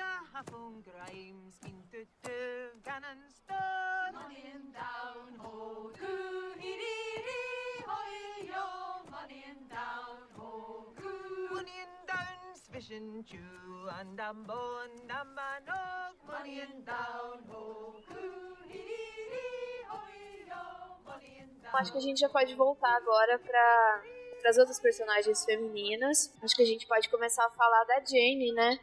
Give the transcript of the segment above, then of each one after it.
Hafung Grimes, Min Tutu, Gannon Stone. Money and down, ho, coo, hee dee hoi, yo, money and down, ho, coo. Money and down, Chew, and Ambo, and Amanog, money and down, ho, coo, hee dee hoi, yo, money and down. Acho que a gente já pode voltar agora para as outras personagens femininas. Acho que a gente pode começar a falar da Jane, né?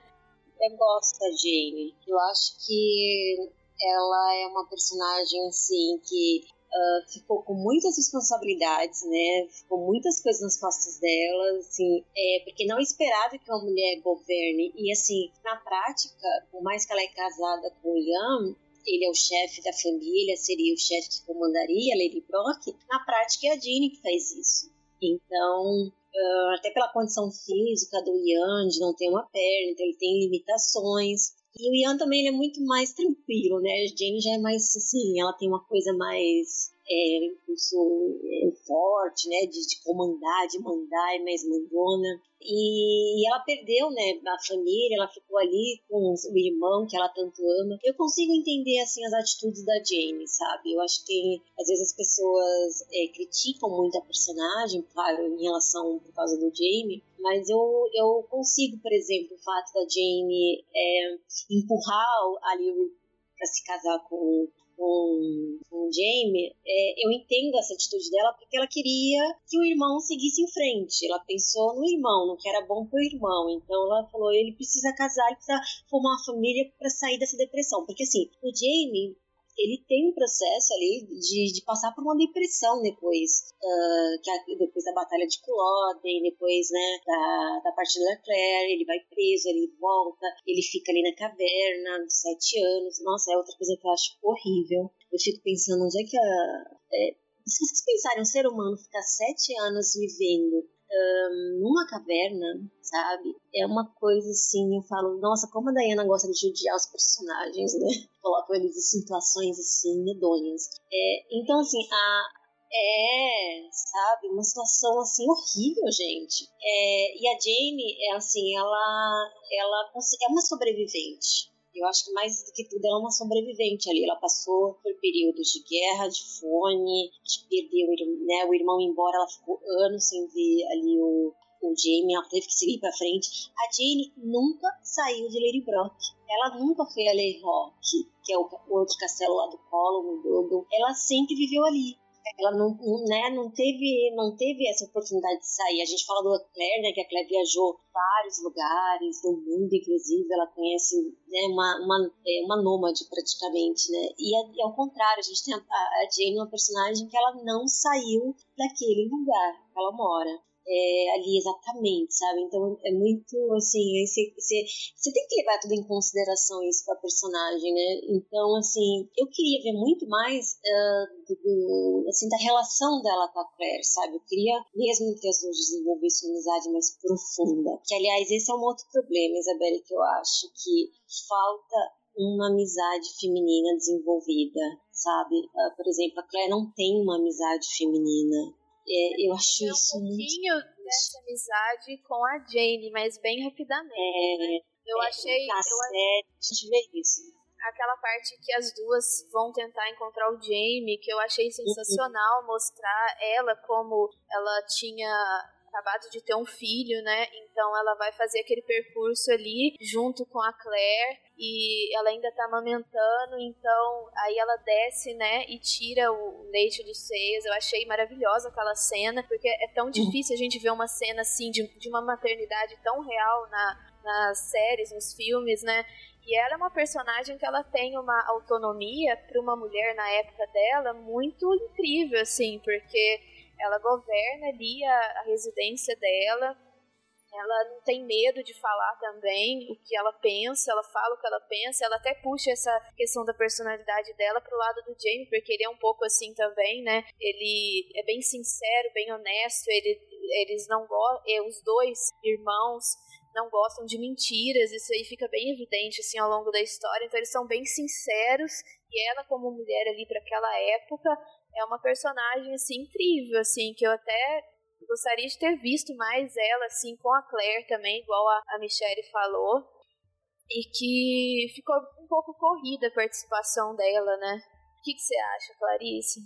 Eu gosto da Jane. Eu acho que ela é uma personagem assim que uh, ficou com muitas responsabilidades, né? Ficou muitas coisas nas costas dela, assim, é, porque não esperado que uma mulher governe. E assim, na prática, por mais que ela é casada com o Ian, ele é o chefe da família, seria o chefe que comandaria, Lady Brock. Na prática, é a Jane que faz isso. Então, uh, até pela condição física do Ian, de não ter uma perna, então ele tem limitações. E o Ian também é muito mais tranquilo, né? A Jane já é mais assim, ela tem uma coisa mais é, impulso é, forte, né? De, de, comandar, de mandar, é mais mandona. E ela perdeu, né, a família, ela ficou ali com o irmão que ela tanto ama. Eu consigo entender, assim, as atitudes da Jane, sabe? Eu acho que, às vezes, as pessoas é, criticam muito a personagem, claro, em relação, por causa do Jamie, mas eu, eu consigo, por exemplo, o fato da Jane é, empurrar ali para se casar com, com, com o Jamie, é, eu entendo essa atitude dela porque ela queria que o irmão seguisse em frente. Ela pensou no irmão, no que era bom pro irmão. Então ela falou: ele precisa casar, ele precisa formar uma família para sair dessa depressão. Porque assim, o Jamie ele tem um processo ali de, de passar por uma depressão depois, uh, que a, depois da batalha de Culloden, depois, né, da, da partida da Claire, ele vai preso, ele volta, ele fica ali na caverna, de sete anos, nossa, é outra coisa que eu acho horrível. Eu fico pensando, onde é que a... É, se vocês pensarem um ser humano ficar sete anos vivendo um, numa caverna, sabe? É uma coisa assim, eu falo, nossa, como a Diana gosta de judiar os personagens, né? Colocam eles em situações assim, medonhas. É, então, assim, a, é, sabe, uma situação assim horrível, gente. É, e a Jane, é assim, ela, ela é uma sobrevivente. Eu acho que mais do que tudo ela é uma sobrevivente ali. Ela passou por períodos de guerra, de fome, de perder o, né, o irmão embora. Ela ficou anos sem ver ali o, o Jamie, ela teve que seguir para frente. A Jane nunca saiu de Lady Brock. Ela nunca foi a Lady Rock, que é o, outro castelo lá do Colo, no Dodo. Ela sempre viveu ali ela não, né, não teve não teve essa oportunidade de sair. A gente fala do Claire, né, que a Claire viajou vários lugares do mundo, inclusive ela conhece né, uma, uma, é, uma nômade praticamente, né? E, é, e ao contrário, a gente tem a, a Jane, uma personagem que ela não saiu daquele lugar que ela mora é, ali exatamente, sabe? Então é muito assim, você tem que levar tudo em consideração isso para personagem, né? Então assim, eu queria ver muito mais uh, do, do, assim da relação dela com a Claire, sabe? Eu queria mesmo que as duas desenvolvessem uma amizade mais profunda. Que aliás esse é um outro problema, Isabelle, que eu acho que falta uma amizade feminina desenvolvida, sabe? Uh, por exemplo, a Claire não tem uma amizade feminina. É, eu acho isso um pouquinho muito... dessa amizade com a Jane, mas bem rapidamente. É, né? Eu é, achei. Na eu série, a gente vê isso. Aquela parte que as duas vão tentar encontrar o Jamie, que eu achei uhum. sensacional uhum. mostrar ela como ela tinha acabado de ter um filho, né? Então ela vai fazer aquele percurso ali junto com a Claire e ela ainda tá amamentando, então aí ela desce, né, e tira o leite dos seios. Eu achei maravilhosa aquela cena, porque é tão uhum. difícil a gente ver uma cena assim de, de uma maternidade tão real na, nas séries, nos filmes, né? E ela é uma personagem que ela tem uma autonomia para uma mulher na época dela muito incrível, assim, porque ela governa ali a, a residência dela, ela não tem medo de falar também o que ela pensa, ela fala o que ela pensa, ela até puxa essa questão da personalidade dela pro lado do Jamie, porque ele é um pouco assim também, né? Ele é bem sincero, bem honesto, ele, eles não gostam, os dois irmãos não gostam de mentiras, isso aí fica bem evidente assim ao longo da história, então eles são bem sinceros e ela como mulher ali para aquela época é uma personagem assim incrível, assim, que eu até gostaria de ter visto mais ela assim com a Claire também, igual a, a Michelle falou. e que ficou um pouco corrida a participação dela, né? O que, que você acha, Clarice?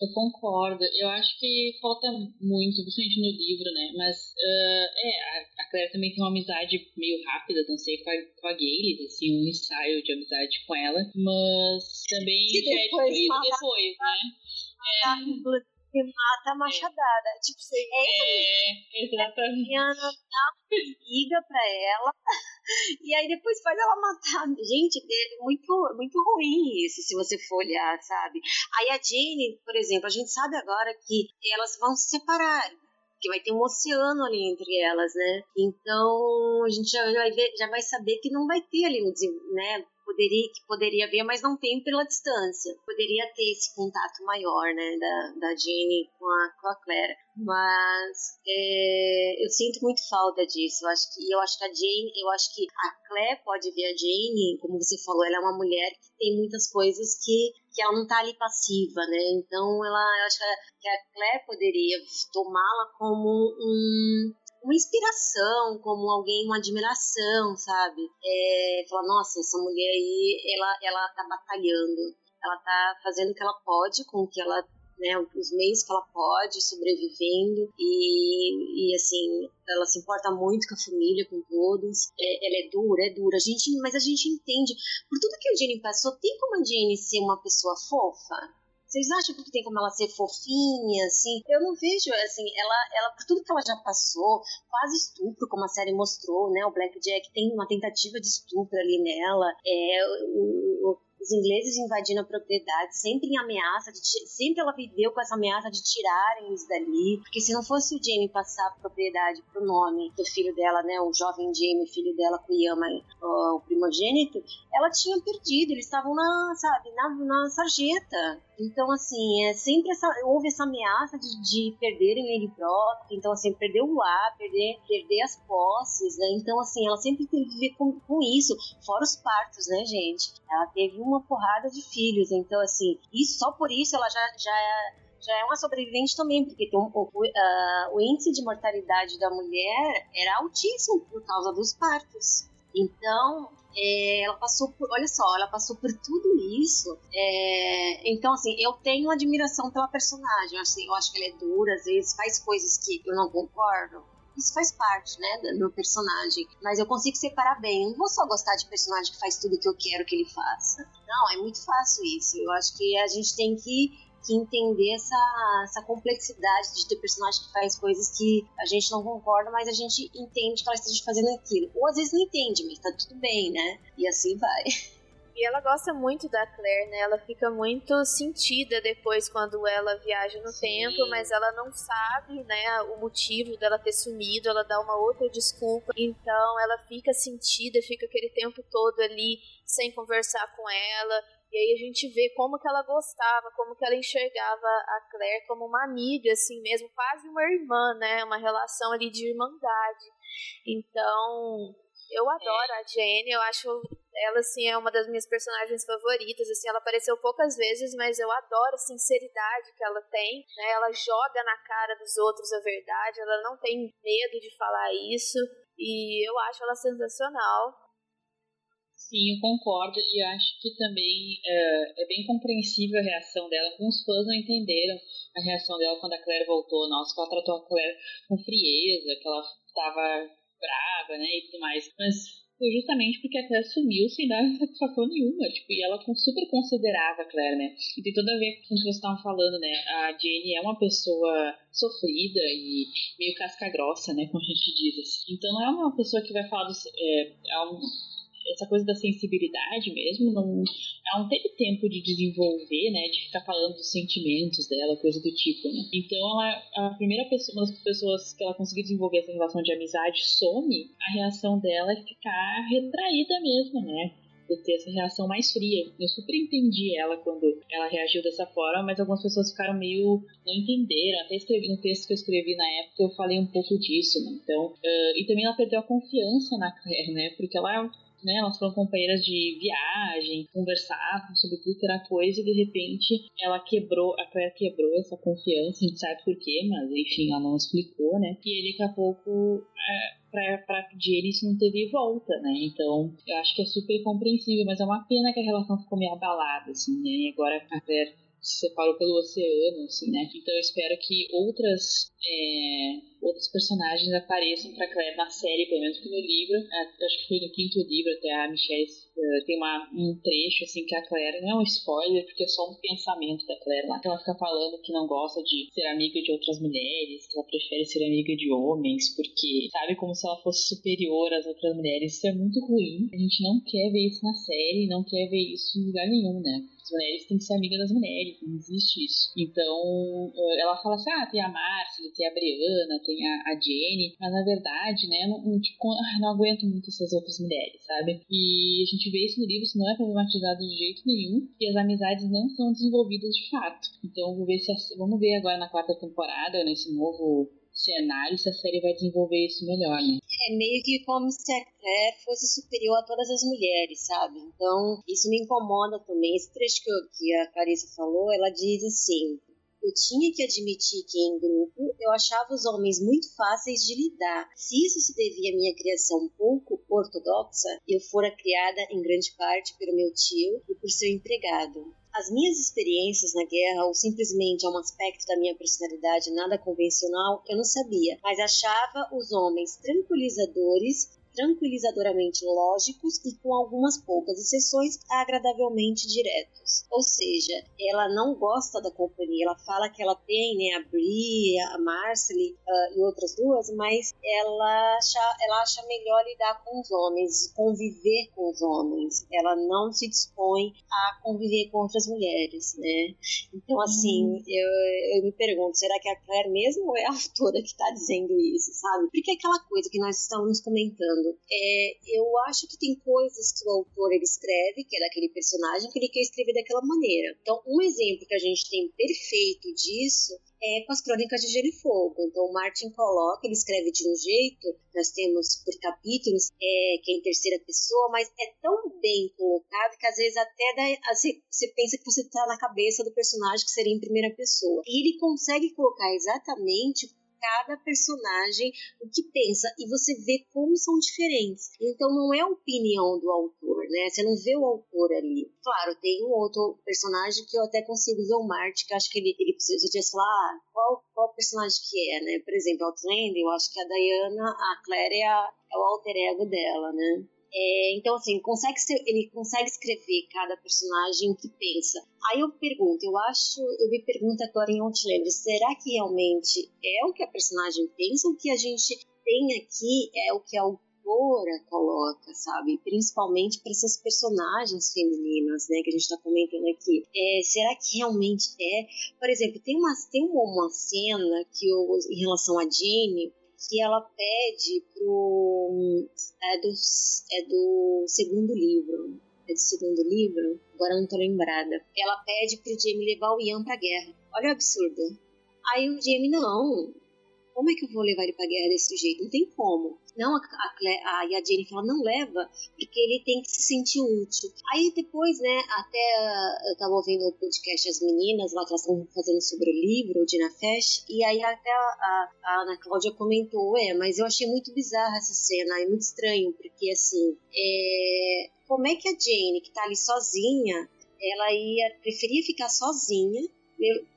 Eu concordo. Eu acho que falta muito, principalmente no livro, né? Mas uh, é, a Claire também tem uma amizade meio rápida, não sei, com a, com a Gaylis, assim, um ensaio de amizade com ela. Mas também que já é destruído depois, né? É que mata a machadada. É. Tipo, você é, exatamente. A dá uma liga pra ela e aí depois faz ela matar. Gente, é muito, muito ruim isso, se você for olhar, sabe? Aí a Jane, por exemplo, a gente sabe agora que elas vão se separar que vai ter um oceano ali entre elas, né? Então a gente já vai, ver, já vai saber que não vai ter ali um, né? Poderia, que poderia haver, mas não tem pela distância. Poderia ter esse contato maior, né, da, da Jenny com a, com a Clara. Mas é, eu sinto muito falta disso. Eu acho que eu acho que a Jane, eu acho que a Claire pode ver a Jane, como você falou, ela é uma mulher que tem muitas coisas que, que ela não tá ali passiva, né? Então ela, eu acho que a, que a Claire poderia tomá-la como um uma inspiração, como alguém, uma admiração, sabe? É, falar, nossa, essa mulher aí, ela, ela tá batalhando, ela tá fazendo o que ela pode com o que ela né, os meios que ela pode, sobrevivendo e, e assim, ela se importa muito com a família, com todos. É, ela é dura, é dura. A gente, mas a gente entende. Por tudo que a Jenny passou, tem como a Jenny ser uma pessoa fofa? Vocês acham que tem como ela ser fofinha, assim? Eu não vejo, assim, ela, ela por tudo que ela já passou, quase estupro, como a série mostrou, né? O Black Jack tem uma tentativa de estupro ali nela. É, o, o os ingleses invadindo a propriedade, sempre em ameaça, de, sempre ela viveu com essa ameaça de tirarem eles dali, porque se não fosse o Jamie passar a propriedade pro nome do filho dela, né, o jovem Jamie, filho dela, Kuyama, o primogênito, ela tinha perdido, eles estavam na, sabe, na, na sarjeta. Então, assim, é sempre essa, houve essa ameaça de, de perderem ele próprio, então, assim, perder o lar, perder, perder as posses, né? Então, assim, ela sempre teve que viver com, com isso, fora os partos, né, gente? Ela teve uma porrada de filhos, então, assim, isso, só por isso ela já, já é já é uma sobrevivente também, porque tem um, o, uh, o índice de mortalidade da mulher era altíssimo por causa dos partos. Então, é, ela passou por, olha só, ela passou por tudo isso. É, então, assim, eu tenho admiração pela personagem. Assim, eu acho que ela é dura, às vezes faz coisas que eu não concordo. Isso faz parte, né, do personagem. Mas eu consigo separar bem. Eu não vou só gostar de personagem que faz tudo que eu quero que ele faça. Não, é muito fácil isso. Eu acho que a gente tem que que entender essa, essa complexidade de ter personagem que faz coisas que a gente não concorda, mas a gente entende que ela esteja fazendo aquilo. Ou às vezes não entende, mas tá tudo bem, né? E assim vai. E ela gosta muito da Claire, né? Ela fica muito sentida depois quando ela viaja no Sim. tempo, mas ela não sabe, né, o motivo dela ter sumido. Ela dá uma outra desculpa. Então ela fica sentida, fica aquele tempo todo ali sem conversar com ela. E aí a gente vê como que ela gostava, como que ela enxergava a Claire como uma amiga, assim mesmo, quase uma irmã, né? Uma relação ali de irmandade. Então, eu adoro a Jenny, eu acho ela assim é uma das minhas personagens favoritas, assim, ela apareceu poucas vezes, mas eu adoro a sinceridade que ela tem, né? Ela joga na cara dos outros a verdade, ela não tem medo de falar isso, e eu acho ela sensacional. Sim, eu concordo e acho que também é, é, bem compreensível a reação dela. Alguns fãs não entenderam a reação dela quando a Claire voltou. Nossa, ela tratou a Claire com frieza, que ela estava brava, né, e tudo mais. Mas foi justamente porque a Claire sumiu sem dar satisfação nenhuma, tipo, e ela super considerava a Claire, né? E tem tudo a ver com o que vocês estavam falando, né? A Jane é uma pessoa sofrida e meio casca grossa, né, como a gente diz assim. Então não é uma pessoa que vai falar do, é, é um, essa coisa da sensibilidade mesmo, não, ela não teve tempo de desenvolver, né, de ficar falando dos sentimentos dela, coisa do tipo, né. Então, ela, a primeira pessoa, uma das pessoas que ela conseguiu desenvolver essa relação de amizade some, a reação dela é ficar retraída mesmo, né, de ter essa reação mais fria. Eu super entendi ela quando ela reagiu dessa forma, mas algumas pessoas ficaram meio. não entenderam. Até escrevi no texto que eu escrevi na época, eu falei um pouco disso, né? Então, uh, e também ela perdeu a confiança na Claire, né? Porque ela né, elas foram companheiras de viagem, conversavam sobre tudo que era coisa e de repente ela quebrou, a Claire quebrou essa confiança, a gente sabe por quê, mas enfim, ela não explicou, né? E ele daqui a pouco é, pra pedir isso não teve volta, né? Então, eu acho que é super compreensível, mas é uma pena que a relação ficou meio abalada, assim, né? E agora a Claire se separou pelo oceano, assim, né? Então eu espero que outras é, outros personagens apareçam para Claire na série, pelo menos que no livro. É, acho que foi no quinto livro até a Michelle uh, tem uma, um trecho assim que a Claire não é um spoiler, porque é só um pensamento da Claire lá. Que ela fica falando que não gosta de ser amiga de outras mulheres, que ela prefere ser amiga de homens, porque sabe como se ela fosse superior às outras mulheres. Isso é muito ruim. A gente não quer ver isso na série, não quer ver isso em lugar nenhum, né? As mulheres têm que ser amigas das mulheres, não existe isso. Então, ela fala assim: ah, tem a Márcia, tem a Briana, tem a, a Jenny, mas na verdade, né, não, não, tipo, ah, não aguento muito essas outras mulheres, sabe? E a gente vê isso no livro, isso não é problematizado de jeito nenhum, e as amizades não são desenvolvidas de fato. Então, vamos ver, se vamos ver agora na quarta temporada, nesse novo cenário, se a série vai desenvolver isso melhor, né? É meio que como se a Claire fosse superior a todas as mulheres, sabe? Então, isso me incomoda também. Esse trecho que, eu, que a Clarissa falou, ela diz assim: eu tinha que admitir que, em grupo, eu achava os homens muito fáceis de lidar. Se isso se devia à minha criação um pouco ortodoxa, eu fora criada em grande parte pelo meu tio e por seu empregado. As minhas experiências na guerra, ou simplesmente a um aspecto da minha personalidade nada convencional, eu não sabia, mas achava os homens tranquilizadores tranquilizadoramente lógicos e, com algumas poucas exceções, agradavelmente diretos. Ou seja, ela não gosta da companhia, ela fala que ela tem né, a Brie, a Marcely uh, e outras duas, mas ela acha, ela acha melhor lidar com os homens, conviver com os homens. Ela não se dispõe a conviver com outras mulheres, né? Então, assim, hum. eu, eu me pergunto, será que a Claire mesmo é a autora que está dizendo isso, sabe? Porque é aquela coisa que nós estamos comentando é, eu acho que tem coisas que o autor ele escreve, que é daquele personagem, que ele quer escrever daquela maneira. Então, um exemplo que a gente tem perfeito disso é com as crônicas de Gelo e Fogo. Então, o Martin coloca, ele escreve de um jeito, nós temos por capítulos, é, que é em terceira pessoa, mas é tão bem colocado que às vezes até dá, você, você pensa que você está na cabeça do personagem que seria em primeira pessoa. E ele consegue colocar exatamente cada personagem o que pensa e você vê como são diferentes. Então não é a opinião do autor, né? Você não vê o autor ali. Claro, tem um outro personagem que eu até consigo ver o Marte, que acho que ele, ele precisa de falar ah, qual, qual personagem que é, né? Por exemplo, Outlander, eu acho que a Diana, a Claire é, a, é o alter ego dela, né? É, então, assim, consegue ser, ele consegue escrever cada personagem o que pensa. Aí eu pergunto, eu acho, eu me pergunto agora em Outlander, será que realmente é o que a personagem pensa? O que a gente tem aqui é o que a autora coloca, sabe? Principalmente para essas personagens femininas, né, que a gente está comentando aqui. É, será que realmente é? Por exemplo, tem uma, tem uma cena que eu, em relação a Jane, que ela pede pro. É do, é do segundo livro. É do segundo livro, agora não tô lembrada. Ela pede pro Jamie levar o Ian pra guerra. Olha o absurdo. Aí o Jamie, não, como é que eu vou levar ele pra guerra desse jeito? Não tem como. Não, a, a, a, a Jenny fala, não leva, porque ele tem que se sentir útil. Aí depois, né, até eu tava ouvindo o podcast As Meninas, lá que elas estão fazendo sobre o livro de Nafesh, e aí até a, a Ana Cláudia comentou, é, mas eu achei muito bizarra essa cena, é muito estranho, porque assim, é, como é que a Jane, que tá ali sozinha, ela ia, preferia ficar sozinha,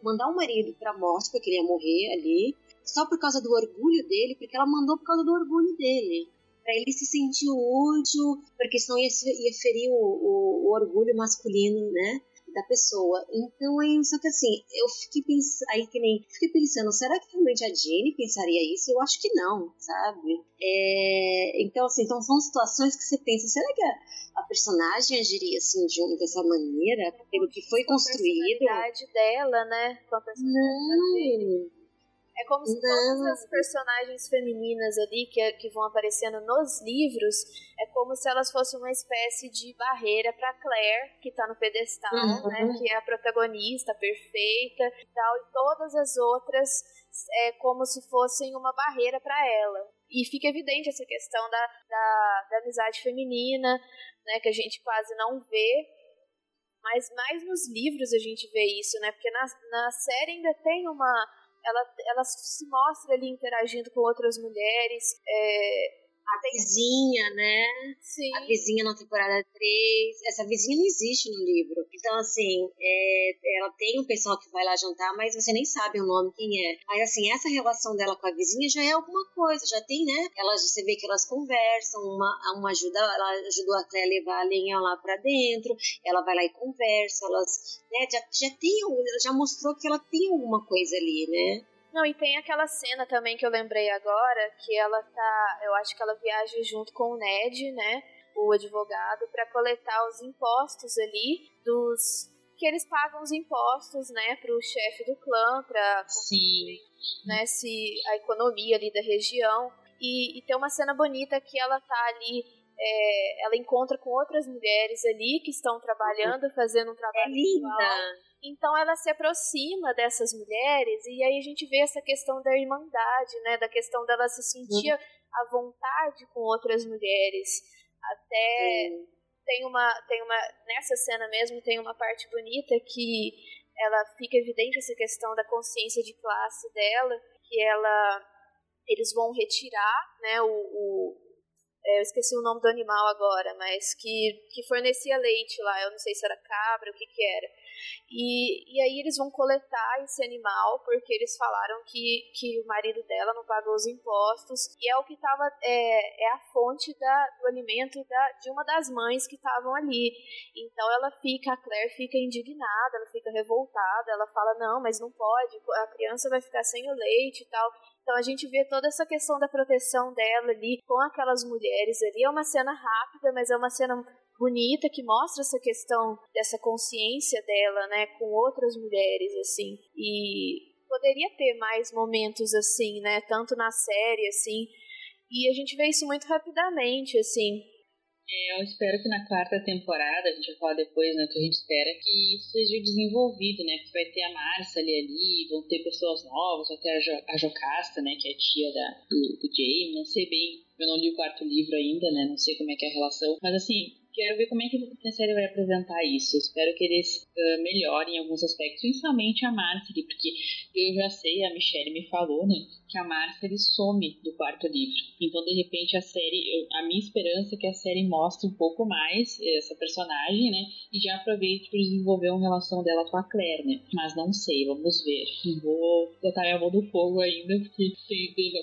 mandar o marido pra morte, porque ele ia morrer ali, só por causa do orgulho dele, porque ela mandou por causa do orgulho dele. Pra ele se sentir útil, porque senão ia, ia ferir o, o, o orgulho masculino, né? da pessoa. Então aí, só que assim, eu fiquei pensando, aí que nem, fiquei pensando, será que realmente a Jenny pensaria isso? Eu acho que não, sabe? É, então assim, então são situações que você pensa, será que a, a personagem agiria assim de, dessa maneira, pelo que foi construído? A personalidade dela, né? Com a personalidade não. É como se todas as personagens femininas ali que, que vão aparecendo nos livros, é como se elas fossem uma espécie de barreira para Claire, que tá no pedestal, uhum. né? Que é a protagonista perfeita e tal, e todas as outras é como se fossem uma barreira para ela. E fica evidente essa questão da, da, da amizade feminina, né, que a gente quase não vê, mas mais nos livros a gente vê isso, né? Porque na, na série ainda tem uma. Ela, ela se mostra ali interagindo com outras mulheres. É, a vizinha, né? Sim. A vizinha na temporada 3. Essa vizinha não existe no livro. Então, assim, é, ela tem um pessoal que vai lá jantar, mas você nem sabe o nome, quem é. Mas, assim, essa relação dela com a vizinha já é alguma coisa, já tem, né? Elas, você vê que elas conversam, uma, uma ajuda, ela ajudou até a levar a lenha lá pra dentro, ela vai lá e conversa, elas, né? Já, já tem, já mostrou que ela tem alguma coisa ali, né? Não, e tem aquela cena também que eu lembrei agora, que ela tá. Eu acho que ela viaja junto com o Ned, né? O advogado, para coletar os impostos ali dos. Que eles pagam os impostos, né, pro chefe do clã, pra. Sim. Né, se a economia ali da região. E, e tem uma cena bonita que ela tá ali é, ela encontra com outras mulheres ali que estão trabalhando, fazendo um trabalho é linda. Então ela se aproxima dessas mulheres e aí a gente vê essa questão da irmandade, né, da questão dela se sentir uhum. à vontade com outras mulheres. Até uhum. tem uma tem uma nessa cena mesmo tem uma parte bonita que ela fica evidente essa questão da consciência de classe dela, que ela eles vão retirar, né, o, o eu esqueci o nome do animal agora, mas que, que fornecia leite lá, eu não sei se era cabra, o que que era. E, e aí eles vão coletar esse animal, porque eles falaram que, que o marido dela não pagou os impostos, e é o que estava, é, é a fonte da, do alimento da, de uma das mães que estavam ali. Então ela fica, a Claire fica indignada, ela fica revoltada, ela fala, não, mas não pode, a criança vai ficar sem o leite e tal. Então a gente vê toda essa questão da proteção dela ali com aquelas mulheres ali. É uma cena rápida, mas é uma cena bonita que mostra essa questão dessa consciência dela, né, com outras mulheres assim. E poderia ter mais momentos assim, né, tanto na série assim. E a gente vê isso muito rapidamente, assim. É, eu espero que na quarta temporada, a gente vai falar depois, né, que a gente espera que isso seja desenvolvido, né, porque vai ter a Marcia ali, ali vão ter pessoas novas, ter a, jo a Jocasta, né, que é tia da, do, do Jamie, não sei bem, eu não li o quarto livro ainda, né, não sei como é que é a relação, mas assim, quero ver como é que a série vai apresentar isso. Espero que eles uh, melhorem alguns aspectos, principalmente a Marcy, porque eu já sei, a Michelle me falou, né, que a Marcy ele some do quarto livro. Então, de repente, a série, a minha esperança é que a série mostre um pouco mais essa personagem, né, e já aproveite para desenvolver uma relação dela com a Claire, né. Mas não sei, vamos ver. Vou botar minha mão no fogo ainda, porque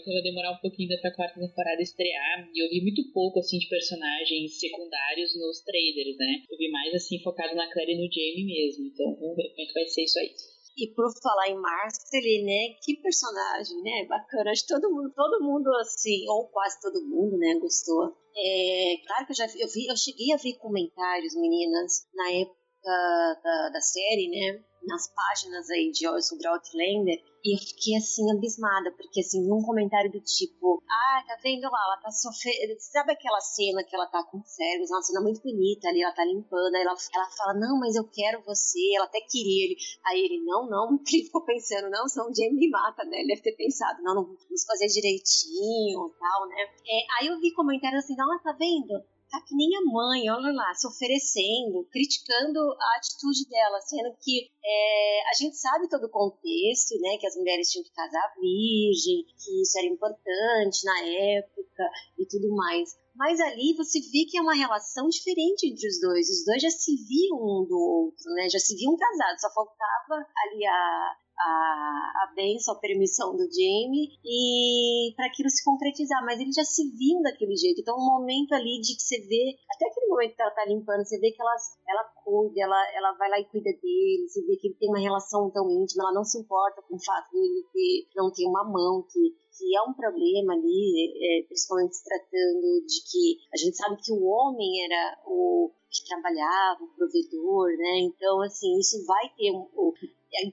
vai demorar um pouquinho até a quarta temporada estrear. E eu vi muito pouco, assim, de personagens secundários nos trailers, né. Eu vi mais, assim, focado na Claire e no Jamie mesmo. Então, vamos ver como é que vai ser isso aí. E por falar em Marcely, né? Que personagem, né? Bacana. Acho todo mundo, todo mundo assim, ou quase todo mundo, né? Gostou. É, claro que eu já vi, eu, vi, eu cheguei a ver comentários, meninas, na época da, da série, né? Nas páginas aí de sobre Outlander, e eu fiquei assim, abismada, porque assim, um comentário do tipo, ah, tá vendo lá, ela tá sofrendo. Sabe aquela cena que ela tá com cérebros? Uma cena muito bonita ali, ela tá limpando, aí ela, ela fala, não, mas eu quero você, ela até queria ele. Aí ele, não, não, ele ficou pensando, não, senão o Jamie me mata, né? Ele deve ter pensado, não, não vamos fazer direitinho e tal, né? É, aí eu vi comentários assim, não, tá vendo? Tá que nem a mãe, olha lá, se oferecendo, criticando a atitude dela, sendo que é, a gente sabe todo o contexto, né, que as mulheres tinham que casar virgem, que isso era importante na época e tudo mais. Mas ali você vê que é uma relação diferente entre os dois. Os dois já se viam um do outro, né? Já se viam casados. Só faltava ali a, a, a benção, a permissão do Jamie e para aquilo se concretizar, mas eles já se viam daquele jeito. Então, um momento ali de que você vê, até aquele momento que ela tá limpando, você vê que ela, ela cuida, ela, ela vai lá e cuida dele, você vê que ele tem uma relação tão íntima, ela não se importa com o fato dele ter, não ter uma mão, que, que é um problema ali, é, principalmente se tratando de que a gente sabe que o homem era o que trabalhava, o provedor, né? Então, assim, isso vai ter um,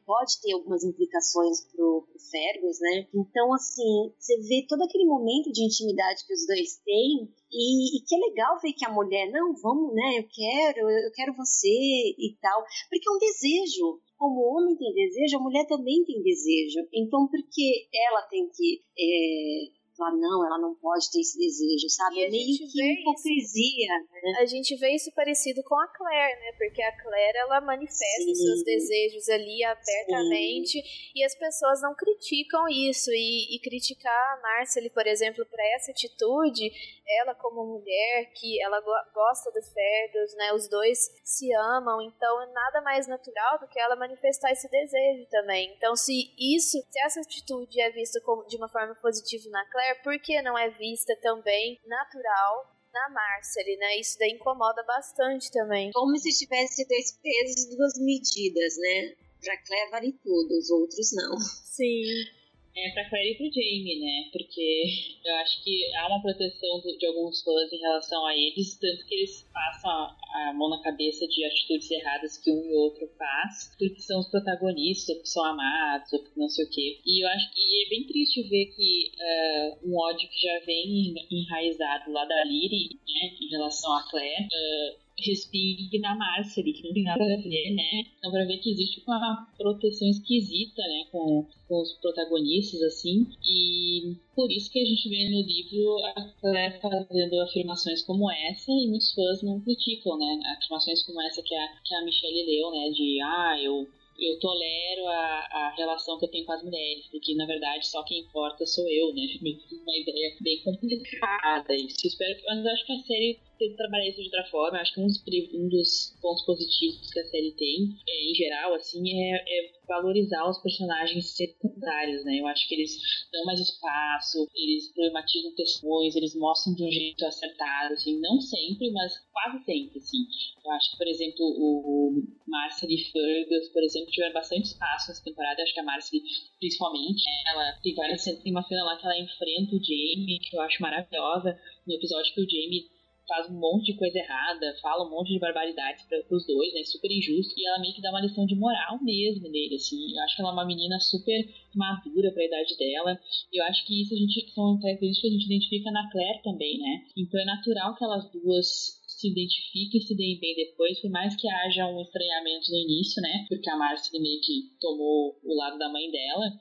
pode ter algumas implicações pro, pro Fergus, né? Então, assim, você vê todo aquele momento de intimidade que os dois têm e, e, que é legal ver que a mulher, não, vamos, né? Eu quero, eu quero você e tal. Porque é um desejo. Como o homem tem desejo, a mulher também tem desejo. Então, porque ela tem que. É, falar, não, ela não pode ter esse desejo, sabe? É meio que hipocrisia. Né? A gente vê isso parecido com a Claire, né? Porque a Claire, ela manifesta Sim. seus desejos ali abertamente Sim. e as pessoas não criticam isso. E, e criticar a Marcely, por exemplo, para essa atitude, ela como mulher, que ela gosta do Fergus, né? Os dois se amam, então é nada mais natural do que ela manifestar esse desejo também. Então, se isso, se essa atitude é vista como, de uma forma positiva na Claire, por que não é vista também natural na Marcely, né? Isso daí incomoda bastante também. Como se tivesse dois pesos e duas medidas, né? Pra Claire vale tudo, os outros não. Sim é pra Claire e pro Jamie, né? Porque eu acho que há uma proteção de, alguns fãs em relação a eles, tanto que eles passam a, mão na cabeça de atitudes erradas que um e outro faz, porque são os protagonistas, porque são amados, porque não sei o quê. E eu acho que é bem triste ver que uh, um ódio que já vem enraizado lá da Lyri, né, em relação a Claire, uh, respingue na Marcely, que não tem nada a ver, né? Então, pra ver que existe uma proteção esquisita, né, com, com os protagonistas, assim, e por isso que a gente vê no livro a Claire fazendo afirmações como essa e muitos fãs não criticam, né? Afirmações como essa que a, que a Michelle leu, né? De, ah, eu eu tolero a, a relação que eu tenho com as mulheres, porque na verdade só quem importa sou eu, né? Uma ideia bem complicada. Isso. Espero que, mas acho que a série trabalhar isso de outra forma. Acho que um dos, um dos pontos positivos que a série tem, é, em geral, assim, é, é, valorizar os personagens secundários, né? Eu acho que eles dão mais espaço, eles problematizam questões, eles mostram de um jeito acertado, assim, não sempre, mas quase sempre, assim. Eu acho que, por exemplo, o Marcel e Fergus, por exemplo, tiveram bastante espaço nessa temporada. Eu acho que a Marcel, principalmente, ela tem várias tem uma cena lá que ela enfrenta o Jamie, que eu acho maravilhosa, no episódio que o Jamie faz um monte de coisa errada, fala um monte de barbaridades para os dois, né? Super injusto. E ela meio que dá uma lição de moral mesmo nele, assim. Eu acho que ela é uma menina super madura para a idade dela. Eu acho que isso a gente são características que a gente identifica na Claire também, né? Então é natural que elas duas se identifiquem e se deem bem depois, por mais que haja um estranhamento no início, né? Porque a Marcia meio que tomou o lado da mãe dela.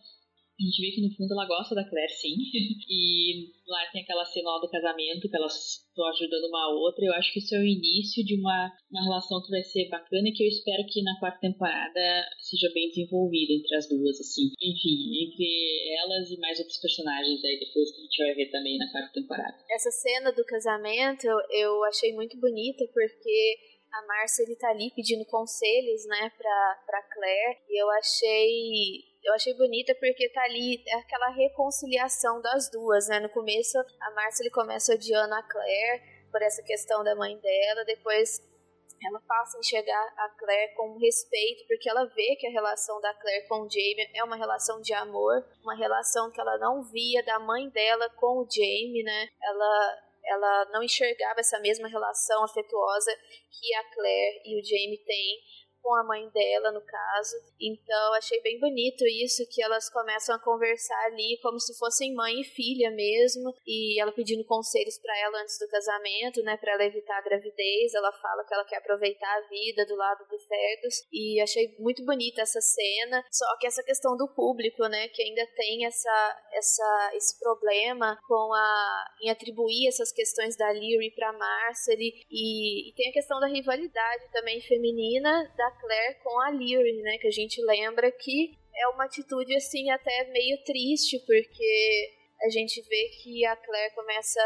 A gente vê que no fundo ela gosta da Claire, sim. e lá tem aquela cena do casamento, que elas estão ajudando uma outra. Eu acho que isso é o início de uma, uma relação que vai ser bacana e que eu espero que na quarta temporada seja bem desenvolvida entre as duas, assim. Enfim, entre elas e mais outros personagens aí depois que a gente vai ver também na quarta temporada. Essa cena do casamento eu achei muito bonita porque a Márcia ele tá ali pedindo conselhos, né, pra, pra Claire, e eu achei eu achei bonita porque tá ali aquela reconciliação das duas, né? No começo, a Marcia ele começa odiando a Claire por essa questão da mãe dela, depois ela passa a enxergar a Claire com respeito, porque ela vê que a relação da Claire com o Jamie é uma relação de amor, uma relação que ela não via da mãe dela com o Jamie, né? Ela ela não enxergava essa mesma relação afetuosa que a Claire e o Jamie têm com a mãe dela, no caso. Então, achei bem bonito isso, que elas começam a conversar ali como se fossem mãe e filha mesmo, e ela pedindo conselhos para ela antes do casamento, né, para ela evitar a gravidez. Ela fala que ela quer aproveitar a vida do lado do Fergus, e achei muito bonita essa cena. Só que essa questão do público, né, que ainda tem essa, essa esse problema com a em atribuir essas questões da Lyrie para Marcery e, e tem a questão da rivalidade também feminina da Claire com a Lyrie, né? Que a gente lembra que é uma atitude assim até meio triste, porque a gente vê que a Claire começa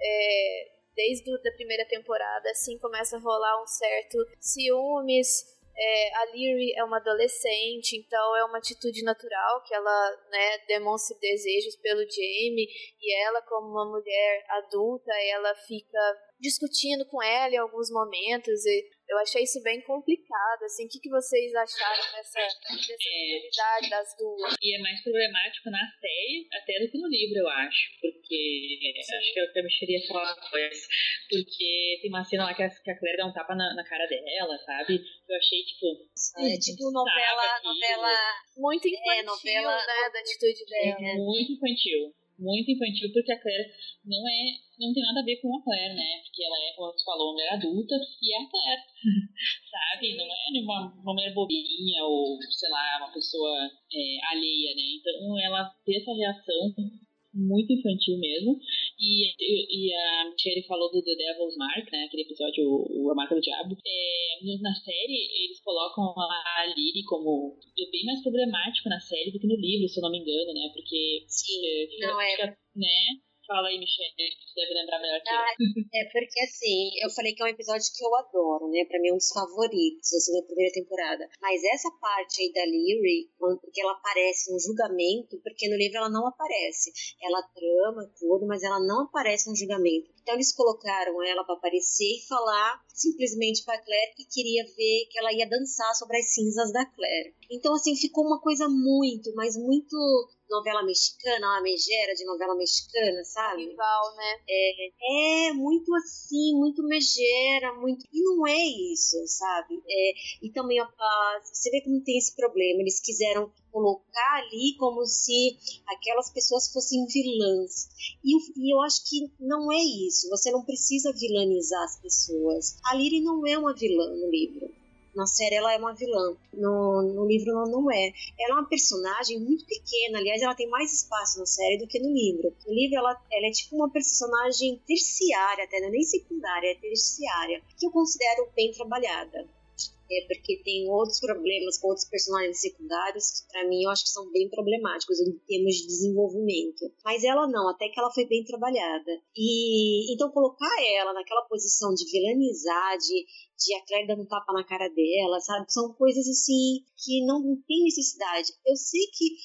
é, desde a primeira temporada assim começa a rolar um certo ciúmes. É, a Lyrie é uma adolescente, então é uma atitude natural que ela né, demonstre desejos pelo Jamie e ela, como uma mulher adulta, ela fica discutindo com ela em alguns momentos e eu achei isso bem complicado, assim, o que, que vocês acharam dessa, dessa rivalidade é, das duas? E é mais problemático na série até do que no livro, eu acho, porque Sim. acho que eu queria falar uma coisa, porque tem uma cena lá que a, que a Claire dá um tapa na, na cara dela, sabe? Eu achei, tipo... É, tipo novela, novela... Muito é, infantil, é, novela, né, da atitude dela. É, muito infantil muito infantil, porque a Claire não é, não tem nada a ver com a Claire, né? Porque ela é, como você falou, uma mulher adulta e é a Claire, sabe? Não é uma, uma mulher bobinha ou, sei lá, uma pessoa é, alheia, né? Então ela ter essa reação muito infantil mesmo. E, e, a Michelle falou do The Devil's Mark, né? Aquele episódio, o, a Marca do Diabo. É, na série, eles colocam a Lily como bem mais problemático na série do que no livro, se eu não me engano, né? Porque. Sim, é, não é. Né? Fala aí, Michelle, deve lembrar melhor que ah, É porque assim, eu falei que é um episódio que eu adoro, né? Pra mim é um dos favoritos, assim, da primeira temporada. Mas essa parte aí da Lyri, porque ela aparece no julgamento, porque no livro ela não aparece. Ela trama tudo, mas ela não aparece no julgamento. Então eles colocaram ela para aparecer e falar simplesmente para Claire que queria ver que ela ia dançar sobre as cinzas da Claire. Então assim ficou uma coisa muito, mas muito novela mexicana, uma megera de novela mexicana, sabe? Rival, né? É, é muito assim, muito megera, muito. E não é isso, sabe? É, e também a, a, você vê que não tem esse problema. Eles quiseram colocar ali como se aquelas pessoas fossem vilãs. E, e, eu acho que não é isso. Você não precisa vilanizar as pessoas. A Liri não é uma vilã no livro. Na série ela é uma vilã, no, no livro ela não é. Ela é uma personagem muito pequena, aliás, ela tem mais espaço na série do que no livro. No livro ela, ela é tipo uma personagem terciária, até não é nem secundária, é terciária, que eu considero bem trabalhada é porque tem outros problemas com outros personagens secundários que para mim eu acho que são bem problemáticos em termos de desenvolvimento. Mas ela não, até que ela foi bem trabalhada. E então colocar ela naquela posição de vilanizar, de, de a Claire dando um tapa na cara dela, sabe? São coisas assim que não tem necessidade. Eu sei que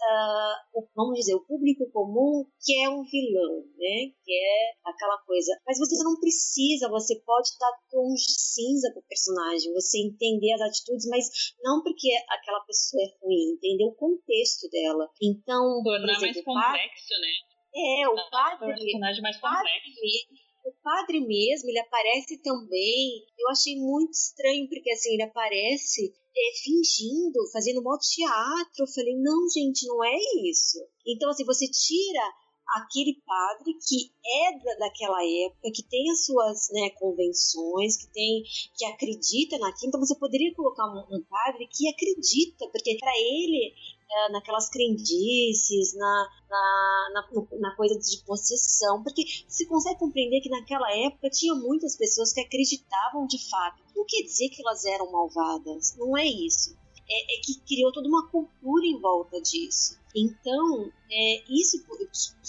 uh, vamos dizer, o público comum que é um vilão, né? Que é aquela coisa. Mas você não precisa, você pode dar tons de cinza pro personagem, você entender as atitudes, mas não porque aquela pessoa é ruim, entender o contexto dela. Então, tornar exemplo, mais complexo, né? É, o padre. Um personagem mais complexo. O padre mesmo, ele aparece também. Eu achei muito estranho, porque assim, ele aparece é, fingindo, fazendo um teatro. Eu falei, não, gente, não é isso. Então, assim, você tira aquele padre que é da, daquela época, que tem as suas né, convenções, que tem que acredita naquilo. Então você poderia colocar um, um padre que acredita, porque para ele é, naquelas crendices, na, na, na, na, coisa de possessão, porque se consegue compreender que naquela época tinha muitas pessoas que acreditavam de fato. Não quer dizer que elas eram malvadas, não é isso. É, é que criou toda uma cultura em volta disso. Então, é, isso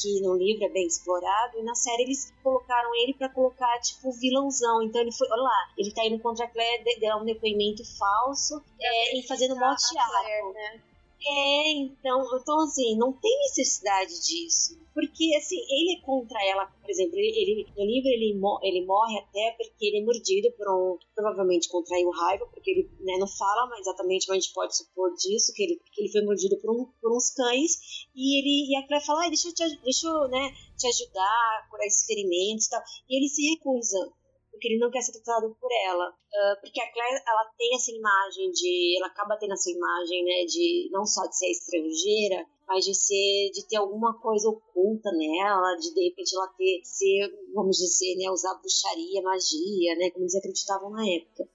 que no livro é bem explorado, e na série eles colocaram ele para colocar, tipo, vilãozão. Então ele foi, olha lá, ele tá indo contra a Claire, deu um depoimento falso é, e fazendo mó teatro. Né? É, então, então assim, não tem necessidade disso. Porque, assim, ele é contra ela, por exemplo, ele, no livro ele, ele morre até porque ele é mordido por um. Provavelmente contraiu raiva, porque ele né, não fala exatamente, mas a gente pode supor disso, que ele, que ele foi mordido por, um, por uns cães. E ele e a Claire fala: ah, deixa eu, te, deixa eu né, te ajudar a curar esses ferimentos e tal. E ele se recusa porque ele não quer ser tratado por ela. Uh, porque a Claire, ela tem essa imagem de. Ela acaba tendo essa imagem, né, de não só de ser estrangeira, mas de ser, de ter alguma coisa oculta nela, de de repente ela ter, ser, vamos dizer, né, usar bruxaria, magia, né, como eles acreditavam na época.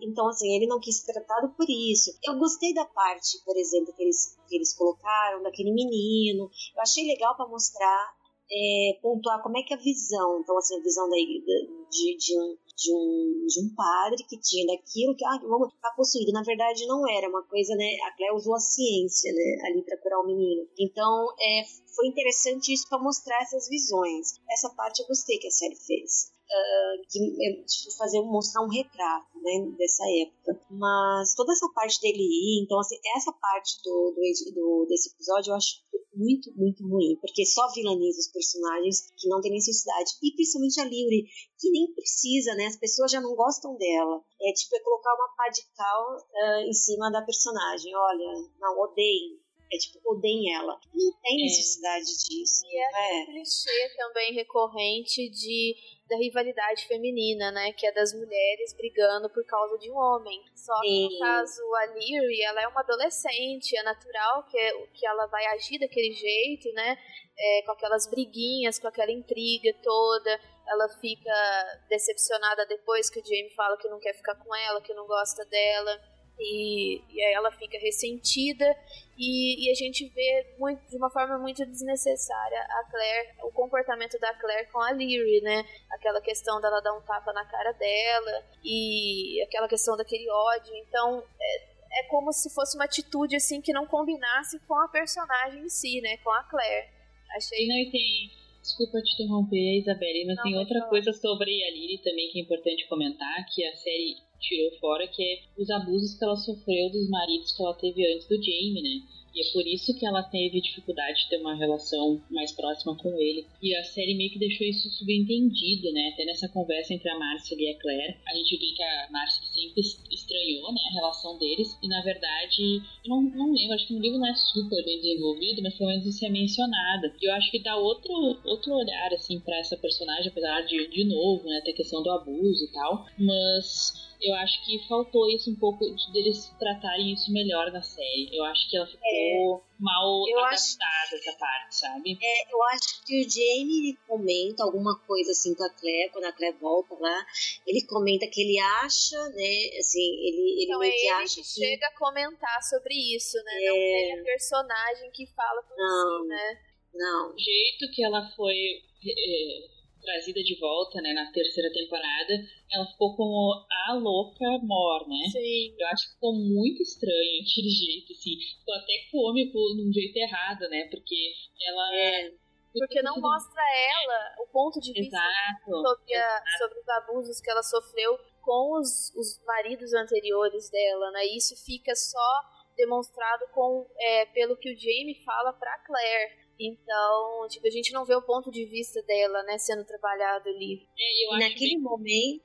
Então, assim, ele não quis ser tratado por isso. Eu gostei da parte, por exemplo, que eles, que eles colocaram daquele menino. Eu achei legal para mostrar é, pontuar como é que é a visão, então assim, a visão da, de, de, um, de, um, de um padre que tinha daquilo que, ah, vamos ficar possuído. Na verdade, não era uma coisa, né? A Cléia usou a ciência, né, ali para curar o menino. Então, é, foi interessante isso para mostrar essas visões. Essa parte eu gostei que a série fez. Uh, de, de fazer mostrar um retrato né, dessa época mas toda essa parte dele então assim essa parte do, do, do desse episódio eu acho muito, muito ruim, porque só vilaniza os personagens que não tem necessidade. E principalmente a Lyuri, que nem precisa, né? As pessoas já não gostam dela. É tipo é colocar uma pá de cal uh, em cima da personagem. Olha, não, odeiem. É tipo, odeiem ela. Não tem é. necessidade é. disso. E é, é. clichê também recorrente de da rivalidade feminina, né? Que é das mulheres brigando por causa de um homem. Só que Sim. no caso a Lyri, ela é uma adolescente, é natural que, é, que ela vai agir daquele jeito, né? É, com aquelas briguinhas, com aquela intriga toda. Ela fica decepcionada depois que o Jamie fala que não quer ficar com ela, que não gosta dela. E, e aí ela fica ressentida e, e, a gente vê muito, de uma forma muito desnecessária a Claire, o comportamento da Claire com a Lyrie, né? Aquela questão dela dar um tapa na cara dela e aquela questão daquele ódio. Então, é, é como se fosse uma atitude assim que não combinasse com a personagem em si, né? Com a Claire. Achei. Não, e tem. Desculpa te interromper, Isabelle, mas não, tem outra falar. coisa sobre a Lyrie também que é importante comentar, que a série tirou fora, que é os abusos que ela sofreu dos maridos que ela teve antes do Jamie, né? E é por isso que ela teve dificuldade de ter uma relação mais próxima com ele. E a série meio que deixou isso subentendido, né? Até nessa conversa entre a Márcia e a Claire, a gente viu que a Márcia sempre estranhou, né, a relação deles. E na verdade, eu não, não lembro, acho que no livro não é super bem desenvolvido, mas pelo menos isso é mencionado. E eu acho que dá outro, outro olhar, assim, para essa personagem, apesar de, de novo, né, ter questão do abuso e tal. Mas eu acho que faltou isso um pouco de deles tratarem isso melhor na série. Eu acho que ela ficou é, mal adaptada acho, essa parte, sabe? É, eu acho que o Jamie comenta alguma coisa assim com a Claire, quando a Claire volta lá, ele comenta que ele acha, né, assim, ele, ele então, meio é que acha que, chega a comentar sobre isso, né? É... Não tem a personagem que fala por não, si, né? Não. O jeito que ela foi é, trazida de volta, né, na terceira temporada, ela ficou como a louca Mor, né? Sim. Eu acho que ficou muito estranho aquele jeito, assim. Ficou até cômico num jeito errado, né? Porque ela. É. Porque não mostra ela o ponto de vista Exato. Sobre, a, sobre os abusos que ela sofreu com os, os maridos anteriores dela, né? E isso fica só demonstrado com é, pelo que o Jamie fala pra Claire então, tipo, a gente não vê o ponto de vista dela, né, sendo trabalhado ali. É, naquele momento,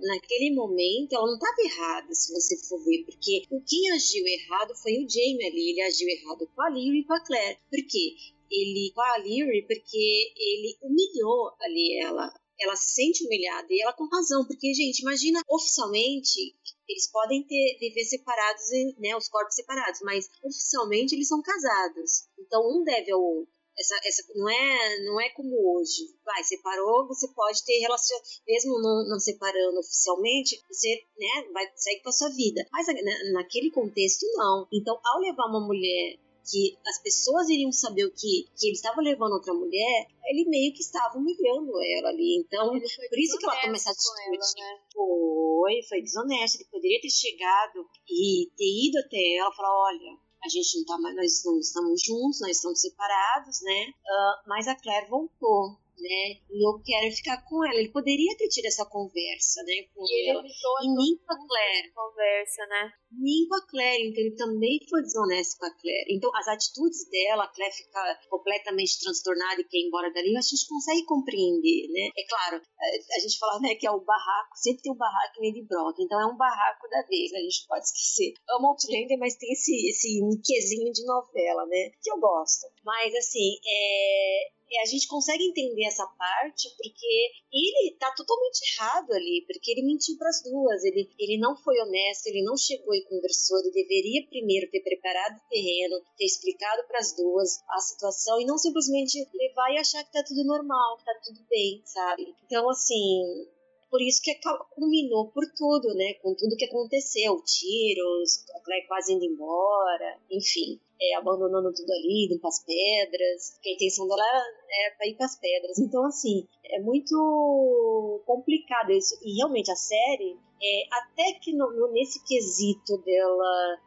naquele momento, ela não estava errada, se você for ver, porque o quem agiu errado foi o Jamie ali, ele agiu errado com a Lyra e com a Claire. Por quê? Ele, com a Lyra, porque ele humilhou ali ela, ela se sente humilhada e ela com razão, porque, gente, imagina oficialmente eles podem ter viver separados, né, os corpos separados, mas oficialmente eles são casados. Então um deve ao outro. Essa, essa não é não é como hoje. Vai, separou, você pode ter relação, mesmo não, não separando oficialmente, você né, vai sair com a sua vida. Mas na, naquele contexto, não. Então, ao levar uma mulher que as pessoas iriam saber o que, que ele estava levando outra mulher, ele meio que estava humilhando ela ali. Então, por isso que ela toma essa atitude. Ela, né? Foi, foi desonesto. Ele poderia ter chegado e ter ido até ela e falar: olha, a gente não tá mais, nós não estamos juntos, nós estamos separados, né? Uh, mas a Claire voltou né? E eu quero ficar com ela. Ele poderia ter tido essa conversa, né? Com e ela. e nem com a Claire. Conversa, né? Nem com a Claire. Então ele também foi desonesto com a Claire. Então as atitudes dela, a Claire fica completamente transtornada e quer ir embora dali, a gente consegue compreender, né? É claro, a gente fala né, que é o barraco, sempre tem um barraco em Lady Brock, então é um barraco da vez, a gente pode esquecer. Amo Outlander, mas tem esse, esse niquezinho de novela, né? Que eu gosto. Mas assim, é, a gente consegue entender essa parte porque ele tá totalmente errado ali, porque ele mentiu para as duas, ele, ele não foi honesto, ele não chegou e conversou, ele deveria primeiro ter preparado o terreno, ter explicado para as duas a situação e não simplesmente levar e achar que tá tudo normal, que tá tudo bem, sabe? Então, assim, por isso que culminou por tudo, né? Com tudo que aconteceu, tiros, a Claire quase indo embora, enfim é, abandonando tudo ali, indo para as pedras, porque a intenção dela era, era para ir para as pedras. Então, assim, é muito complicado isso. E realmente a série, é, até que no, nesse quesito dela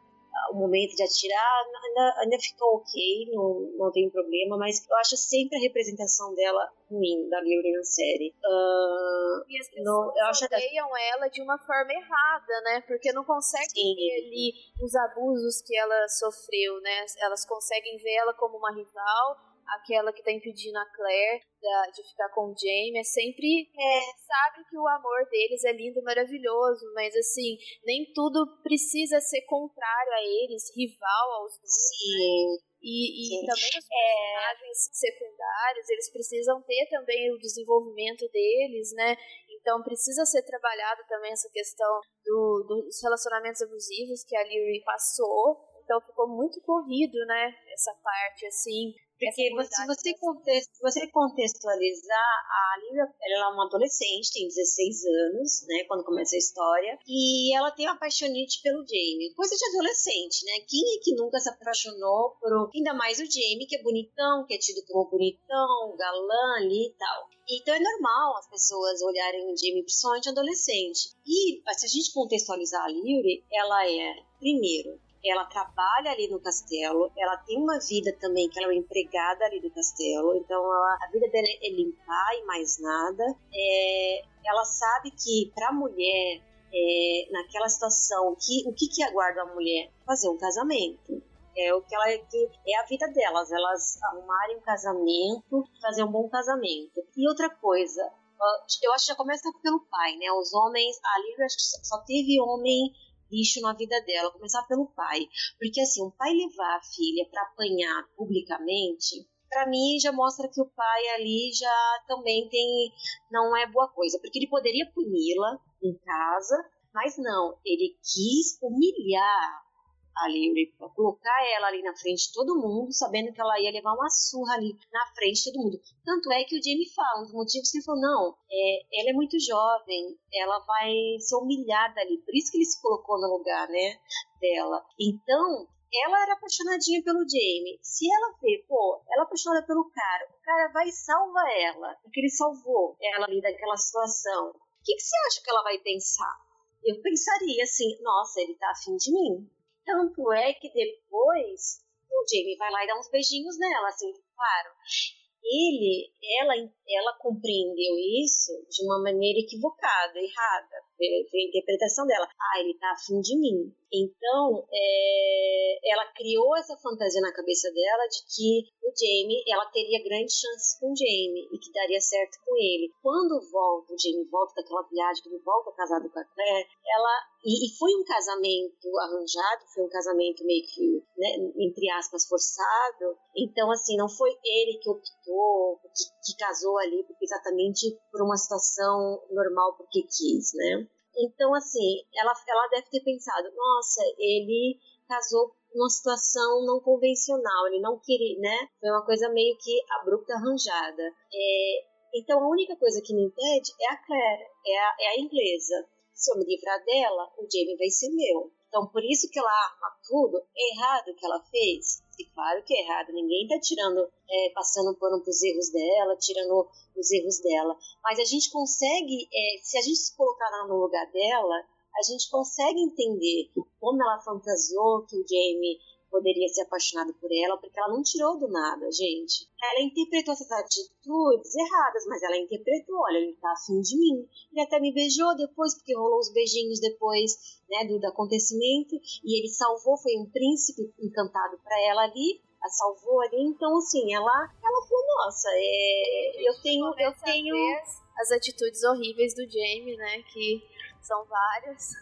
o momento de atirar ainda, ainda ficou ok, não, não tem problema, mas eu acho sempre a representação dela ruim da Lyra na série. Uh, e as pessoas não, eu acho odeiam ela de uma forma errada, né? Porque não conseguem ver ali os abusos que ela sofreu, né? Elas conseguem ver ela como uma rival, aquela que tá impedindo a Claire da, de ficar com o Jamie, é sempre é, sabe que o amor deles é lindo e maravilhoso, mas assim, nem tudo precisa ser contrário a eles, rival aos dois. Sim. Né? E, e também os personagens é... secundários, eles precisam ter também o desenvolvimento deles, né? Então precisa ser trabalhado também essa questão do, dos relacionamentos abusivos que a Lyrie passou. Então ficou muito corrido, né? Essa parte, assim. Porque você, se você, contexto, você contextualizar, a Lívia ela é uma adolescente, tem 16 anos, né, quando começa a história, e ela tem uma apaixonite pelo Jamie. Coisa de adolescente, né? Quem é que nunca se apaixonou por. Ainda mais o Jamie, que é bonitão, que é tido como bonitão, galã ali e tal. Então é normal as pessoas olharem o Jamie, principalmente adolescente. E se a gente contextualizar a Lyrie, ela é, primeiro, ela trabalha ali no castelo, ela tem uma vida também que ela é uma empregada ali do castelo, então ela, a vida dela é limpar e mais nada. É, ela sabe que para a mulher, é, naquela situação, que, o que, que aguarda a mulher? Fazer um casamento. É o que ela que é a vida delas, elas arrumarem um casamento, fazer um bom casamento. E outra coisa, eu acho que já começa pelo pai, né? Os homens, a Lívia acho que só teve homem lixo na vida dela, começar pelo pai. Porque assim, o pai levar a filha para apanhar publicamente, para mim já mostra que o pai ali já também tem não é boa coisa, porque ele poderia puni-la em casa, mas não, ele quis humilhar ali, colocar ela ali na frente de todo mundo, sabendo que ela ia levar uma surra ali na frente de todo mundo. Tanto é que o Jamie fala, dos motivos que ele falou, não, é, ela é muito jovem, ela vai ser humilhada ali, por isso que ele se colocou no lugar, né, dela. Então, ela era apaixonadinha pelo Jamie. Se ela vê, pô, ela é apaixonada pelo cara, o cara vai e salva ela, porque ele salvou ela ali daquela situação. O que, que você acha que ela vai pensar? Eu pensaria assim, nossa, ele tá afim de mim. Tanto é que depois o Jamie vai lá e dá uns beijinhos nela, assim, claro. Ele, ela, ela compreendeu isso de uma maneira equivocada, errada, pela interpretação dela. Ah, ele tá afim de mim. Então, é, ela criou essa fantasia na cabeça dela de que o Jamie, ela teria grandes chances com o Jamie e que daria certo com ele. Quando volta, o Jamie volta daquela viagem, que ele volta casado com a Claire, ela. E, e, foi um casamento arranjado, foi um casamento meio que, né, entre aspas, forçado. Então, assim, não foi ele que optou, que, que casou ali, porque exatamente por uma situação normal, porque quis, né? Então, assim, ela, ela deve ter pensado, nossa, ele casou numa situação não convencional, ele não queria, né? Foi uma coisa meio que abrupta, arranjada. É, então, a única coisa que me impede é a Claire, é a, é a inglesa. Se eu me livrar dela, o Jamie vai ser meu. Então, por isso que ela arma tudo, é errado que ela fez. E claro que é errado, ninguém tá tirando, é, passando pano pros erros dela, tirando os erros dela. Mas a gente consegue, é, se a gente se colocar no lugar dela, a gente consegue entender como ela fantasiou que o Jamie poderia ser apaixonado por ela, porque ela não tirou do nada, gente. Ela interpretou essas atitudes erradas, mas ela interpretou, olha, ele tá afim de mim. Ele até me beijou depois, porque rolou os beijinhos depois, né, do, do acontecimento, e ele salvou, foi um príncipe encantado para ela ali, a salvou ali, então assim, ela, ela falou, nossa, é, eu tenho, eu tenho... As atitudes horríveis do Jamie, né, que são várias.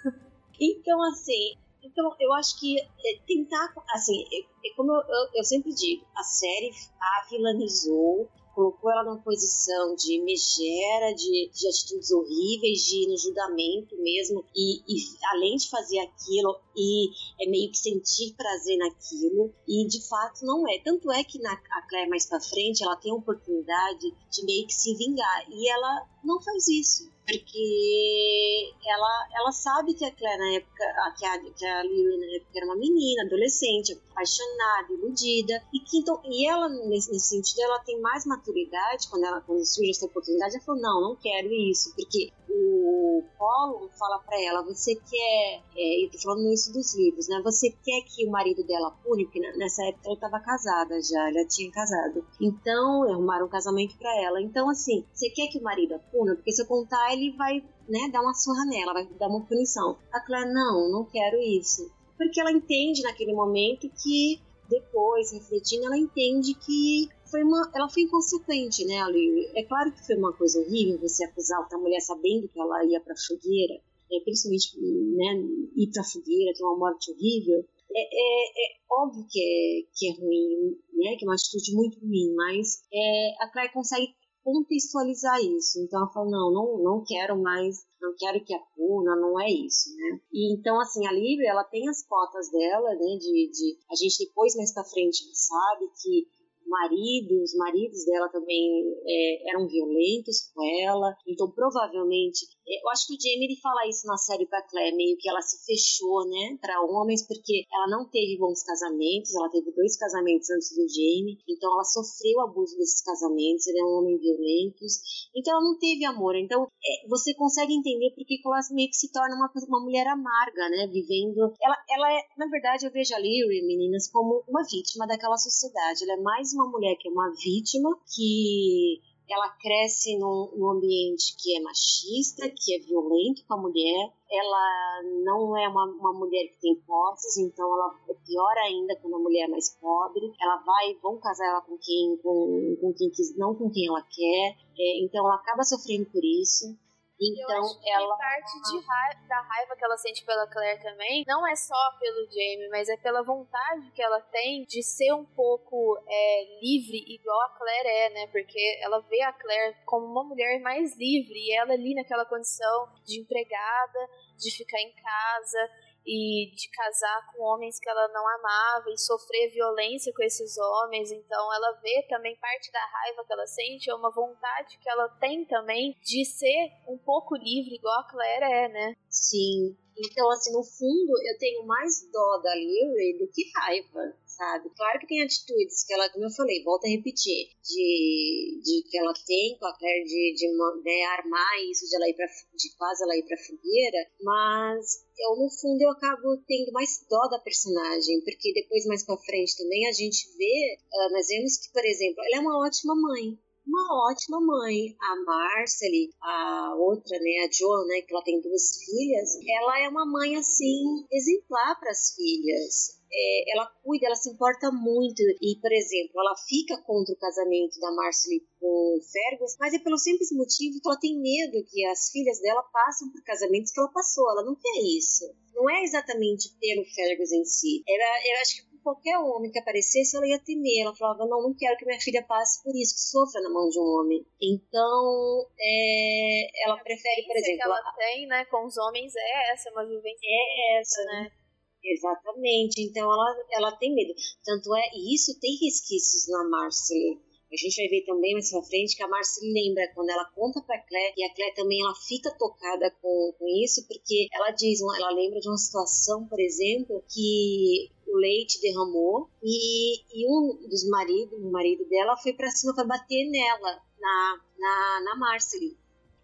Então, assim, então, eu acho que é, tentar, assim, é, é como eu, eu, sempre digo, a série a vilanizou, colocou ela numa posição de megera, de, de atitudes horríveis, de ir no julgamento mesmo, e, e, além de fazer aquilo, e é meio que sentir prazer naquilo, e de fato não é. Tanto é que na a Claire mais pra frente, ela tem a oportunidade de meio que se vingar, e ela não faz isso porque ela, ela sabe que a Claire na época, que a, que a Lily na época era uma menina, adolescente, apaixonada, iludida, e que então, e ela nesse, nesse sentido ela tem mais maturidade quando ela quando surge essa oportunidade, ela falou não, não quero isso, porque o Paulo fala para ela, você quer, é, eu tô falando isso dos livros, né? Você quer que o marido dela pune, porque nessa época ela estava casada já, já tinha casado. Então, arrumaram um casamento para ela. Então, assim, você quer que o marido a puna? Porque se eu contar, ele vai, né, dar uma surra nela, vai dar uma punição. A Claire, não, não quero isso. Porque ela entende naquele momento que depois, refletindo, ela entende que foi uma, ela foi inconsequente, né, ali. É claro que foi uma coisa horrível você acusar outra mulher sabendo que ela ia para fogueira, é, principalmente, né, ir para fogueira, é uma morte horrível. É, é, é, óbvio que é, que é ruim, né, que é uma atitude muito ruim, mas é, a Claire consegue contextualizar isso. Então ela falou, não, não, não quero mais, não quero que a puna, não é isso, né? E então, assim, a Lívia, ela tem as cotas dela, né, de, de a gente depois, mais pra frente, sabe que marido, os maridos dela também é, eram violentos com ela, então provavelmente eu acho que o Jamie ele fala isso na série Claire, meio que ela se fechou, né, para homens, porque ela não teve bons casamentos, ela teve dois casamentos antes do Jamie, então ela sofreu abuso desses casamentos, ele é um homem violento, então ela não teve amor. Então é, você consegue entender porque ela meio que se torna uma, uma mulher amarga, né, vivendo. Ela, ela é, na verdade, eu vejo a Lyrie, meninas, como uma vítima daquela sociedade. Ela é mais uma mulher que é uma vítima que ela cresce num, num, ambiente que é machista, que é violento com a mulher. Ela não é uma, uma mulher que tem posses, então ela é pior ainda quando a mulher é mais pobre. Ela vai, vão casar ela com quem, com, com quem quis, não com quem ela quer. É, então ela acaba sofrendo por isso. Então eu acho que ela. parte de raiva, da raiva que ela sente pela Claire também não é só pelo Jamie, mas é pela vontade que ela tem de ser um pouco é, livre, igual a Claire é, né? Porque ela vê a Claire como uma mulher mais livre e ela ali naquela condição de empregada, de ficar em casa e de casar com homens que ela não amava e sofrer violência com esses homens. Então ela vê também parte da raiva que ela sente, é uma vontade que ela tem também de ser um pouco livre, igual a Claire é, né? Sim. Então, assim, no fundo, eu tenho mais dó da Lily do que raiva sabe? Claro que tem atitudes que ela, como eu falei, volta a repetir, de, de que ela tem com a Claire de, de, né, armar isso, de ela ir pra, de quase ela ir pra fogueira, mas eu, no fundo, eu acabo tendo mais dó da personagem, porque depois, mais pra frente também, a gente vê, nós vemos que, por exemplo, ela é uma ótima mãe, uma ótima mãe. A Marcely, a outra, né, a Jo, né, que ela tem duas filhas, ela é uma mãe assim exemplar para as filhas é, ela cuida, ela se importa muito. E, por exemplo, ela fica contra o casamento da Marcely com o Fergus, mas é pelo simples motivo que ela tem medo que as filhas dela passem por casamentos que ela passou. Ela não quer isso. Não é exatamente pelo Fergus em si. Eu acho que qualquer homem que aparecesse, ela ia temer. Ela falava: Não, não quero que minha filha passe por isso, que sofra na mão de um homem. Então, é, ela prefere, por exemplo. que ela tem, né, com os homens é essa, uma vivência. É essa, né? Exatamente, então ela, ela tem medo. Tanto é, e isso tem resquícios na Marcely. A gente vai ver também mais pra frente que a Marcely lembra quando ela conta pra Claire, e a Claire também ela fica tocada com, com isso, porque ela diz, ela lembra de uma situação, por exemplo, que o leite derramou e, e um dos maridos, o marido dela, foi para cima para bater nela, na, na, na Marcely.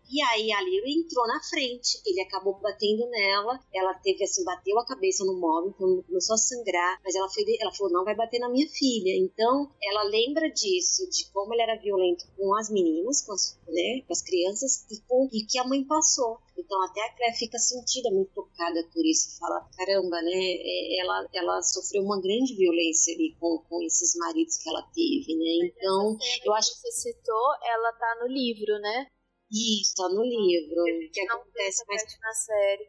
E aí a Lyra entrou na frente, ele acabou batendo nela, ela teve assim, bateu a cabeça no móvel, começou a sangrar, mas ela, foi, ela falou, não vai bater na minha filha. Então, ela lembra disso, de como ele era violento com as meninas, com as, né, com as crianças, e com o que a mãe passou. Então até a Claire fica sentida, muito tocada por isso. Fala, caramba, né? É, ela, ela sofreu uma grande violência ali com, com esses maridos que ela teve, né? Então, eu acho que você citou, ela tá no livro, né? Isso, tá no livro. Que acontece mais na série.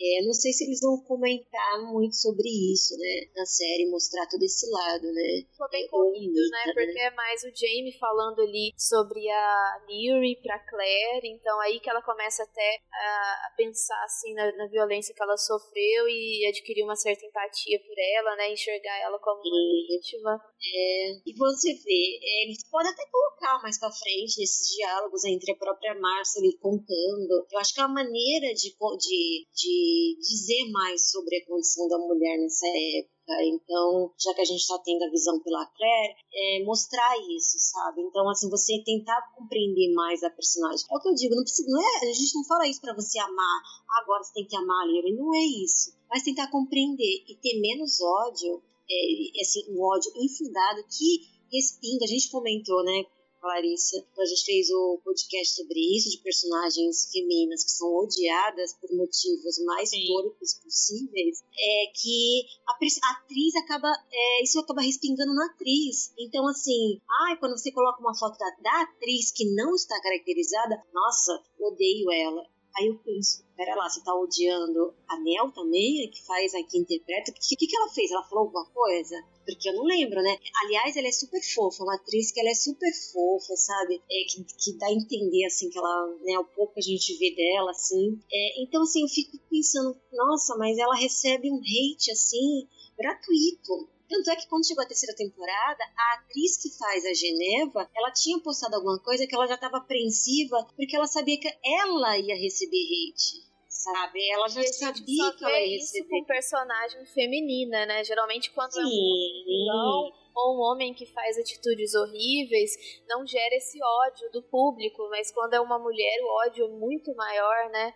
É, não sei se eles vão comentar muito sobre isso, né? Na série, mostrar todo esse lado, né? Ficou bem corrido, né? Porque é mais o Jamie falando ali sobre a Niri pra Claire, então aí que ela começa até a pensar, assim, na, na violência que ela sofreu e adquirir uma certa empatia por ela, né? Enxergar ela como uma vítima. É, e você vê, é, eles podem até colocar mais pra frente nesses diálogos entre a própria Marcely contando. Eu acho que é uma maneira de, de, de dizer mais sobre a condição da mulher nessa época. Então, já que a gente está tendo a visão pela Claire, é mostrar isso, sabe? Então, assim, você tentar compreender mais a personagem. É o que eu digo, não, precisa, não é, a gente não fala isso para você amar, agora você tem que amar a Lyra, não é isso. Mas tentar compreender e ter menos ódio, é, assim, um ódio infundado que respinga. A gente comentou, né? Larissa. Então, a gente fez o podcast sobre isso, de personagens femininas que são odiadas por motivos mais torpes possíveis, é que a, atriz acaba, é, isso acaba respingando na atriz. Então, assim, ai, quando você coloca uma foto da, da atriz que não está caracterizada, nossa, odeio ela. Aí eu penso, pera lá, você tá odiando a Nel também, que faz, a que interpreta? O que, que, que ela fez? Ela falou alguma coisa? Porque eu não lembro, né? Aliás, ela é super fofa, uma atriz que ela é super fofa, sabe? É, que, que dá a entender, assim, que ela, né, o pouco que a gente vê dela, assim. É, então, assim, eu fico pensando, nossa, mas ela recebe um hate, assim, gratuito Tanto é que quando chegou a terceira temporada, a atriz que faz a Geneva, ela tinha postado alguma coisa que ela já estava apreensiva, porque ela sabia que ela ia receber hate sabe? Ela já sabia que ela ia receber. isso com personagem feminina, né? Geralmente quando Sim. é um ou um homem que faz atitudes horríveis, não gera esse ódio do público, mas quando é uma mulher, o ódio é muito maior, né?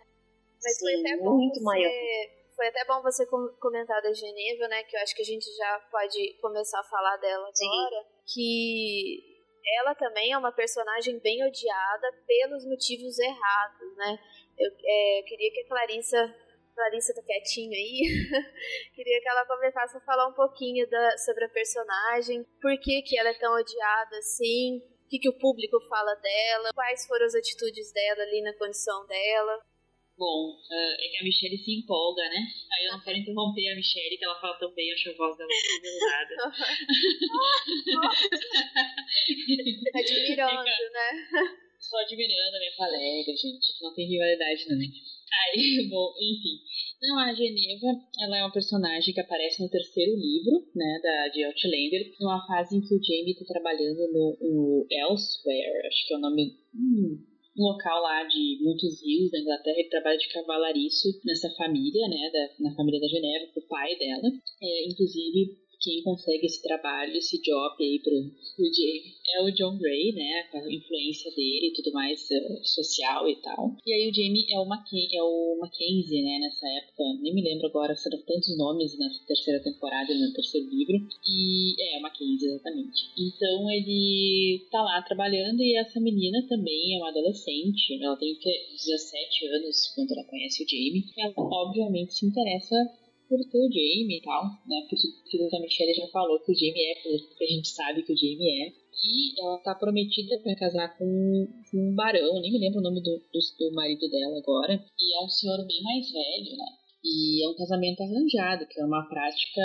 Mas Sim, foi até bom muito você... maior. Foi até bom você comentar da Geneva, né? Que eu acho que a gente já pode começar a falar dela agora. Sim. Que ela também é uma personagem bem odiada pelos motivos errados, né? Eu é, queria que a Clarissa, Clarissa tá quietinha aí, queria que ela começasse a falar um pouquinho da, sobre a personagem, por que, que ela é tão odiada assim, o que, que o público fala dela, quais foram as atitudes dela ali na condição dela. Bom, uh, é que a Michelle se empolga, né? Aí eu não quero interromper a Michelle, que ela fala tão bem, acho a voz dela melodada. Admirando, né? Só admirando a minha colega, gente. Não tem rivalidade, não. Aí, bom, enfim. Não, a Geneva, ela é uma personagem que aparece no terceiro livro, né, da, de Outlander, numa fase em que o Jamie tá trabalhando no, no Elsewhere, acho que é o nome... Hum, um local lá de muitos rios da Inglaterra, ele trabalha de cavalariço nessa família, né, da, na família da Geneva, o pai dela. É, inclusive, quem consegue esse trabalho, esse job aí pro, pro Jamie é o John Gray, né? Com a influência dele e tudo mais uh, social e tal. E aí o Jamie é o, Mackenzie, é o Mackenzie, né? Nessa época, nem me lembro agora, foram tantos nomes nessa terceira temporada, no terceiro livro. E é, é o Mackenzie, exatamente. Então ele tá lá trabalhando e essa menina também é uma adolescente. Ela tem 17 anos quando ela conhece o Jamie. Ela obviamente se interessa por o Jamie e tal, né? Porque a Michelle já falou que o Jamie é, porque a gente sabe que o Jamie é. E ela tá prometida para casar com, um barão, nem me lembro o nome do, do, do marido dela agora. E é um senhor bem mais velho, né? E é um casamento arranjado, que é uma prática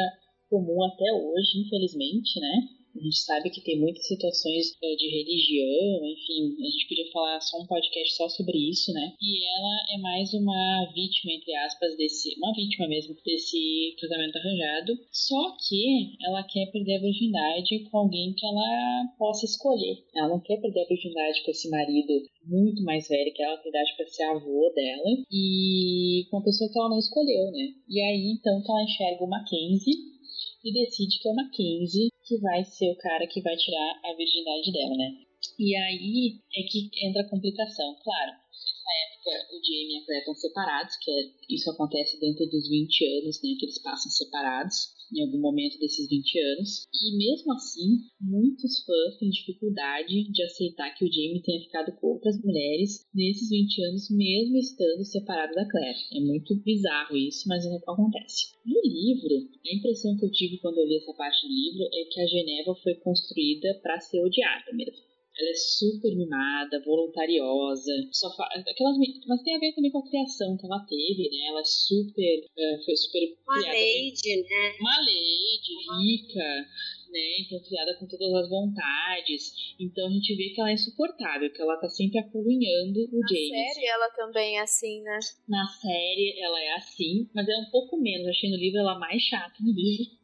comum até hoje, infelizmente, né? A gente sabe que tem muitas situações é, de religião, enfim, a gente podia falar só um podcast só sobre isso, né? E ela é mais uma vítima, entre aspas, desse. Uma vítima mesmo desse casamento arranjado. Só que ela quer perder a virgindade com alguém que ela possa escolher. Ela não quer perder a virgindade com esse marido muito mais velho que ela, tem idade para ser avô dela, e com uma pessoa que ela não escolheu, né? E aí então que ela enxerga o Mackenzie e decide que é o Mackenzie que vai ser o cara que vai tirar a virgindade dela, né? E aí é que entra a complicação. Claro, época o Jamie e a Claire estão separados, que é, isso acontece dentro dos 20 anos, né, que eles passam separados em algum momento desses 20 anos. E mesmo assim, muitos fãs têm dificuldade de aceitar que o Jamie tenha ficado com outras mulheres nesses 20 anos, mesmo estando separado da Claire. É muito bizarro isso, mas é o que acontece. No livro, a impressão que eu tive quando eu li essa parte do livro é que a Geneva foi construída para ser odiada mesmo. Ela é super mimada, voluntariosa, só fa... aquelas mas tem a ver também com a criação que ela teve, né? Ela é super, uh, foi super uma lady, né? Uma lady rica, né? Então criada com todas as vontades. Então a gente vê que ela é insuportável, que ela tá sempre apurrinhando o Na James. Na série ela também é assim, né? Na série ela é assim, mas é um pouco menos. Achei no livro ela mais chata no livro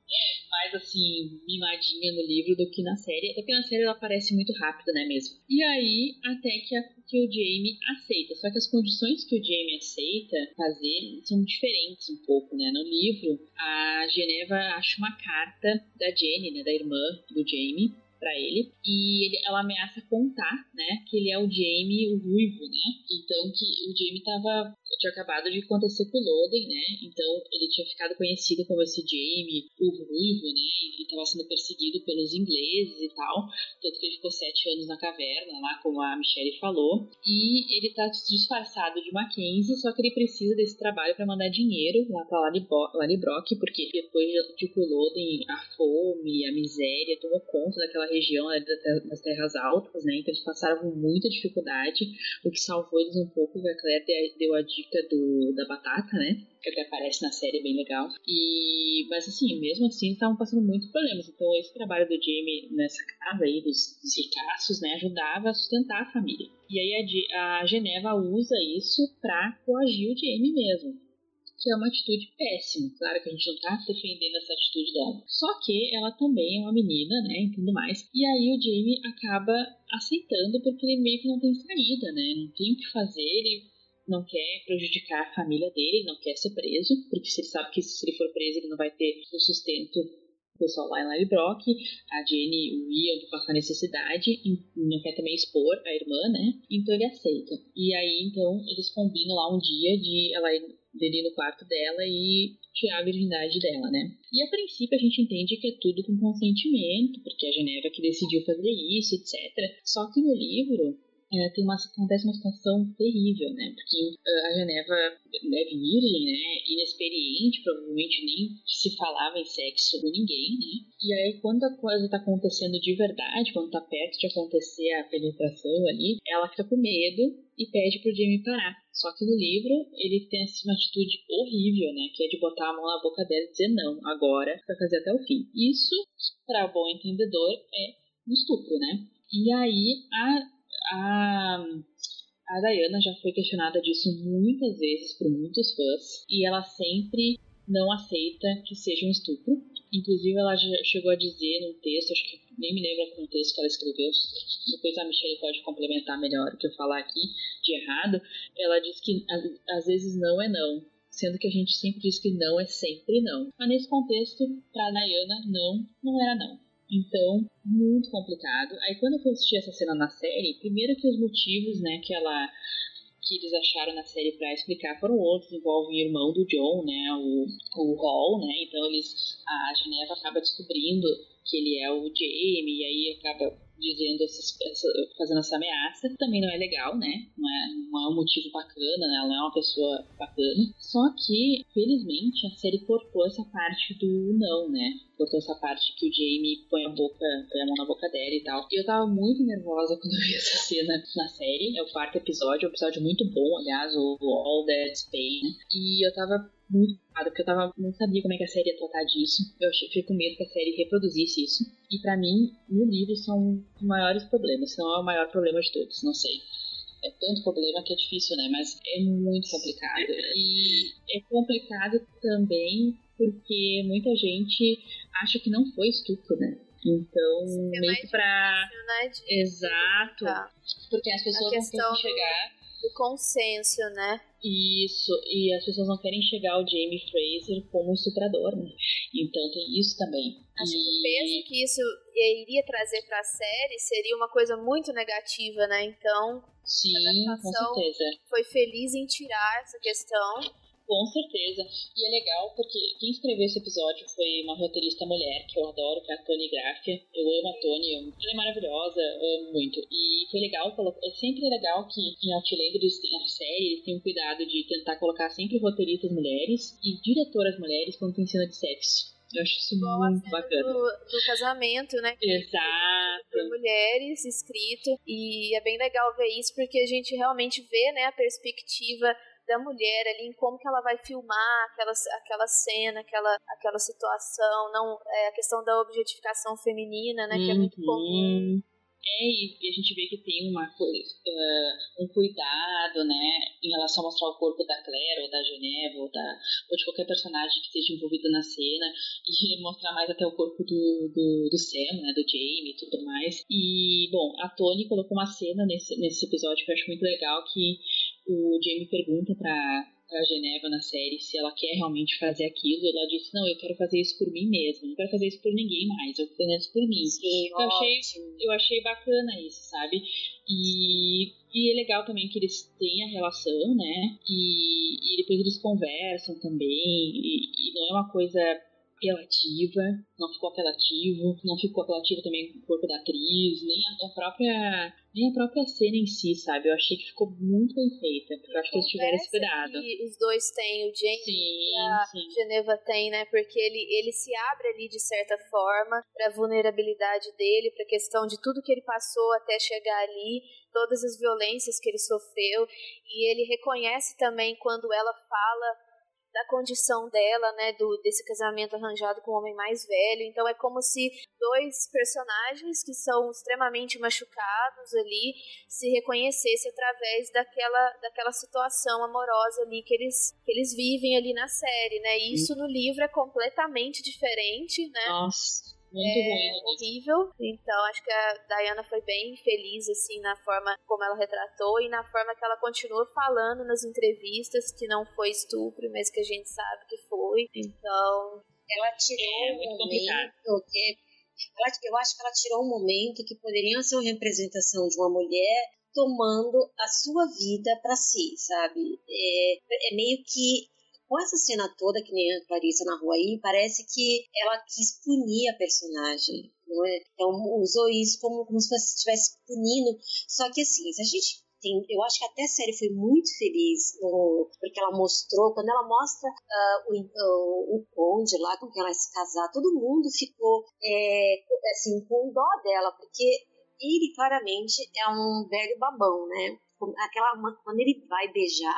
mais assim, mimadinha no livro do que na série. Até que na série ela parece muito rápida, né mesmo? E aí, até que, a, que o Jamie aceita. Só que as condições que o Jamie aceita fazer são diferentes um pouco, né? No livro, a Geneva acha uma carta da Jenny, né? Da irmã do Jamie, para ele e ele, ela ameaça contar, né, que ele é o Jamie, o ruivo, né? Então que o Jamie tava tinha acabado de acontecer com o Loden, né? Então ele tinha ficado conhecido como esse Jamie, o ruivo, né? E estava sendo perseguido pelos ingleses e tal, tanto que ele ficou sete anos na caverna, lá como a Michelle falou. E ele tá disfarçado de Mackenzie, só que ele precisa desse trabalho para mandar dinheiro lá para Lallybrock, porque depois de que o Loden, a fome, a miséria tomou conta daquela região né, das terras altas, né? Então eles passaram muita dificuldade, o que salvou eles um pouco, que a Claire deu a dica do, da batata, né? Que até aparece na série bem legal. E, mas assim, mesmo assim, estavam passando muitos problemas. Então esse trabalho do Jamie nessa casa aí, dos, dos ricaços, né? Ajudava a sustentar a família. E aí a, a Geneva usa isso pra coagir o Jamie mesmo. que é uma atitude péssima. Claro que a gente não tá defendendo essa atitude dela. Só que ela também é uma menina, né, e tudo mais. E aí o Jamie acaba aceitando porque ele meio que não tem saída, né? Não tem o que fazer, ele não quer prejudicar a família dele, não quer ser preso, porque se ele sabe que se ele for preso ele não vai ter o sustento o pessoal lá em Brock, a Jenny o Ian passar necessidade, e não quer também expor a irmã, né? Então ele aceita. E aí, então, eles combinam lá um dia de ela dele no quarto dela e tirar a virgindade dela, né? E a princípio a gente entende que é tudo com consentimento, porque a Geneva que decidiu fazer isso, etc. Só que no livro é, tem uma, acontece uma situação terrível, né? Porque uh, a Geneva é virgem, né? Inexperiente, provavelmente nem se falava em sexo com ninguém, né? E aí, quando a coisa tá acontecendo de verdade, quando tá perto de acontecer a penetração ali, ela fica com medo e pede pro Jamie parar. Só que no livro ele tem assim, uma atitude horrível, né? Que é de botar a mão na boca dela e dizer não, agora vai fazer até o fim. Isso, para bom entendedor, é um estupro, né? E aí a, a, a Diana já foi questionada disso muitas vezes por muitos fãs e ela sempre não aceita que seja um estupro. Inclusive, ela chegou a dizer num texto, acho que nem me lembro qual texto que ela escreveu, depois a Michelle pode complementar melhor o que eu falar aqui de errado. Ela diz que às vezes não é não, sendo que a gente sempre diz que não é sempre não. Mas nesse contexto, para Nayana, não, não era não. Então, muito complicado. Aí quando eu fui assistir essa cena na série, primeiro que os motivos, né, que ela que eles acharam na série para explicar foram outros, envolvem o irmão do John, né, o, o Hall, né, então eles, a Geneva acaba descobrindo que ele é o Jamie, e aí acaba dizendo essas, essa, fazendo essa ameaça, também não é legal, né? Não é, não é um motivo bacana, né? Ela não é uma pessoa bacana. Só que, felizmente, a série cortou essa parte do não, né? Cortou essa parte que o Jamie põe a boca, põe a mão na boca dela e tal. E eu tava muito nervosa quando eu vi essa cena na série. É o quarto episódio, é um episódio muito bom, aliás, o All That Spain, né? E eu tava muito preocupada, porque eu tava, não sabia como é que a série ia tratar disso. Eu achei, fiquei com medo que a série reproduzisse isso. E para mim, no livro, são os maiores problemas, se não é o maior problema de todos, não sei. É tanto problema que é difícil, né? Mas é muito complicado. E é complicado também porque muita gente acha que não foi estupro, né? Então, meio que pra. Né. Exato. Porque as pessoas não chegar do consenso, né? Isso, e as pessoas não querem chegar ao Jamie Fraser como estuprador, né? Então tem isso também. Acho e... que o peso que isso iria trazer para a série seria uma coisa muito negativa, né? Então, Sim, com certeza. Foi feliz em tirar essa questão com certeza. E é legal porque quem escreveu esse episódio foi uma roteirista mulher que eu adoro, que é a Tony Graffia. Eu amo a Tony, ela é maravilhosa, amo muito. E foi legal, é sempre legal que em Outlanders, na série, eles têm um cuidado de tentar colocar sempre roteiristas mulheres e diretoras mulheres quando tem cena de sexo. Eu acho isso Igual muito bacana. Do, do, casamento, né? Exato. Por mulheres, escrito. E é bem legal ver isso, porque a gente realmente vê, né, a perspectiva da mulher ali, em como que ela vai filmar aquela, aquela cena, aquela, aquela situação, não é, a questão da objetificação feminina, né, que é muito comum. Uhum. É, e a gente vê que tem uma, uh, um cuidado, né, em relação a mostrar o corpo da Claire, ou da Geneva, ou, da, ou de qualquer personagem que esteja envolvido na cena, e mostrar mais até o corpo do, do, do Sam, né, do Jamie e tudo mais. E, bom, a Tony colocou uma cena nesse, nesse episódio que eu acho muito legal, que o Jamie pergunta pra, pra Geneva na série se ela quer realmente fazer aquilo. E ela disse: Não, eu quero fazer isso por mim mesma, não quero fazer isso por ninguém mais, eu quero fazer isso por mim. Sim, eu, achei, eu achei bacana isso, sabe? E, e é legal também que eles têm a relação, né? E, e depois eles conversam também. E, e não é uma coisa apelativa, não ficou apelativo, não ficou apelativo também o corpo da atriz, nem a própria nem a própria cena em si, sabe? Eu achei que ficou muito bem feita, porque eu acho que eles tiveram esse cuidado. os dois têm, o James sim, e a sim. Geneva tem, né? Porque ele, ele se abre ali de certa forma para a vulnerabilidade dele, para a questão de tudo que ele passou até chegar ali, todas as violências que ele sofreu, e ele reconhece também quando ela fala da condição dela, né, do desse casamento arranjado com um homem mais velho. Então é como se dois personagens que são extremamente machucados ali se reconhecessem através daquela daquela situação amorosa ali que eles que eles vivem ali na série, né? E isso no livro é completamente diferente, né? Nossa. Muito é ruim. horrível. Então acho que a Diana foi bem feliz assim na forma como ela retratou e na forma que ela continua falando nas entrevistas que não foi estupro, mas que a gente sabe que foi. Então ela tirou É, um momento que ela, eu acho que ela tirou um momento que poderia ser uma representação de uma mulher tomando a sua vida para si, sabe? É, é meio que com essa cena toda, que nem a Clarissa narrou aí, parece que ela quis punir a personagem, não é? Então usou isso como, como se estivesse punindo. Só que assim, se a gente tem, eu acho que até a série foi muito feliz no- porque ela mostrou, quando ela mostra ah, o, o, conde lá com quem ela se casar, todo mundo ficou é, assim, com dó dela, porque ele claramente é um velho babão, né? Aquela, quando ele vai beijar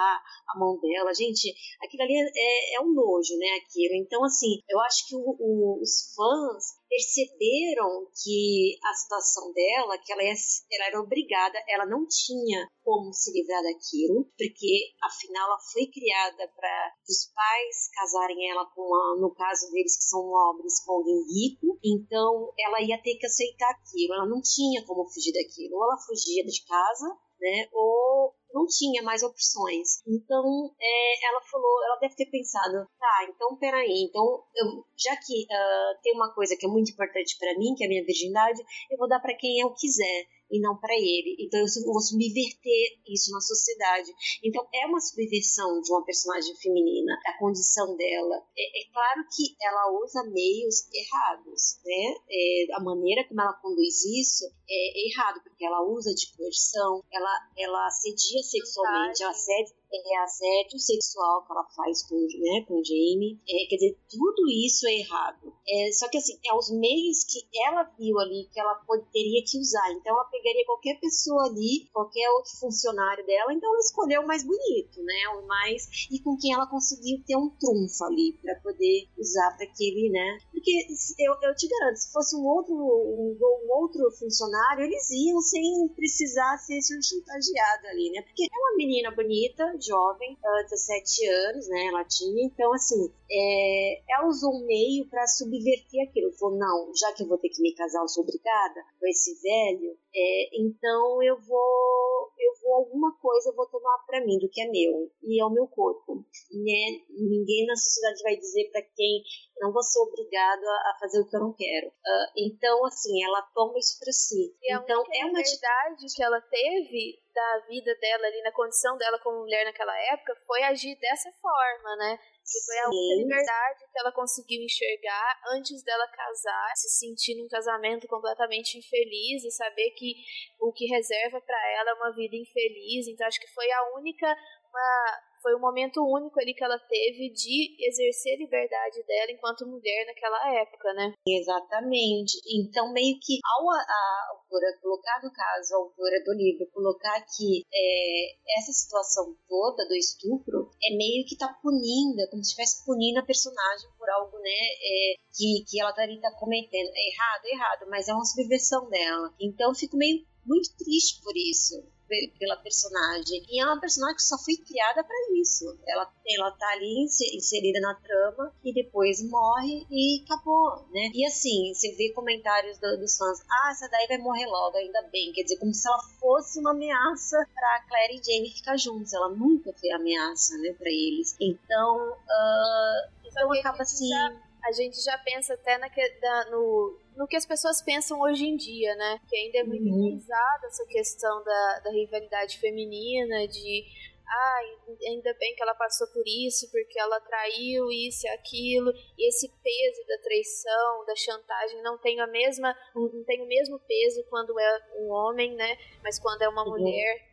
a mão dela, gente, aquilo ali é, é um nojo, né? Aquilo. Então, assim, eu acho que o- o- os fãs perceberam que a situação dela, que ela, ia, ela era obrigada, ela não tinha como se livrar daquilo, porque afinal ela foi criada para os pais casarem ela com, a, no caso deles que são nobres, com alguém rico, então ela ia ter que aceitar aquilo, ela não tinha como fugir daquilo, ou ela fugia de casa, né, ou não tinha mais opções. Então, é, ela falou, ela deve ter pensado, tá, então peraí, então, eu, já que ah, tem uma coisa que é muito importante para mim, que é a minha virgindade, eu vou dar para quem eu quiser e não para ele. Então eu vou subverter isso na sociedade. Então é uma subversão de uma personagem feminina, a condição dela. É, é claro que ela usa meios errados, né? É, a maneira como ela conduz isso é errado, porque ela usa de coerção, ela, ela assedia sexualmente, ela assedia é assédio sexual que ela faz com, né, com o Jamie. É, quer dizer, tudo isso é errado. É, só que assim, é os meios que ela viu ali que ela teria que usar. Então ela pegaria qualquer pessoa ali, qualquer outro funcionário dela, então ela escolheu o mais bonito, né? O mais. E com quem ela conseguiu ter um trunfo ali para poder usar para aquele, né? Porque eu, eu te garanto, se fosse um outro, um, um outro funcionário, eles iam sem precisar ser chantageado ali, né? Porque é uma menina bonita, jovem, ela 17 anos, né? Ela tinha, então assim, é, ela usou um meio para subverter aquilo. Falou, não, já que eu vou ter que me casar, eu sou obrigada com esse velho, é, então eu vou, eu vou alguma coisa eu vou tomar para mim do que é meu e é o meu corpo, né? Ninguém na sociedade vai dizer para quem não vou ser obrigado a, fazer o que eu não quero. Ah, então assim, ela toma isso para si. E então é uma liberdade que ela teve da vida dela ali, na condição dela como mulher naquela época, foi agir dessa forma, né? Que foi a única liberdade que ela conseguiu enxergar antes dela casar, se sentir num casamento completamente infeliz e saber que o que reserva para ela é uma vida infeliz. Então acho que foi a única uma foi um momento único ali que ela teve de exercer a liberdade dela enquanto mulher naquela época, né? Exatamente. Então, meio que ao a, a autora colocar, no caso, a autora do livro, colocar que é, essa situação toda do estupro é meio que tá punindo, é como se estivesse punindo a personagem por algo, né, é, que, que ela tá, tá cometendo. É errado, é errado, mas é uma subversão dela. Então, eu fico meio muito triste por isso pela personagem. E é uma personagem que só foi criada para isso. Ela, ela tá ali inse- inserida na trama e depois morre e acabou, né? E assim, você vê comentários do- dos fãs: ah, essa daí vai morrer logo, ainda bem. Quer dizer, como se ela fosse uma ameaça pra Claire e Jamie ficar juntos. Ela nunca foi ameaça, né, pra eles. Então, ah, então a acaba assim. já- a gente já pensa até na da- no, no que as pessoas pensam hoje em dia, né? Que ainda é muito Uhum. enraizada essa questão da, da rivalidade feminina, de ah, ainda bem que ela passou por isso, porque ela traiu isso e aquilo, e esse peso da traição, da chantagem não tem a mesma, não tem o mesmo peso quando é um homem, né? Mas quando é uma Uhum. mulher,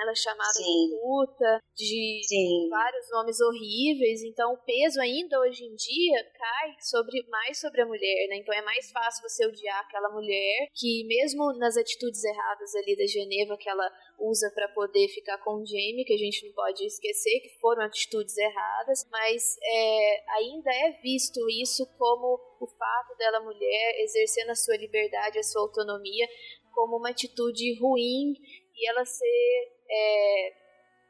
ela é chamada Sim. de puta, de Sim. vários nomes horríveis, então o peso ainda hoje em dia cai sobre mais sobre a mulher, né? Então é mais fácil você odiar aquela mulher que mesmo nas atitudes erradas ali da Geneva que ela usa para poder ficar com o Jamie, que a gente não pode esquecer que foram atitudes erradas, mas é, ainda é visto isso como o fato dela mulher exercendo a sua liberdade, a sua autonomia, como uma atitude ruim e ela ser é,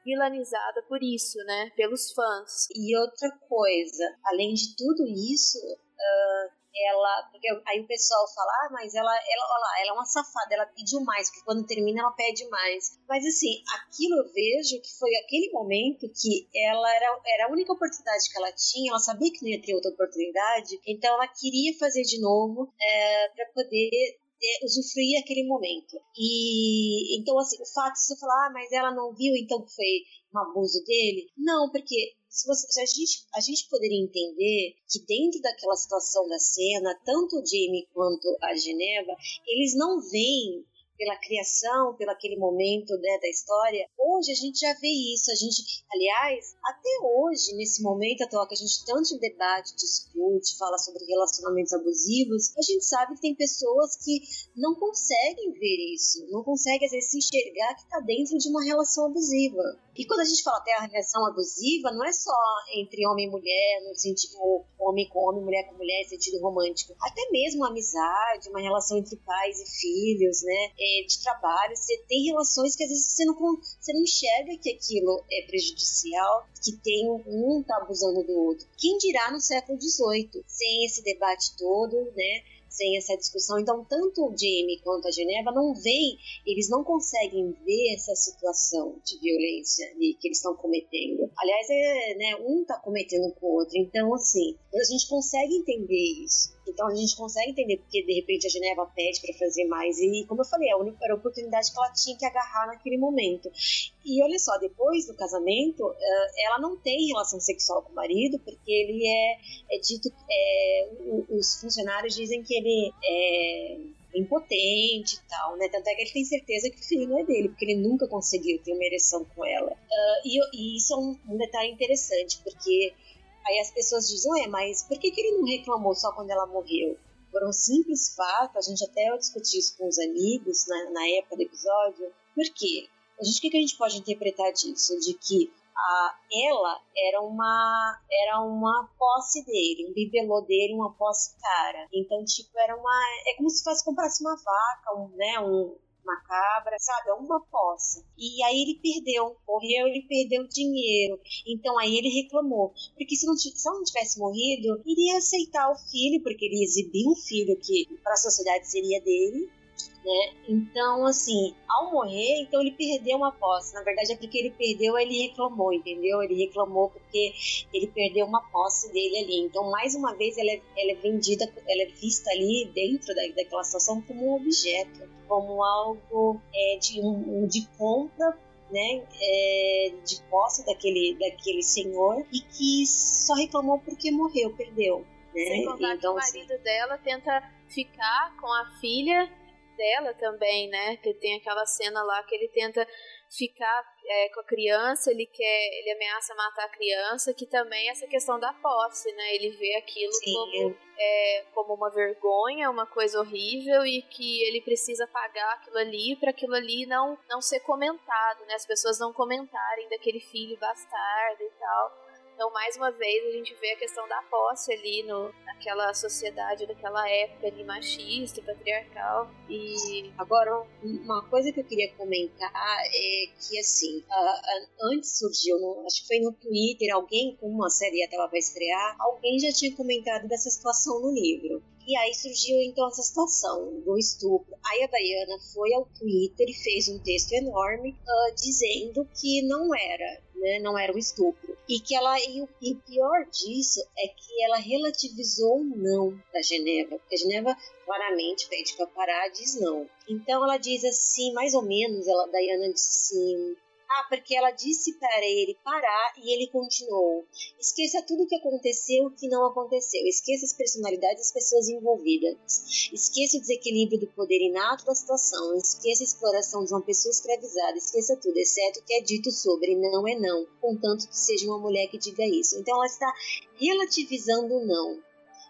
vilanizada por isso, né? Pelos fãs. E outra coisa, além de tudo isso, uh, ela. Porque aí o pessoal fala, ah, mas ela, ela, olha lá, ela é uma safada, ela pediu mais, porque quando termina ela pede mais. Mas assim, aquilo eu vejo que foi aquele momento que ela era, era a única oportunidade que ela tinha, ela sabia que não ia ter outra oportunidade, então ela queria fazer de novo é, para poder é, usufruir aquele momento. E então, assim, o fato de você falar, ah, mas ela não viu, então foi um abuso dele. Não, porque se, você, se a, gente, a gente poderia entender que dentro daquela situação da cena, tanto o Jamie quanto a Geneva, eles não veem pela criação, pelo aquele momento né, da história. Hoje a gente já vê isso. A gente, aliás, até hoje, nesse momento atual que a gente tanto debate, discute, fala sobre relacionamentos abusivos, a gente sabe que tem pessoas que não conseguem ver isso, não conseguem às vezes se enxergar que está dentro de uma relação abusiva. E quando a gente fala até a relação abusiva, não é só entre homem e mulher, no sentido homem com homem, mulher com mulher, sentido romântico. Até mesmo amizade, uma relação entre pais e filhos, né? É, de trabalho. Você tem relações que às vezes você não, você não enxerga que aquilo é prejudicial, que tem um tá abusando do outro. Quem dirá no século XVIII, sem esse debate todo, né? Sem essa discussão. Então, tanto o Jamie quanto a Geneva não veem, eles não conseguem ver essa situação de violência que eles estão cometendo. Aliás, é, né, um está cometendo com o outro. Então, assim, a gente consegue entender isso. Então a gente consegue entender porque de repente a Geneva pede para fazer mais. E como eu falei, a única era a oportunidade que ela tinha que agarrar naquele momento. E olha só, depois do casamento, eh, ela não tem relação sexual com o marido, porque ele é, é dito. É, os funcionários dizem que ele é impotente e tal, né? Tanto é que ele tem certeza que o filho não é dele, porque ele nunca conseguiu ter uma ereção com ela. Uh, e, e, isso é um, um detalhe interessante, porque Aí as pessoas dizem, ué, mas por que, que ele não reclamou só quando ela morreu? Por um simples fato, a gente até discutiu isso com os amigos na, na época do episódio. Por quê? A gente, o que, que a gente pode interpretar disso? De que a, ela era uma era uma posse dele, um bibelô dele, uma posse cara. Então, tipo, era uma. É como se fosse comprasse uma vaca, um, né? Um, uma cabra, sabe? É uma posse. E aí ele perdeu, morreu, ele perdeu dinheiro. Então aí ele reclamou. Porque se não, se não tivesse morrido, iria aceitar o filho, porque ele exibiu um filho que para a sociedade seria dele né? Então, assim, ao morrer, então ele perdeu uma posse. Na verdade, é porque ele perdeu, ele reclamou, entendeu? Ele reclamou porque ele perdeu uma posse dele ali. Então, mais uma vez, ela é, ela é vendida, ela é vista ali dentro da, daquela situação como um objeto, como algo é, de, um, de compra né, é, de posse daquele, daquele senhor e que só reclamou porque morreu, perdeu. Né? Sem contar então, que o assim, marido assim, dela tenta ficar com a filha dela também, né? Que tem aquela cena lá que ele tenta ficar é, com a criança, ele quer, ele ameaça matar a criança, que também é essa questão da posse, né? Ele vê aquilo como, é, como uma vergonha, uma coisa horrível e que ele precisa pagar aquilo ali para aquilo ali não, não ser comentado, né? As pessoas não comentarem daquele filho bastardo e tal. Então, mais uma vez, a gente vê a questão da posse ali no, naquela sociedade daquela época ali, machista, patriarcal. E agora, uma coisa que eu queria comentar é que, assim, antes surgiu, no, acho que foi no Twitter, alguém, como uma série estava para estrear, alguém já tinha comentado dessa situação no livro. E aí surgiu então essa situação do estupro. Aí a Diana foi ao Twitter e fez um texto enorme uh, dizendo que não era, né, não era um estupro. E que ela e o, e pior disso é que ela relativizou o não da Geneva, porque a Geneva claramente pede para parar, diz não. Então ela diz assim, mais ou menos, ela Diana disse assim: Ah, porque ela disse para ele parar e ele continuou. Esqueça tudo o que aconteceu o que não aconteceu. Esqueça as personalidades das pessoas envolvidas. Esqueça o desequilíbrio do poder inato da situação. Esqueça a exploração de uma pessoa escravizada. Esqueça tudo, exceto o que é dito sobre não é não, contanto que seja uma mulher que diga isso. Então ela está relativizando o não.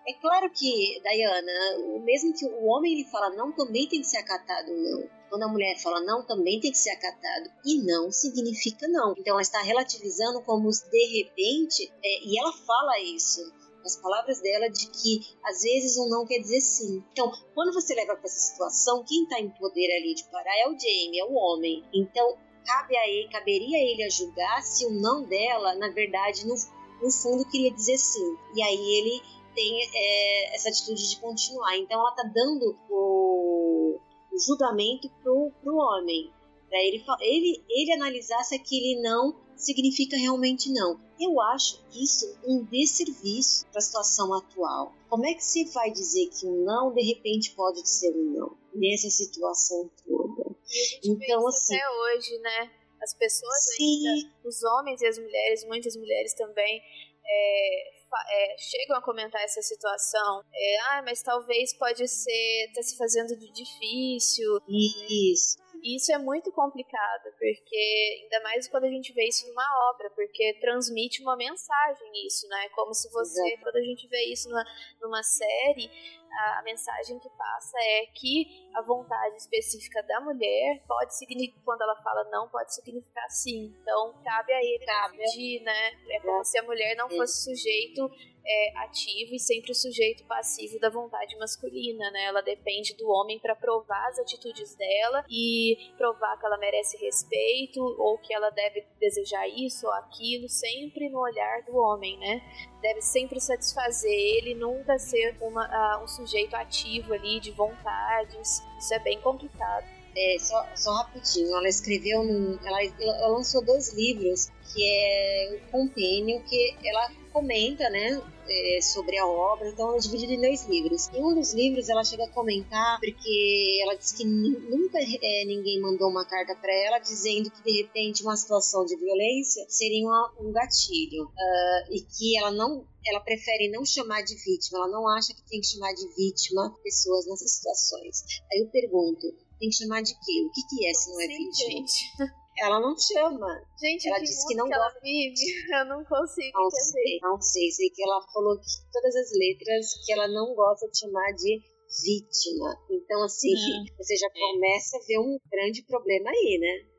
É claro que, Diana, mesmo que o homem ele fala não, também tem que ser acatado não. Quando a mulher fala não, também tem que ser acatado. E não significa não. Então ela está relativizando como de repente, é, e ela fala isso as palavras dela de que às vezes um não quer dizer sim. Então, quando você leva para essa situação, quem está em poder ali de parar é o Jamie, é o homem. Então, cabe a ele, caberia a ele a julgar se o não dela, na verdade, no, no fundo queria dizer sim. E aí ele tem é, essa atitude de continuar. Então, ela está dando o julgamento pro, pro homem, para ele, ele, ele analisar se aquele não significa realmente não. Eu acho isso um desserviço para a situação atual. Como é que você vai dizer que um não de repente pode ser um não nessa situação toda? Então assim até hoje, né? As pessoas sim. ainda, os homens e as mulheres, muitas mulheres também é, é, chegam a comentar essa situação. É, ah, mas talvez pode ser, tá se fazendo de difícil. Isso. Isso é muito complicado, porque ainda mais quando a gente vê isso numa obra, porque transmite uma mensagem isso, né? Como se você, Exato. quando a gente vê isso numa, numa série, a, mensagem que passa é que a vontade específica da mulher pode significar, quando ela fala não, pode significar sim. Então, cabe a ele cabe. decidir, né? É como se a mulher não fosse sujeito é, ativo e sempre o sujeito passivo da vontade masculina, né? Ela depende do homem para provar as atitudes dela e provar que ela merece respeito ou que ela deve desejar isso ou aquilo, sempre no olhar do homem, né? Deve sempre satisfazer ele, nunca ser uma, uh, um sujeito ativo ali de vontades. Isso é bem complicado. É, só, só rapidinho, ela escreveu, num, ela, ela lançou dois livros que é o compênio que ela comenta, né, é, sobre a obra, então ela é dividida em dois livros. Em um dos livros ela chega a comentar porque ela diz que nunca é, ninguém mandou uma carta para ela dizendo que de repente uma situação de violência seria uma, um gatilho uh, e que ela não ela prefere não chamar de vítima, ela não acha que tem que chamar de vítima pessoas nessas situações. Aí eu pergunto, tem que chamar de quê? O que, que é se não é Sim, vítima? Gente. Ela não chama. Gente, ela que disse que não que gosta. Ela vive. Eu não consigo não entender. Sei, não sei, sei que ela falou que todas as letras que ela não gosta de chamar de vítima. Então, assim, é. você já começa a ver um grande problema aí, né?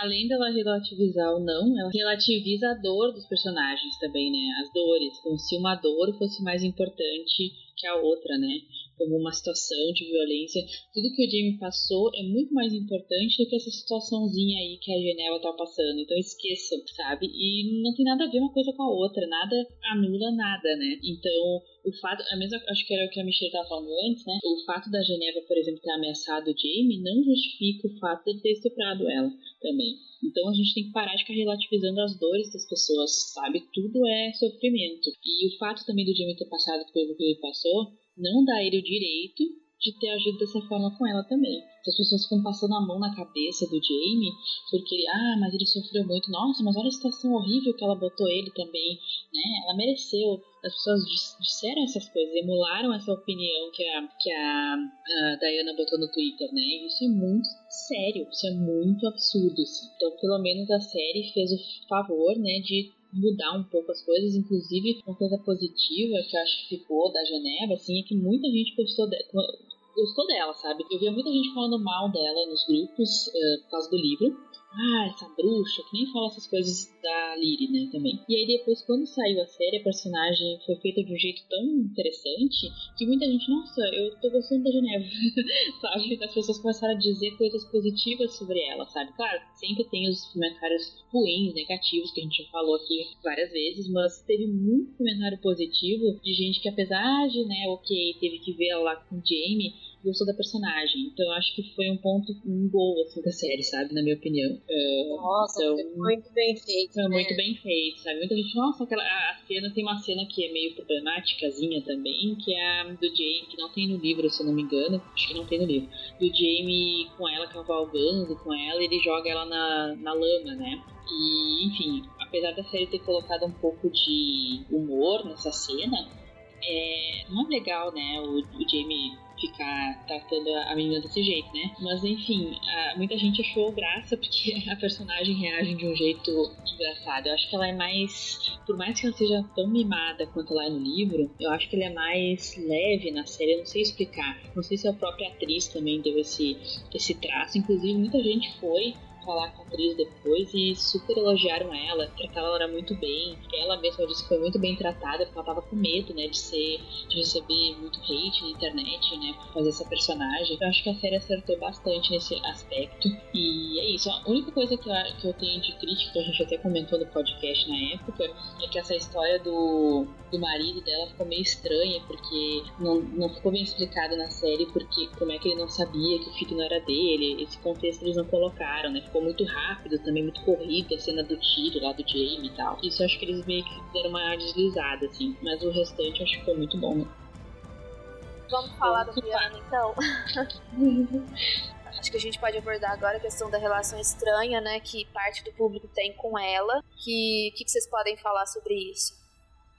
Além dela relativizar ou não, ela relativiza a dor dos personagens também, né? As dores, como se uma dor fosse mais importante que a outra, né? Como uma situação de violência. Tudo que o Jamie passou é muito mais importante do que essa situaçãozinha aí que a Geneva tá passando. Então esqueçam, sabe? E não tem nada a ver uma coisa com a outra, nada anula nada, né? Então, o fato, a mesma, acho que era o que a Michelle estava falando antes, né? O fato da Geneva, por exemplo, ter ameaçado o Jamie não justifica o fato de ter estuprado ela também. Então a gente tem que parar de ficar relativizando as dores das pessoas, sabe? Tudo é sofrimento. E o fato também do Jamie ter passado pelo que ele passou não dá ele o direito de ter agido dessa forma com ela também. As pessoas ficam passando a mão na cabeça do Jamie, porque, ah, mas ele sofreu muito, nossa, mas olha a situação horrível que ela botou ele também, né? Ela mereceu. As pessoas disseram essas coisas, emularam essa opinião que a, que a, a Diana botou no Twitter, né? Isso é muito sério, isso é muito absurdo, assim. Então, pelo menos a série fez o favor, né, de mudar um pouco as coisas, inclusive uma coisa positiva que eu acho que ficou da Geneva, assim, é que muita gente gostou, de, gostou dela, sabe? Eu via muita gente falando mal dela nos grupos uh, por causa do livro, ah, essa bruxa, que nem fala essas coisas da Lyri, né, também. E aí depois, quando saiu a série, a personagem foi feita de um jeito tão interessante que muita gente, nossa, eu tô gostando da Geneva, sabe? As pessoas começaram a dizer coisas positivas sobre ela, sabe? Claro, sempre tem os comentários ruins, negativos, que a gente já falou aqui várias vezes, mas teve muito comentário positivo de gente que apesar de, né, ok, teve que ver ela lá com Jamie, gostou da personagem. Então eu acho que foi um ponto, um gol, assim, da série, sabe? Na minha opinião. Uh, nossa, então, muito bem feito. Foi né? muito bem feito, sabe? Muita gente, nossa, aquela, a cena, tem uma cena que é meio problemáticazinha também, que é a do Jamie, que não tem no livro, se eu não me engano. Acho que não tem no livro. Do Jamie com ela cavalgando com ela, ele joga ela na, na lama, né? E, enfim, apesar da série ter colocado um pouco de humor nessa cena, é, não é legal, né, o, o Jamie ficar tratando a menina desse jeito, né? Mas enfim, a, muita gente achou graça porque a personagem reage de um jeito engraçado. Eu acho que ela é mais. Por mais que ela seja tão mimada quanto ela é no livro, eu acho que ele é mais leve na série. Eu não sei explicar. Não sei se a própria atriz também deu esse, esse traço. Inclusive, muita gente foi falar com a atriz depois e super elogiaram ela, trataram ela muito bem. Ela mesma disse que foi muito bem tratada, porque ela tava com medo, né, de ser, de receber muito hate na internet, né, por fazer essa personagem. Eu acho que a série acertou bastante nesse aspecto. E é isso. A única coisa que eu, que eu tenho de crítica, que a gente até comentou no podcast na época, é que essa história do, do marido dela ficou meio estranha, porque não, não ficou bem explicado na série porque como é que ele não sabia que o filho não era dele. Esse contexto eles não colocaram, né? Ficou muito rápido, também muito corrida, a cena do tiro lá do Jamie e tal. Isso eu acho que eles meio que deram uma deslizada, assim. Mas o restante acho que foi muito bom, né? Vamos falar do piano então? acho que a gente pode abordar agora a questão da relação estranha, né, que parte do público tem com ela. Que que, que vocês podem falar sobre isso?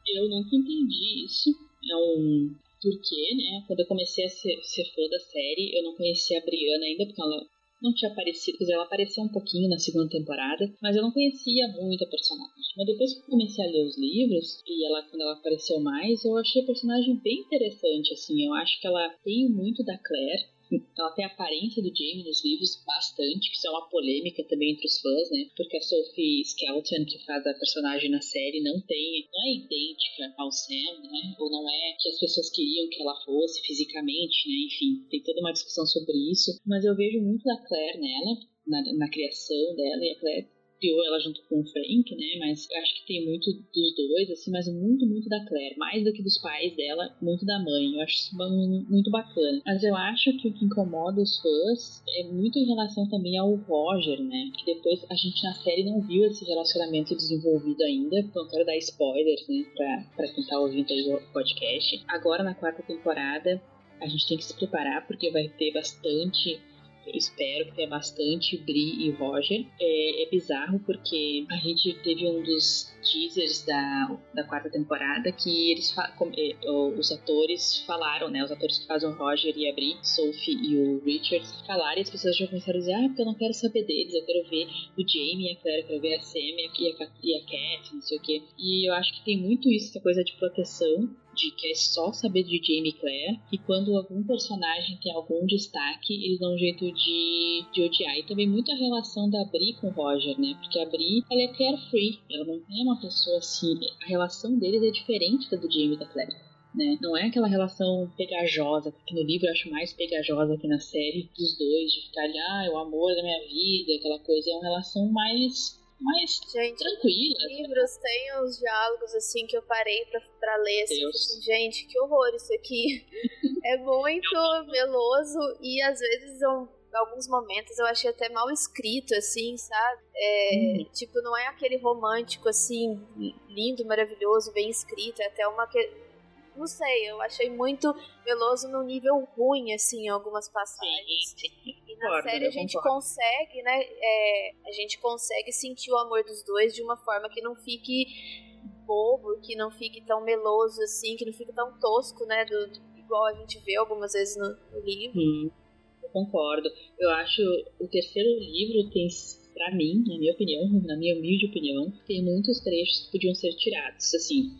Eu nunca entendi isso. É um porquê, né? Quando eu comecei a ser, ser fã da série, eu não conhecia a Briana ainda, porque ela não tinha aparecido, quer dizer, ela apareceu um pouquinho na segunda temporada, mas eu não conhecia muito a personagem. Mas depois que eu comecei a ler os livros, e ela, quando ela apareceu mais, eu achei a personagem bem interessante, assim, eu acho que ela tem muito da Claire, ela tem a aparência do Jamie nos livros bastante, que isso é uma polêmica também entre os fãs, né? Porque a Sophie Skelton, que faz a personagem na série, não tem, não é idêntica ao Sam, né? Ou não é que as pessoas queriam que ela fosse fisicamente, né? Enfim, tem toda uma discussão sobre isso. Mas eu vejo muito da Claire nela, na, na, criação dela, e a Claire criou ela junto com o Frank, né? Mas eu acho que tem muito dos dois, assim, mas muito, muito da Claire. Mais do que dos pais dela, muito da mãe. Eu acho isso muito bacana. Mas eu acho que o que incomoda os fãs é muito em relação também ao Roger, né? Que depois a gente na série não viu esse relacionamento desenvolvido ainda. Não quero dar spoilers, né? Pra, pra quem tá ouvindo aí o podcast. Agora na quarta temporada. A gente tem que se preparar porque vai ter bastante espero que tenha bastante Bri e Roger. É, é, bizarro porque a gente teve um dos teasers da, da quarta temporada que eles é, os atores falaram, né? Os atores que fazem o Roger e a Bri, Sophie e o Richard, falaram e as pessoas já começaram a dizer: Ah, porque eu não quero saber deles, eu quero ver o Jamie e a Claire, eu quero ver a Sam e a, e a não sei o quê. E eu acho que tem muito isso, essa coisa de proteção de que é só saber de Jamie Claire, e quando algum personagem tem algum destaque, eles dão um jeito de, de odiar. E também muito a relação da Bri com o Roger, né? Porque a Bri, ela é carefree, ela não é uma pessoa assim. A relação deles é diferente da do Jamie e da Claire. Né? Não é aquela relação pegajosa, que no livro eu acho mais pegajosa que na série, dos dois, de ficar ali, ah, é o amor da minha vida, aquela coisa. É uma relação mais mais gente, tranquila. livros têm uns diálogos assim que eu parei pra, pra ler assim, assim, gente, que horror isso aqui. é muito meloso e às vezes em alguns momentos eu achei até mal escrito, assim, sabe? É, hum. Tipo, não é aquele romântico, assim, lindo, maravilhoso, bem escrito, é até uma que não sei, eu achei muito meloso no nível ruim, assim, em algumas passagens. Sim, sim. E na concordo, série a gente concordo. consegue, né? É, a gente consegue sentir o amor dos dois de uma forma que não fique bobo, que não fique tão meloso assim, que não fique tão tosco, né? Do, igual a gente vê algumas vezes no, no livro. Hum, concordo. Eu acho o terceiro livro tem para mim, na minha opinião, na minha humilde opinião, tem muitos trechos que podiam ser tirados. Assim,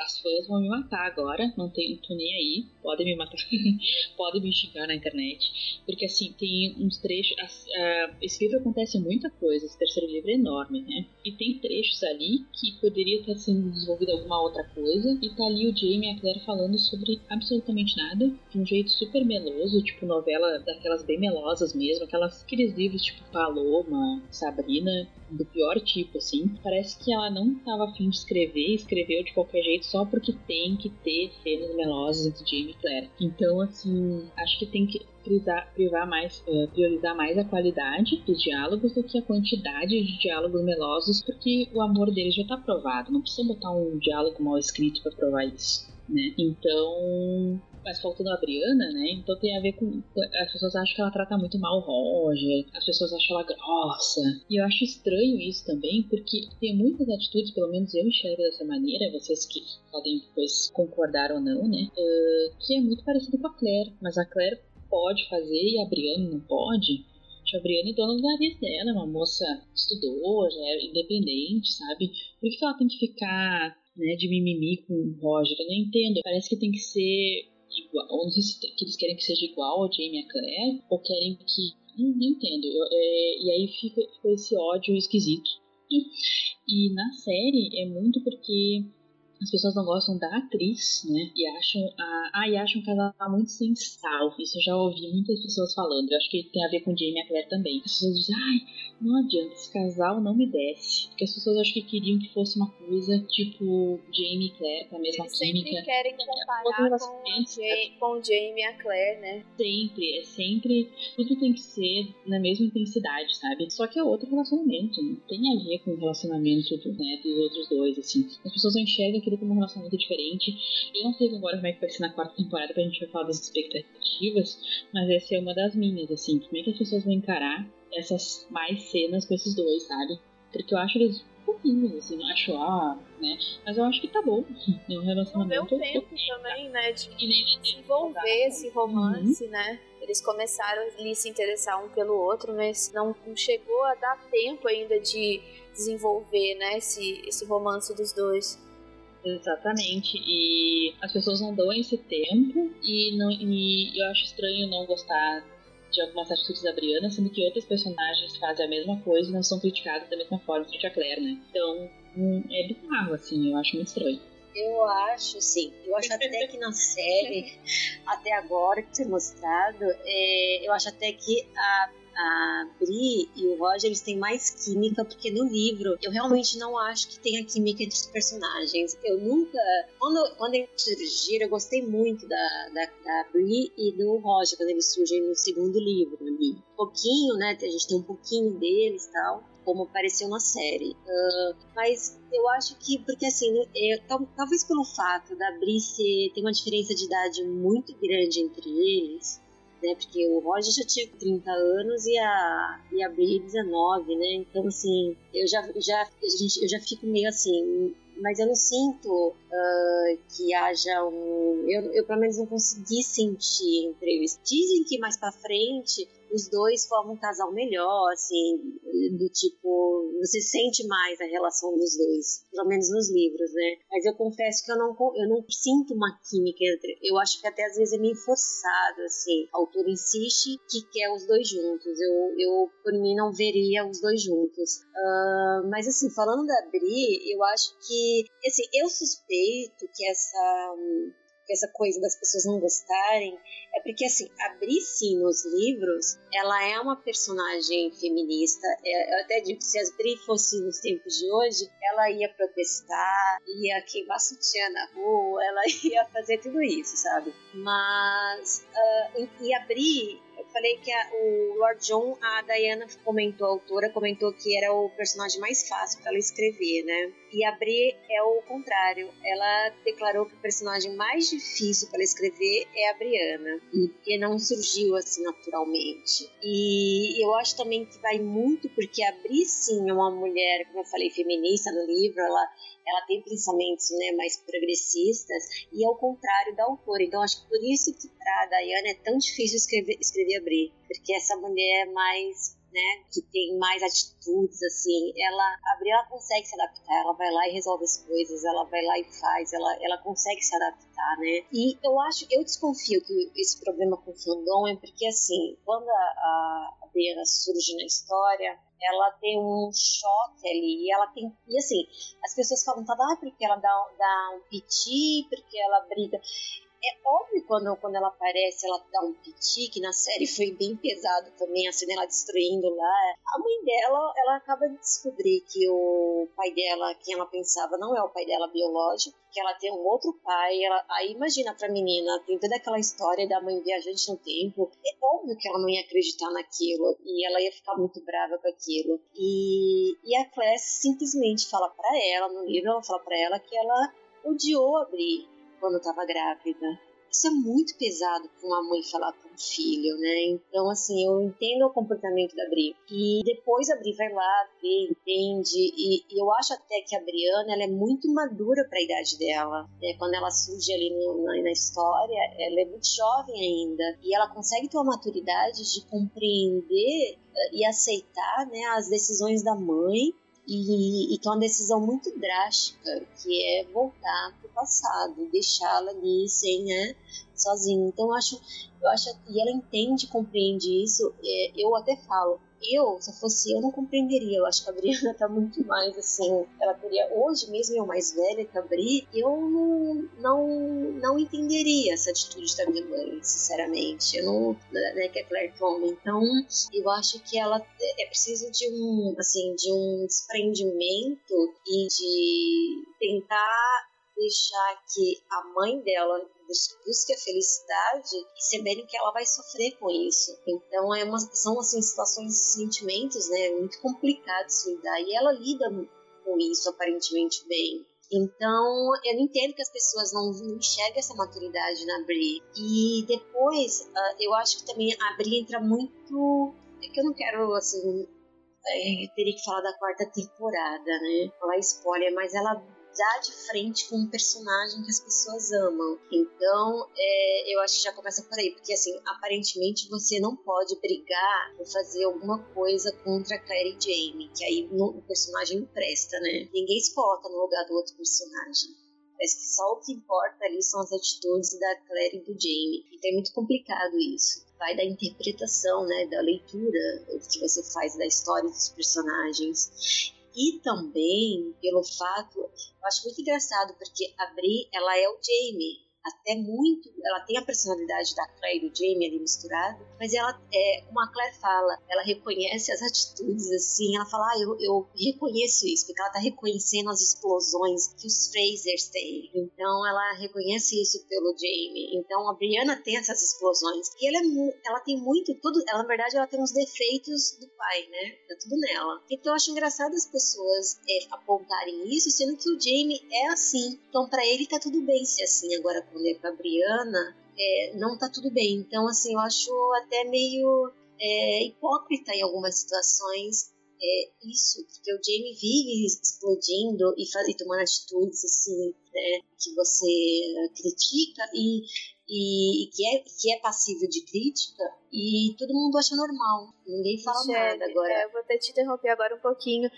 as fãs vão me matar agora, não, tem, tô nem aí, podem me matar, podem me xingar na internet, porque assim, tem uns trechos. Uh, esse livro acontece muita coisa, esse terceiro livro é enorme, né? E tem trechos ali que poderia estar sendo desenvolvido alguma outra coisa, e tá ali o Jamie e a Claire falando sobre absolutamente nada, de um jeito super meloso, tipo novela daquelas bem melosas mesmo, aquelas, aqueles livros tipo Paloma, sabe? Sabrina do pior tipo, assim. Parece que ela não estava afim de escrever, escreveu de qualquer jeito só porque tem que ter cenas melosas entre Jamie e Claire. Então, assim, acho que tem que privar mais, uh, priorizar mais a qualidade dos diálogos do que a quantidade de diálogos melosos, porque o amor deles já está provado. Não precisa botar um diálogo mal escrito para provar isso. Né? Então, mas faltando a Briana, né? Então tem a ver com. As pessoas acham que ela trata muito mal o Roger, as pessoas acham ela grossa. E eu acho estranho isso também, porque tem muitas atitudes, pelo menos eu enxergo dessa maneira, vocês que podem depois concordar ou não, né? Uh, que é muito parecido com a Claire, mas a Claire pode fazer e a Brienne não pode. A Brienne é dona do nariz dela, uma moça estudou, já é independente, sabe? Por que ela tem que ficar né, de mimimi com o Roger? Eu não entendo. Parece que tem que ser igual, não sei se que eles querem que seja igual ao Jamie Claire, ou querem que. Não, não entendo. Eu, é, e aí fica, fica esse ódio esquisito. E na série é muito porque as pessoas não gostam da atriz, né? E acham a, ah, e acham que ela tá muito sem sal. Isso eu já ouvi muitas pessoas falando. Eu acho que tem a ver com Jamie e a Claire também. As pessoas dizem, ai, não adianta, esse casal não me desce. Porque as pessoas acho que queriam que fosse uma coisa tipo Jamie e Claire, a mesma Eles química. sempre querem comparar com, com Jamie e a Claire, né? Sempre, é sempre. Tudo tem que ser na mesma intensidade, sabe? Só que é outro relacionamento. Não tem a ver com o relacionamento do, né, dos outros dois, assim. As pessoas enxergam aquilo como um relacionamento diferente. Eu não sei agora como é que vai ser na quarta temporada, pra gente falar das expectativas, mas essa é uma das minhas, assim. Como é que as pessoas vão encarar essas mais cenas com esses dois, sabe? Porque eu acho eles pouquinhos, assim, não acho, ah, né? Mas eu acho que tá bom. É um relacionamento. Não deu tempo também, né? De desenvolver esse romance, uhum. né? Eles começaram a se interessar um pelo outro, mas não, não chegou a dar tempo ainda de desenvolver, né, esse, esse romance dos dois. Exatamente. E as pessoas não dão esse tempo e, não, e eu acho estranho não gostar de algumas atitudes da Briana, sendo que outros personagens fazem a mesma coisa e não são criticados da mesma forma frente a Claire, né? Então, hum, é bizarro, assim, eu acho muito estranho. Eu acho, sim. Eu acho até que na série, até agora que foi mostrado, é, eu acho até que a a Bri e o Roger eles têm mais química, porque no livro eu realmente não acho que tenha química entre os personagens. Eu nunca. Quando, quando eles surgiram, eu gostei muito da, da, da Bri e do Roger, quando eles surgem no segundo livro ali. Um pouquinho, né? A gente tem um pouquinho deles e tal como apareceu na série. Uh, mas eu acho que, porque assim, eu, talvez pelo fato da Bri ter uma diferença de idade muito grande entre eles, né? Porque o Roger já tinha 30 anos e a, e a Bri 19, né? Então, assim, eu já, já, eu já fico meio assim, mas eu não sinto uh, que haja um. Eu, eu, pelo menos, não consegui sentir entre eles. Dizem que mais pra frente os dois formam um casal melhor, assim, do tipo, você sente mais a relação dos dois, pelo menos nos livros, né? Mas eu confesso que eu não, eu não sinto uma química entre. Eu acho que até às vezes é meio forçado, assim. O autor insiste que quer os dois juntos. Eu, eu por mim, não veria os dois juntos. Uh, mas, assim, falando da Bri, eu acho que, assim, eu suspeito que essa essa coisa das pessoas não gostarem, é porque assim, a sim nos livros, ela é uma personagem feminista. É, eu até digo que se a Bri fosse nos tempos de hoje, ela ia protestar, ia queimar sutiã na rua, ela ia fazer tudo isso, sabe? Mas uh, e a Bri eu falei que a, o Lord John, a Diana comentou, a autora comentou que era o personagem mais fácil para ela escrever, né? E a Bri é o contrário. Ela declarou que o personagem mais difícil para escrever é a Briana, que não surgiu assim naturalmente. E eu acho também que vai muito porque a Bri sim é uma mulher, como eu falei, feminista no livro, ela ela tem pensamentos né, mais progressistas e ao contrário da autora. Então acho que por isso que para a Diana é tão difícil escrever, escrever a Bri, porque essa mulher é mais né, que tem mais atitudes, assim, ela, a Bri, ela consegue se adaptar, ela vai lá e resolve as coisas, ela vai lá e faz, ela, ela consegue se adaptar, né, e eu acho, eu desconfio que esse problema com o fandom é porque, assim, quando a, a, surge na história, ela tem um choque ali, e ela tem, e assim, as pessoas falam, tá, ah, porque ela dá, dá um piti, porque ela briga, é óbvio quando, quando ela aparece, ela dá um piti, que na série foi bem pesado também, a cena ela destruindo lá. A mãe dela, ela acaba de descobrir que o pai dela, quem ela pensava, não é o pai dela biológico, que ela tem um outro pai. Ela, aí imagina pra menina, tem toda aquela história da mãe viajante no tempo. É óbvio que ela não ia acreditar naquilo e ela ia ficar muito brava com aquilo. E, e a Claire simplesmente fala para ela, no livro, ela fala para ela que ela odiou a Quando estava grávida. Isso é muito pesado para uma mãe falar para um filho, né? Então, assim, eu entendo o comportamento da Bri. E depois a Bri vai lá, vê, entende. E, e eu acho até que a Briana ela é muito madura para a idade dela. Né? Quando ela surge ali no, na, na, história, ela é muito jovem ainda. E ela consegue ter uma maturidade de compreender uh, e aceitar né, as decisões da mãe e, e que é uma decisão muito drástica, que é voltar para o passado, deixá-la ali sem, né, sozinha. Então eu acho, eu acho e ela entende, compreende isso. É, eu até falo, eu, se eu fosse eu, não compreenderia. Eu acho que a Briana tá muito mais assim. Ela teria, hoje mesmo eu mais velha que a Bri, eu não, não, não entenderia essa atitude da minha mãe, sinceramente. Eu não, né, que é Claire toma. Então, eu acho que ela é preciso de um, assim, de um desprendimento e de tentar deixar que a mãe dela busque a felicidade sabendo que ela vai sofrer com isso. Então é uma, são assim situações, sentimentos, né, muito complicados lidar e ela lida com isso aparentemente bem. Então, eu entendo que as pessoas não, não enxergam essa maturidade na Brie. E depois, uh, eu acho que também a Brie entra muito. É que eu não quero, assim. É, teria que falar da quarta temporada, né? Falar spoiler, mas ela dá de frente com um personagem que as pessoas amam. Então, é, eu acho que já começa por aí, porque assim, aparentemente você não pode brigar ou fazer alguma coisa contra Claire e Jamie, que aí no, o personagem não presta, né? Ninguém se coloca no lugar do outro personagem. Parece que só o que importa ali são as atitudes da Claire e do Jamie. Então é muito complicado isso. Vai da interpretação, né, da leitura que você faz da história dos personagens e também pelo fato, eu acho muito engraçado porque a Bri, ela é o Jamie, até muito. Ela tem a personalidade da Claire e do Jamie ali misturado, mas ela, é, como a Claire fala, ela reconhece as atitudes assim. Ela fala, ah, eu, eu reconheço isso, porque ela tá reconhecendo as explosões que os Frasers têm. Então ela reconhece isso pelo Jamie. Então a Brianna tem essas explosões. E ela, é, ela tem muito, tudo. Ela, na verdade, ela tem uns defeitos do pai, né? Tá tudo nela. Então eu acho engraçado as pessoas é, apontarem isso, sendo que o Jamie é assim. Então para ele tá tudo bem ser assim. Agora mulher com a Briana, é, não tá tudo bem. Então, assim, eu acho até meio é, hipócrita em algumas situações é, isso, porque o Jamie vive explodindo e, faz, e tomando atitudes assim, né, que você critica e, e, e, que, é, que é passível de crítica e todo mundo acha normal, ninguém fala nada agora. É, vou até te interromper agora um pouquinho.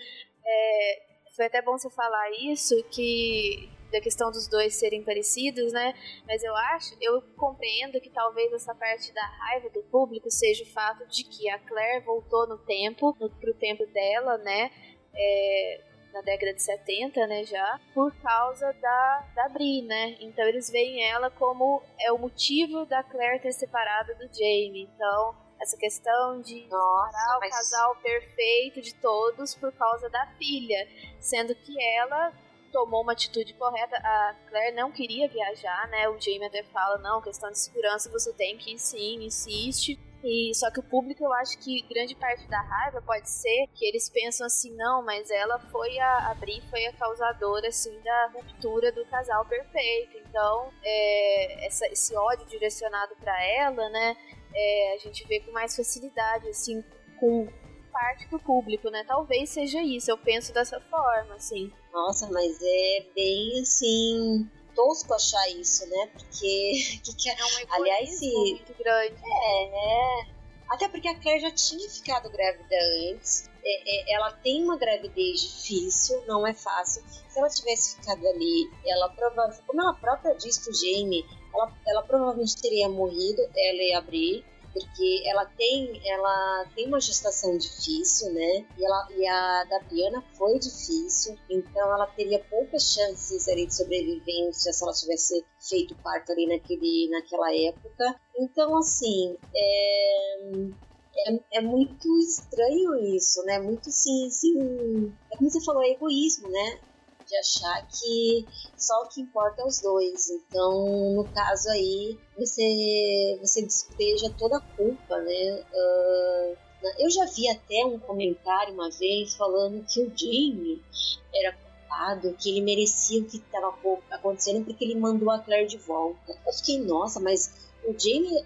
É, foi até bom você falar isso, que da questão dos dois serem parecidos, né? Mas eu acho, eu compreendo que talvez essa parte da raiva do público seja o fato de que a Claire voltou no tempo, no, pro tempo dela, né? É, na década de 70, né, já, por causa da, da Bri, né? Então eles veem ela como é o motivo da Claire ter separado do Jamie. Então, essa questão de Nossa, separar mas... o casal perfeito de todos por causa da filha, sendo que ela tomou uma atitude correta. A Claire não queria viajar, né? O Jamie até fala, não, questão de segurança você tem que ir sim, insiste. E só que o público, eu acho que grande parte da raiva pode ser que eles pensam assim, não, mas ela foi a, a Bri foi a causadora assim da ruptura do casal perfeito. Então, é, essa, esse ódio direcionado para ela, né? É, a gente vê com mais facilidade, assim, com parte do público, né? Talvez seja isso, eu penso dessa forma, assim. Nossa, mas é bem assim tosco achar isso, né? Porque que que é, é um aliás, se muito grande. É, né? Até porque a Claire já tinha ficado grávida antes. É, é, ela tem uma gravidez difícil, não é fácil. Se ela tivesse ficado ali, ela provavelmente, como ela própria disse pro Jamie, ela, ela provavelmente teria morrido, ela ia abrir porque ela tem, ela tem uma gestação difícil, né? E, ela, e a da Briana foi difícil, então ela teria poucas chances ali de sobrevivência se ela tivesse feito parto ali naquele, naquela época. Então, assim, é, é, é, muito estranho isso, né? Muito sim, sim. É como você falou, é egoísmo, né? De achar que só o que importa é os dois. Então, no caso aí, você, você despeja toda a culpa, né? Uh, eu já vi até um comentário uma vez falando que o Jamie era culpado, que ele merecia o que estava acontecendo porque ele mandou a Claire de volta. Eu fiquei, nossa, mas o Jamie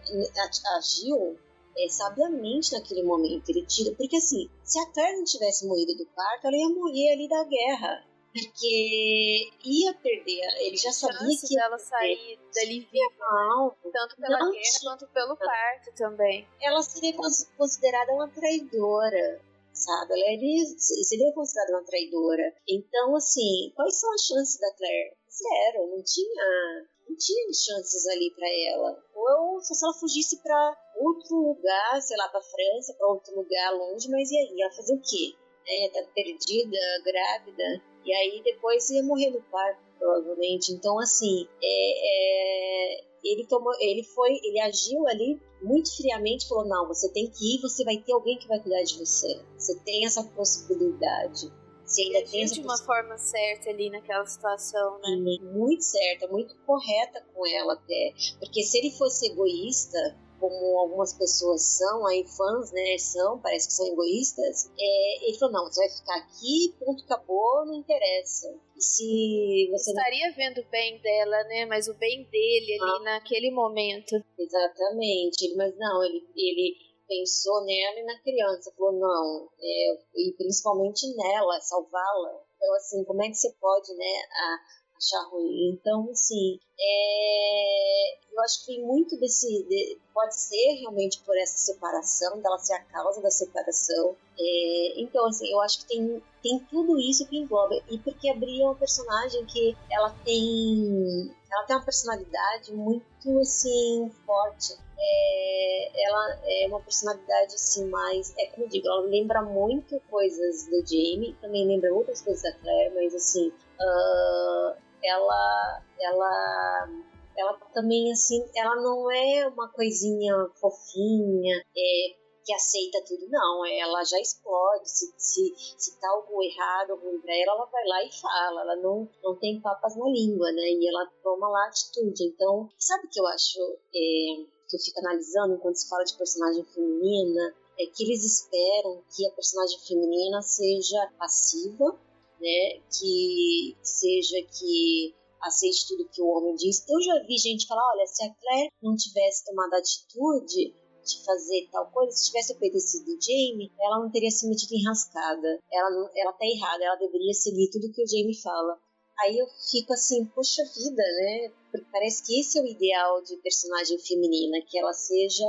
agiu é, sabiamente naquele momento. Ele tira. Porque assim, se a Claire não tivesse morrido do parto, ela ia morrer ali da guerra. Porque ia perder. Ele já sabia que. ela sair dali viva. Tanto pela não guerra tinha. quanto pelo parto também. Ela seria considerada uma traidora sabe? Ela seria considerada uma traidora. Então, assim, quais são as chances da Claire? Zero, não tinha não tinha chances ali para ela. Ou se ela fugisse para outro lugar, sei lá, para França, para outro lugar longe, mas e aí? Ela fazer o quê? É, ia estar tá perdida, grávida, e aí depois ia morrer no parto, provavelmente. Então, assim, é, é, ele tomou, ele foi, ele agiu ali muito friamente, falou: não, você tem que ir, você vai ter alguém que vai cuidar de você. Você tem essa possibilidade se ainda tem de uma forma certa ali naquela situação, né? Muito certa, muito correta com ela até. Porque se ele fosse egoísta, como algumas pessoas são, aí fãs, né, são, parece que são egoístas, é, ele falou, não, você vai ficar aqui, ponto, acabou, não interessa. Se você... Estaria vendo o bem dela, né, mas o bem dele ali ah. naquele momento. Exatamente, mas não, ele, ele pensou nela e na criança, falou, não, é, e principalmente nela, salvá-la. Então, assim, como é que você pode, né, a, achar ruim? Então, assim, é, eu acho que tem muito desse, de, pode ser realmente por essa separação, dela ser a causa da separação. É, então, assim, eu acho que tem, tem tudo isso que engloba. E porque a Bri é uma personagem que ela tem, ela tem uma personalidade muito, assim, forte é, ela é uma personalidade assim mais, é como eu digo, ela lembra muito coisas do Jamie, também lembra outras coisas da Claire, mas assim, uh, ela, ela, ela também assim, ela não é uma coisinha fofinha, é, que aceita tudo, não. Ela já explode. Se, se, se tá algo errado, ruim pra ela, ela vai lá e fala. Ela não, não tem papas na língua, né? E ela toma lá atitude. Então, sabe o que eu acho? É, que eu fico analisando enquanto se fala de personagem feminina é que eles esperam que a personagem feminina seja passiva, né? Que seja que aceite tudo que o homem diz. Eu já vi gente falar, olha, se a Claire não tivesse tomado atitude de fazer tal coisa, se tivesse obedecido o Jamie, ela não teria se metido enrascada. Ela, não, ela tá errada, ela deveria seguir tudo que o Jamie fala. Aí eu fico assim, poxa vida, né? Porque parece que esse é o ideal de personagem feminina, que ela seja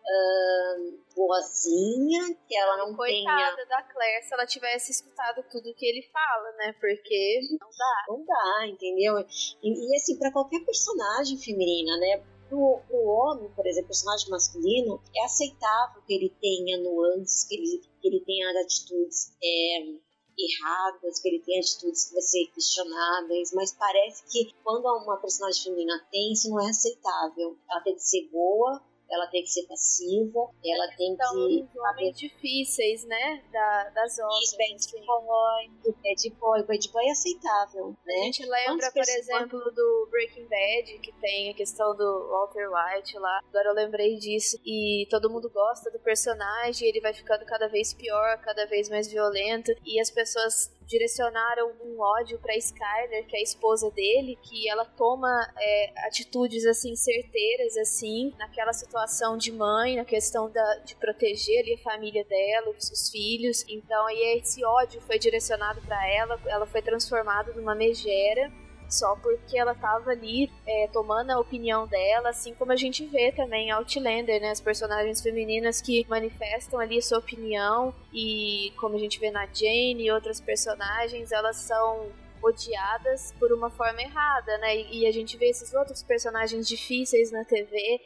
uh, boazinha, que ela não Coitada tenha... da Claire se ela tivesse escutado tudo que ele fala, né? Porque não dá. Não dá, entendeu? E, e assim, para qualquer personagem feminina, né? Pro, pro homem, por exemplo, personagem masculino, é aceitável que ele tenha nuances, que ele, que ele tenha atitudes é, erradas, que ele tem atitudes que vão ser questionáveis, mas parece que quando uma personagem feminina tem, isso não é aceitável. Ela tem que ser boa, ela tem que ser passiva, ela tem então, que. Homens difíceis, né? Da, das obras. Isso, bad assim. boy. O bad boy, bad boy é aceitável, né? A gente lembra, por exemplo, do Breaking Bad, que tem a questão do Walter White lá. Agora eu lembrei disso. E todo mundo gosta do personagem, ele vai ficando cada vez pior, cada vez mais violento. E as pessoas direcionaram um ódio para Skyler, que é a esposa dele, que ela toma é, atitudes assim certeiras assim naquela situação de mãe, na questão da, de proteger ali a família dela, os, os filhos. Então aí esse ódio foi direcionado para ela, ela foi transformada numa megera só porque ela tava ali é, tomando a opinião dela, assim como a gente vê também Outlander, né? As personagens femininas que manifestam ali sua opinião e como a gente vê na Jane e outras personagens, elas são odiadas por uma forma errada, né? E a gente vê esses outros personagens difíceis na TV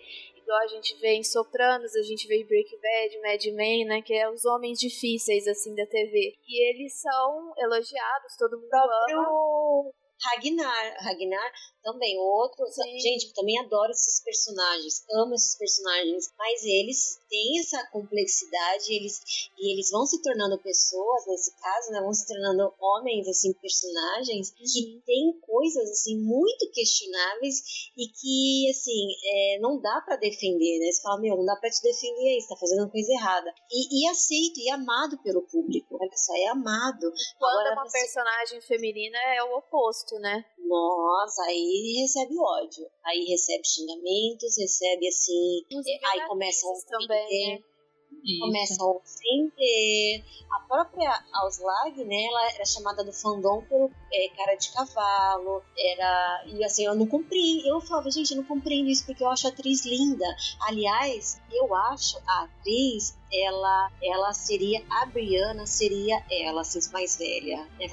igual a gente vê em Sopranos, a gente vê em Breaking Bad, Mad Men, né, que é os homens difíceis, assim, da TV. E eles são elogiados, todo mundo ama. Haginar, Haginar também, outro. Sim. Gente, eu também adoro esses personagens, amo esses personagens, mas eles têm essa complexidade, eles, e eles vão se tornando pessoas, nesse caso, né? Vão se tornando homens, assim, personagens uhum. que têm coisas, assim, muito questionáveis e que, assim, é, não dá para defender, né? Você fala, meu, não dá pra te defender aí, você tá fazendo uma coisa errada. E, e aceito, e amado pelo público, olha só, é amado. Quando Agora, uma personagem feminina é o oposto, né? Nossa, aí recebe ódio. Aí recebe xingamentos, recebe assim. aí começam a também, né? Começam a ofender. A própria Auslag, né, ela era chamada do fandom pelo é, cara de cavalo, era... E assim, eu não compreendo, eu falava, gente, eu não compreendo isso porque eu acho a atriz linda. Aliás, eu acho a atriz ela, ela seria a Brianna, seria ela, assim, mais velha. Né?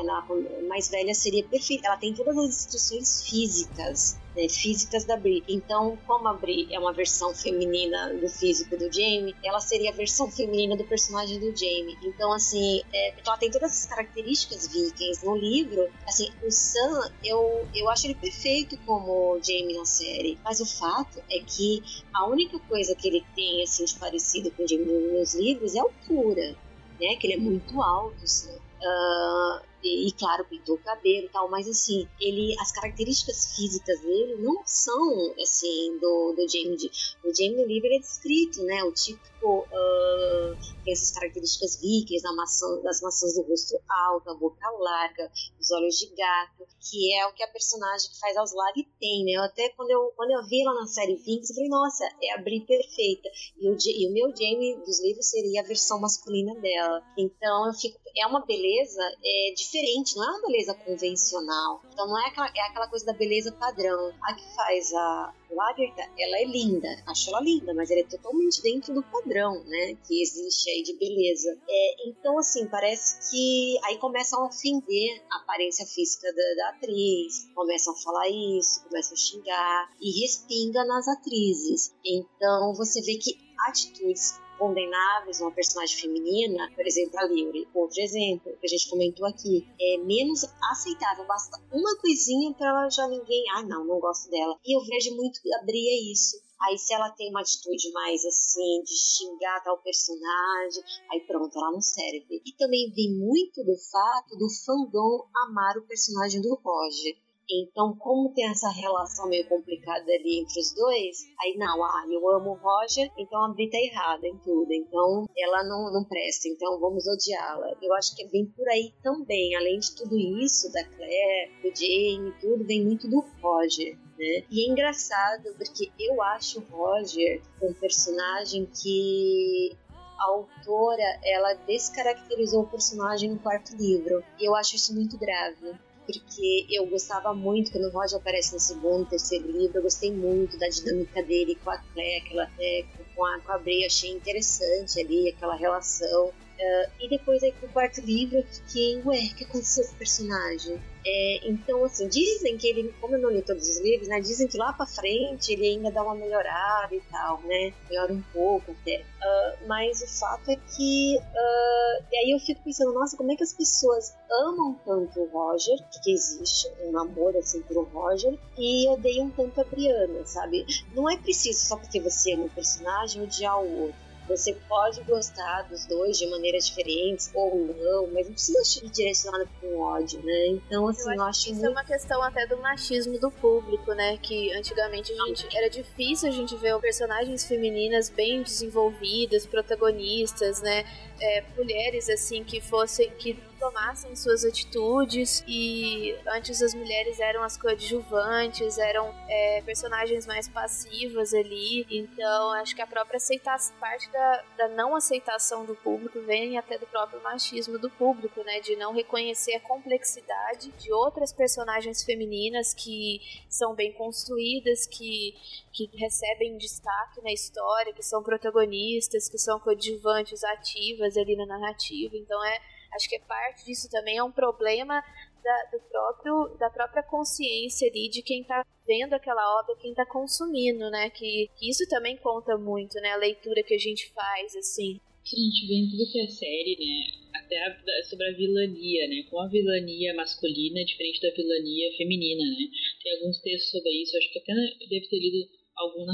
Mais velha seria perfeita. Ela tem todas as instruções físicas né, físicas da Brie. Então, como a Brie é uma versão feminina do físico do Jamie, ela seria a versão feminina do personagem do Jamie. Então, assim, é, ela tem todas as características vikings no livro. Assim, o Sam, eu, eu acho ele perfeito como Jamie na série. Mas o fato é que a única coisa que ele tem, assim, de parecido com o Jamie nos livros é a altura. Né, que ele é muito alto, Sam. Uh, e, claro, pintou o cabelo e tal, mas assim, ele, as características físicas dele não são assim do, do Jamie. O Jamie no livro é descrito, né? O típico uh, tem essas características vikings, da maçã, das maçãs do rosto alto, a boca larga, os olhos de gato, que é o que a personagem que faz aos lados tem, né? Eu até quando eu, quando eu vi ela na série Vikings, eu falei, nossa, é a Brie perfeita. E o, e o meu Jamie dos livros seria a versão masculina dela. Então eu fico, é uma beleza é, diferente não é uma beleza convencional. Então não é aquela, é aquela coisa da beleza padrão. A que faz a Lagertha, ela é linda, acho ela linda, mas ela é totalmente dentro do padrão, né, que existe aí de beleza. É, então, assim, parece que aí começam a ofender a aparência física da, da atriz, começam a falar isso, começam a xingar e respinga nas atrizes. Então, você vê que atitudes condenáveis, uma personagem feminina, por exemplo, a Lyuri, outro exemplo que a gente comentou aqui, é menos aceitável. Basta uma coisinha para ela já ninguém, ah, não, não gosto dela. E eu vejo muito que abria isso. Aí se ela tem uma atitude mais assim, de xingar tal personagem, aí pronto, ela não serve. E também vem muito do fato do fandom amar o personagem do Roger. Então, como tem essa relação meio complicada ali entre os dois, aí não, ah, eu amo o Roger, então a Bri tá errada em tudo. Então, ela não, não presta, então vamos odiá-la. Eu acho que é bem por aí também. Além de tudo isso, da Claire, do Jamie, tudo, vem muito do Roger. Né? E é engraçado porque eu acho o Roger um personagem que a autora ela descaracterizou o personagem no quarto livro. E eu acho isso muito grave porque eu gostava muito quando o Roger aparece no segundo, terceiro livro, eu gostei muito da dinâmica dele com a Claire, aquela, é, com, a, com a achei interessante ali aquela relação. Uh, e depois aí com o quarto livro eu fiquei, ué, o que aconteceu com o personagem? É, então, assim, dizem que ele, como eu não li todos os livros, né, dizem que lá pra frente ele ainda dá uma melhorada e tal, né, melhora um pouco até. Uh, mas o fato é que, uh, e aí eu fico pensando, nossa, como é que as pessoas amam tanto o Roger, que existe um amor assim pelo Roger, e odeiam tanto a Brianna, sabe? Não é preciso só porque você ama um personagem odiar o outro você pode gostar dos dois de maneiras diferentes ou não, mas não precisa ir direcionado com ódio, né? Então, assim, eu, eu acho, que isso muito... é uma questão até do machismo do público, né? Que antigamente a gente era difícil a gente ver personagens femininas bem desenvolvidas, protagonistas, né? É, mulheres assim que fossem que tomassem suas atitudes. E antes as mulheres eram as coadjuvantes, eram é, personagens mais passivas ali, então acho que a própria aceitação, parte da, da não aceitação do público vem até do próprio machismo do público, né, de não reconhecer a complexidade de outras personagens femininas que são bem construídas, que, que recebem destaque na história, que são protagonistas, que são coadjuvantes ativas ali na narrativa, então é Acho que é parte disso também é um problema da, do próprio, da própria consciência ali de quem tá vendo aquela obra, quem tá consumindo, né? Que, que isso também conta muito, né? A leitura que a gente faz, assim. Que a gente vê em tudo que é série, né? Até a, sobre a vilania, né? Como a vilania masculina é diferente da vilania feminina, né? Tem alguns textos sobre isso, acho que até deve ter lido algum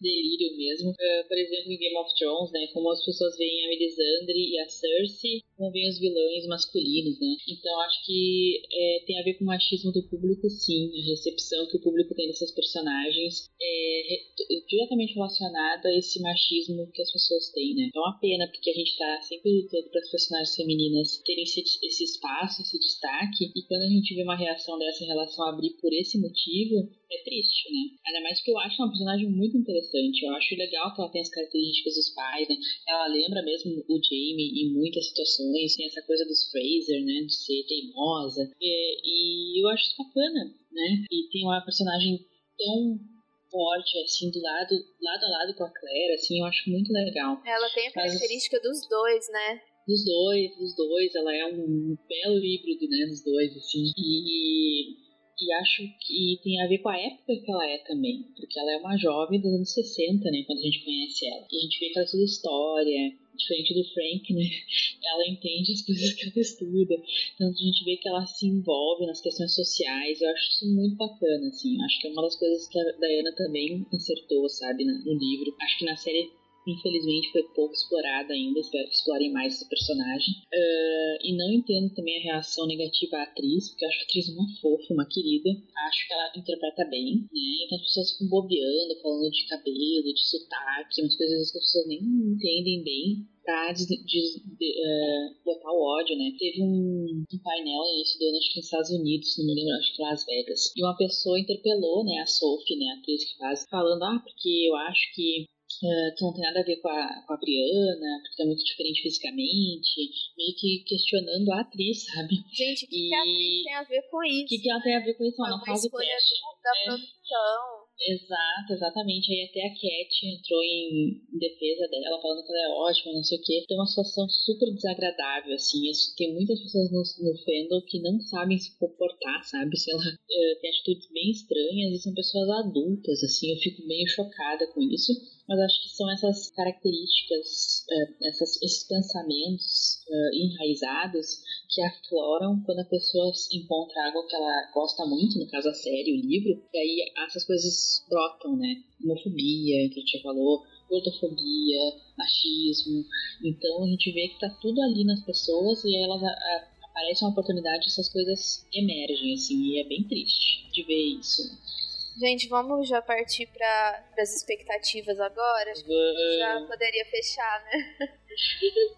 delírio mesmo. Uh, por exemplo, em Game of Thrones, né? Como as pessoas veem a Melisandre e a Cersei, como veem os vilões masculinos, né? Então acho que é, tem a ver com o machismo do público, sim. A recepção que o público tem desses personagens é diretamente relacionada a esse machismo que as pessoas têm, né? É uma pena, porque a gente tá sempre lutando para as personagens femininas terem esse, esse espaço, esse destaque, e quando a gente vê uma reação dessa em relação a abrir por esse motivo, é triste, né? Ainda mais porque eu acho uma personagem muito interessante. Eu acho legal que ela tem as características dos pais, né? Ela lembra mesmo o Jamie em muitas situações, tem essa coisa dos Fraser, né? De ser teimosa. E, e eu acho isso bacana, né? E tem uma personagem tão forte, assim, do lado, lado a lado com a Claire, assim, eu acho muito legal. Ela tem a característica Mas, dos dois, né? Dos dois, dos dois, ela é um belo híbrido, né, dos dois, assim, e e acho que tem a ver com a época que ela é também. Porque ela é uma jovem dos anos 60, né? Quando a gente conhece ela. E a gente vê que ela estuda história, diferente do Frank, né? Ela entende as coisas que ela estuda. Então a gente vê que ela se envolve nas questões sociais. Eu acho isso muito bacana, assim. Acho que é uma das coisas que a Diana também acertou, sabe, no livro. Acho que na série infelizmente foi pouco explorada ainda, espero que explorem mais esse personagem. Uh, e não entendo também a reação negativa à atriz, porque eu acho a atriz uma fofa, uma querida. Acho que ela interpreta bem, né? Então as pessoas ficam bobeando, falando de cabelo, de sotaque, umas coisas que as pessoas nem entendem bem pra de, de, uh, botar o ódio, né? Teve um, um painel isso do ano, acho que nos Estados Unidos, não me lembro, acho que Las Vegas. E uma pessoa interpelou, né, a Sophie, né, a atriz que faz, falando, ah, porque eu acho que Uh, que não tem nada a ver com a, com a Briana, porque é muito diferente fisicamente, meio que questionando a atriz, sabe? Gente, o que, e... que a atriz tem a ver com isso? O que, que ela tem a ver com isso? Ela não faz o teste. da né? produção. Exato, exatamente. Aí até a Cat entrou em defesa dela, falando que ela é ótima, não sei o quê. Tem uma situação super desagradável, assim. Tem muitas pessoas no, no fandom que não sabem se comportar, sabe? Se ela uh, tem atitudes bem estranhas e são pessoas adultas, assim. Eu fico meio chocada com isso. Mas acho que são essas características, uh, essas, esses pensamentos uh, enraizados que afloram quando a pessoa encontra algo que ela gosta muito, no caso a série, o livro, e aí essas coisas brotam, né? Homofobia, que a gente já falou, gordofobia, machismo. Então a gente vê que tá tudo ali nas pessoas e elas a, a, uma oportunidade, essas coisas emergem, assim, e é bem triste de ver isso. Gente, vamos já partir para as expectativas agora? Acho que já poderia fechar, né?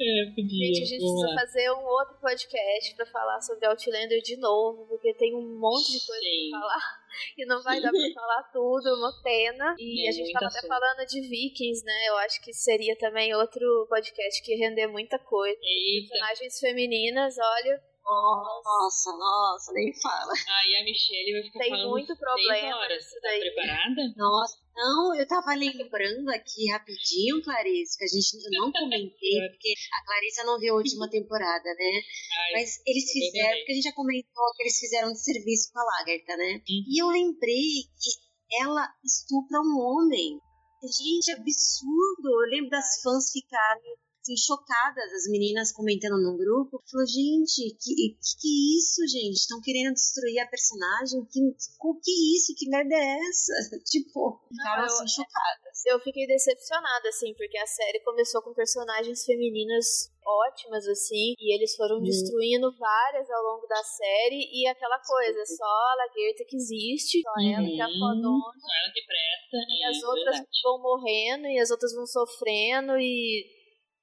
É, podia. Gente, a gente precisa fazer um outro podcast para falar sobre Outlander de novo, porque tem um monte de coisa Sim. pra falar e não vai dar pra falar tudo, uma pena. E é, a gente tava até falando de Vikings, né? Eu acho que seria também outro podcast que render muita coisa. Eita. Personagens femininas, olha, nossa, nossa, nem fala. Aí a Michelle vai ficar Tem falando muito problema horas. Você tá preparada? Nossa, não, eu tava lembrando aqui rapidinho, Clarice, que a gente não comentei, porque a Clarissa não viu a última temporada, né? Ai, Mas eles fizeram, porque a gente já comentou que eles fizeram de serviço com a Lagerta, né? Uhum. E eu lembrei que ela estupra um homem. Gente, absurdo! Eu lembro das fãs ficarem assim, chocadas, as meninas comentando no grupo. Falou, gente, que, que, que isso, gente? Estão querendo destruir a personagem? Que, que, que isso? Que merda é essa? Tipo, ficaram assim, chocadas. Eu fiquei decepcionada, assim, porque a série começou com personagens femininas ótimas, assim, e eles foram hum. destruindo várias ao longo da série, e aquela coisa, só a Lagerta que existe, só uhum. ela que é a fodona. Só ela que presta. E as outras verdade. vão morrendo, e as outras vão sofrendo, e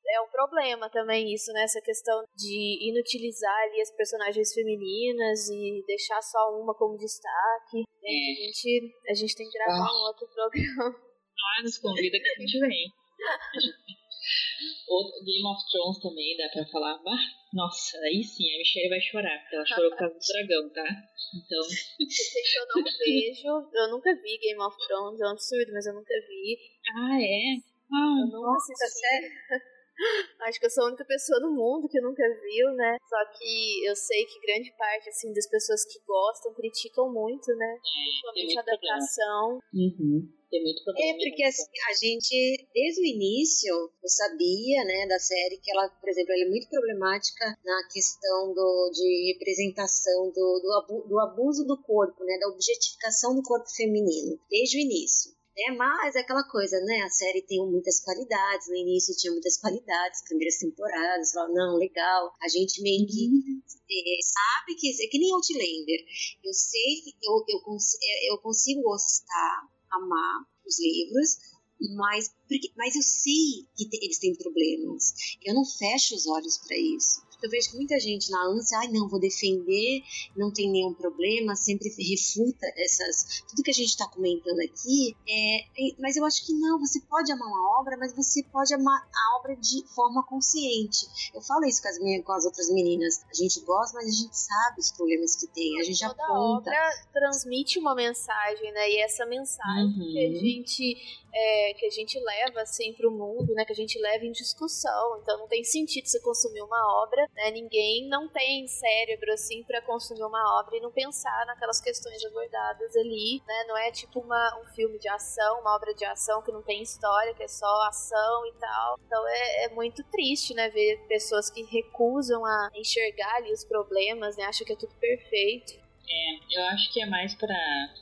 é um problema também isso, né? Essa questão de inutilizar ali as personagens femininas e deixar só uma como destaque. É. A, gente, a gente tem que gravar ah. um outro programa. Ah, nos convida que a gente vem. Outro Game of Thrones também dá pra falar. Ah, nossa, aí sim, a Michelle vai chorar, porque ela chorou por causa do dragão, tá? Então. Eu não vejo, eu nunca vi Game of Thrones, é um absurdo, mas eu nunca vi. Ah, é? Ah, eu não assisto a série. Acho que eu sou a única pessoa no mundo que nunca viu, né? Só que eu sei que grande parte, assim, das pessoas que gostam criticam muito, né? Principalmente a adaptação. Uhum. Tem muito problema. É, porque assim, a gente, desde o início, eu sabia, né, da série que ela, por exemplo, ela é muito problemática na questão do, de representação do, do, abu, do abuso do corpo, né, da objetificação do corpo feminino, desde o início. É, mas é aquela coisa, né? A série tem muitas qualidades. No início tinha muitas qualidades, primeiras temporadas. Falava, não, legal. A gente meio que é, sabe que é que nem Outlander. Eu sei, eu, eu, é, eu consigo gostar, amar os livros, mas, porque, mas eu sei que te, eles têm problemas. Eu não fecho os olhos para isso eu vejo que muita gente na ânsia, ai não, vou defender, não tem nenhum problema, sempre refuta essas, tudo que a gente está comentando aqui, é, mas eu acho que não, você pode amar uma obra, mas você pode amar a obra de forma consciente. Eu falo isso com as, minhas, com as outras meninas, a gente gosta, mas a gente sabe os problemas que tem, a gente Toda aponta. obra transmite uma mensagem, né, e essa mensagem uhum. que a uhum. gente é, que a gente leva assim para o mundo, né, que a gente leva em discussão. Então não tem sentido você consumir uma obra, né? Ninguém não tem cérebro assim para consumir uma obra e não pensar naquelas questões abordadas ali, né? Não é tipo uma, um filme de ação, uma obra de ação que não tem história, que é só ação e tal. Então é, é muito triste, né, ver pessoas que recusam a enxergar ali os problemas, né? Acham que é tudo perfeito. É, eu acho que é mais para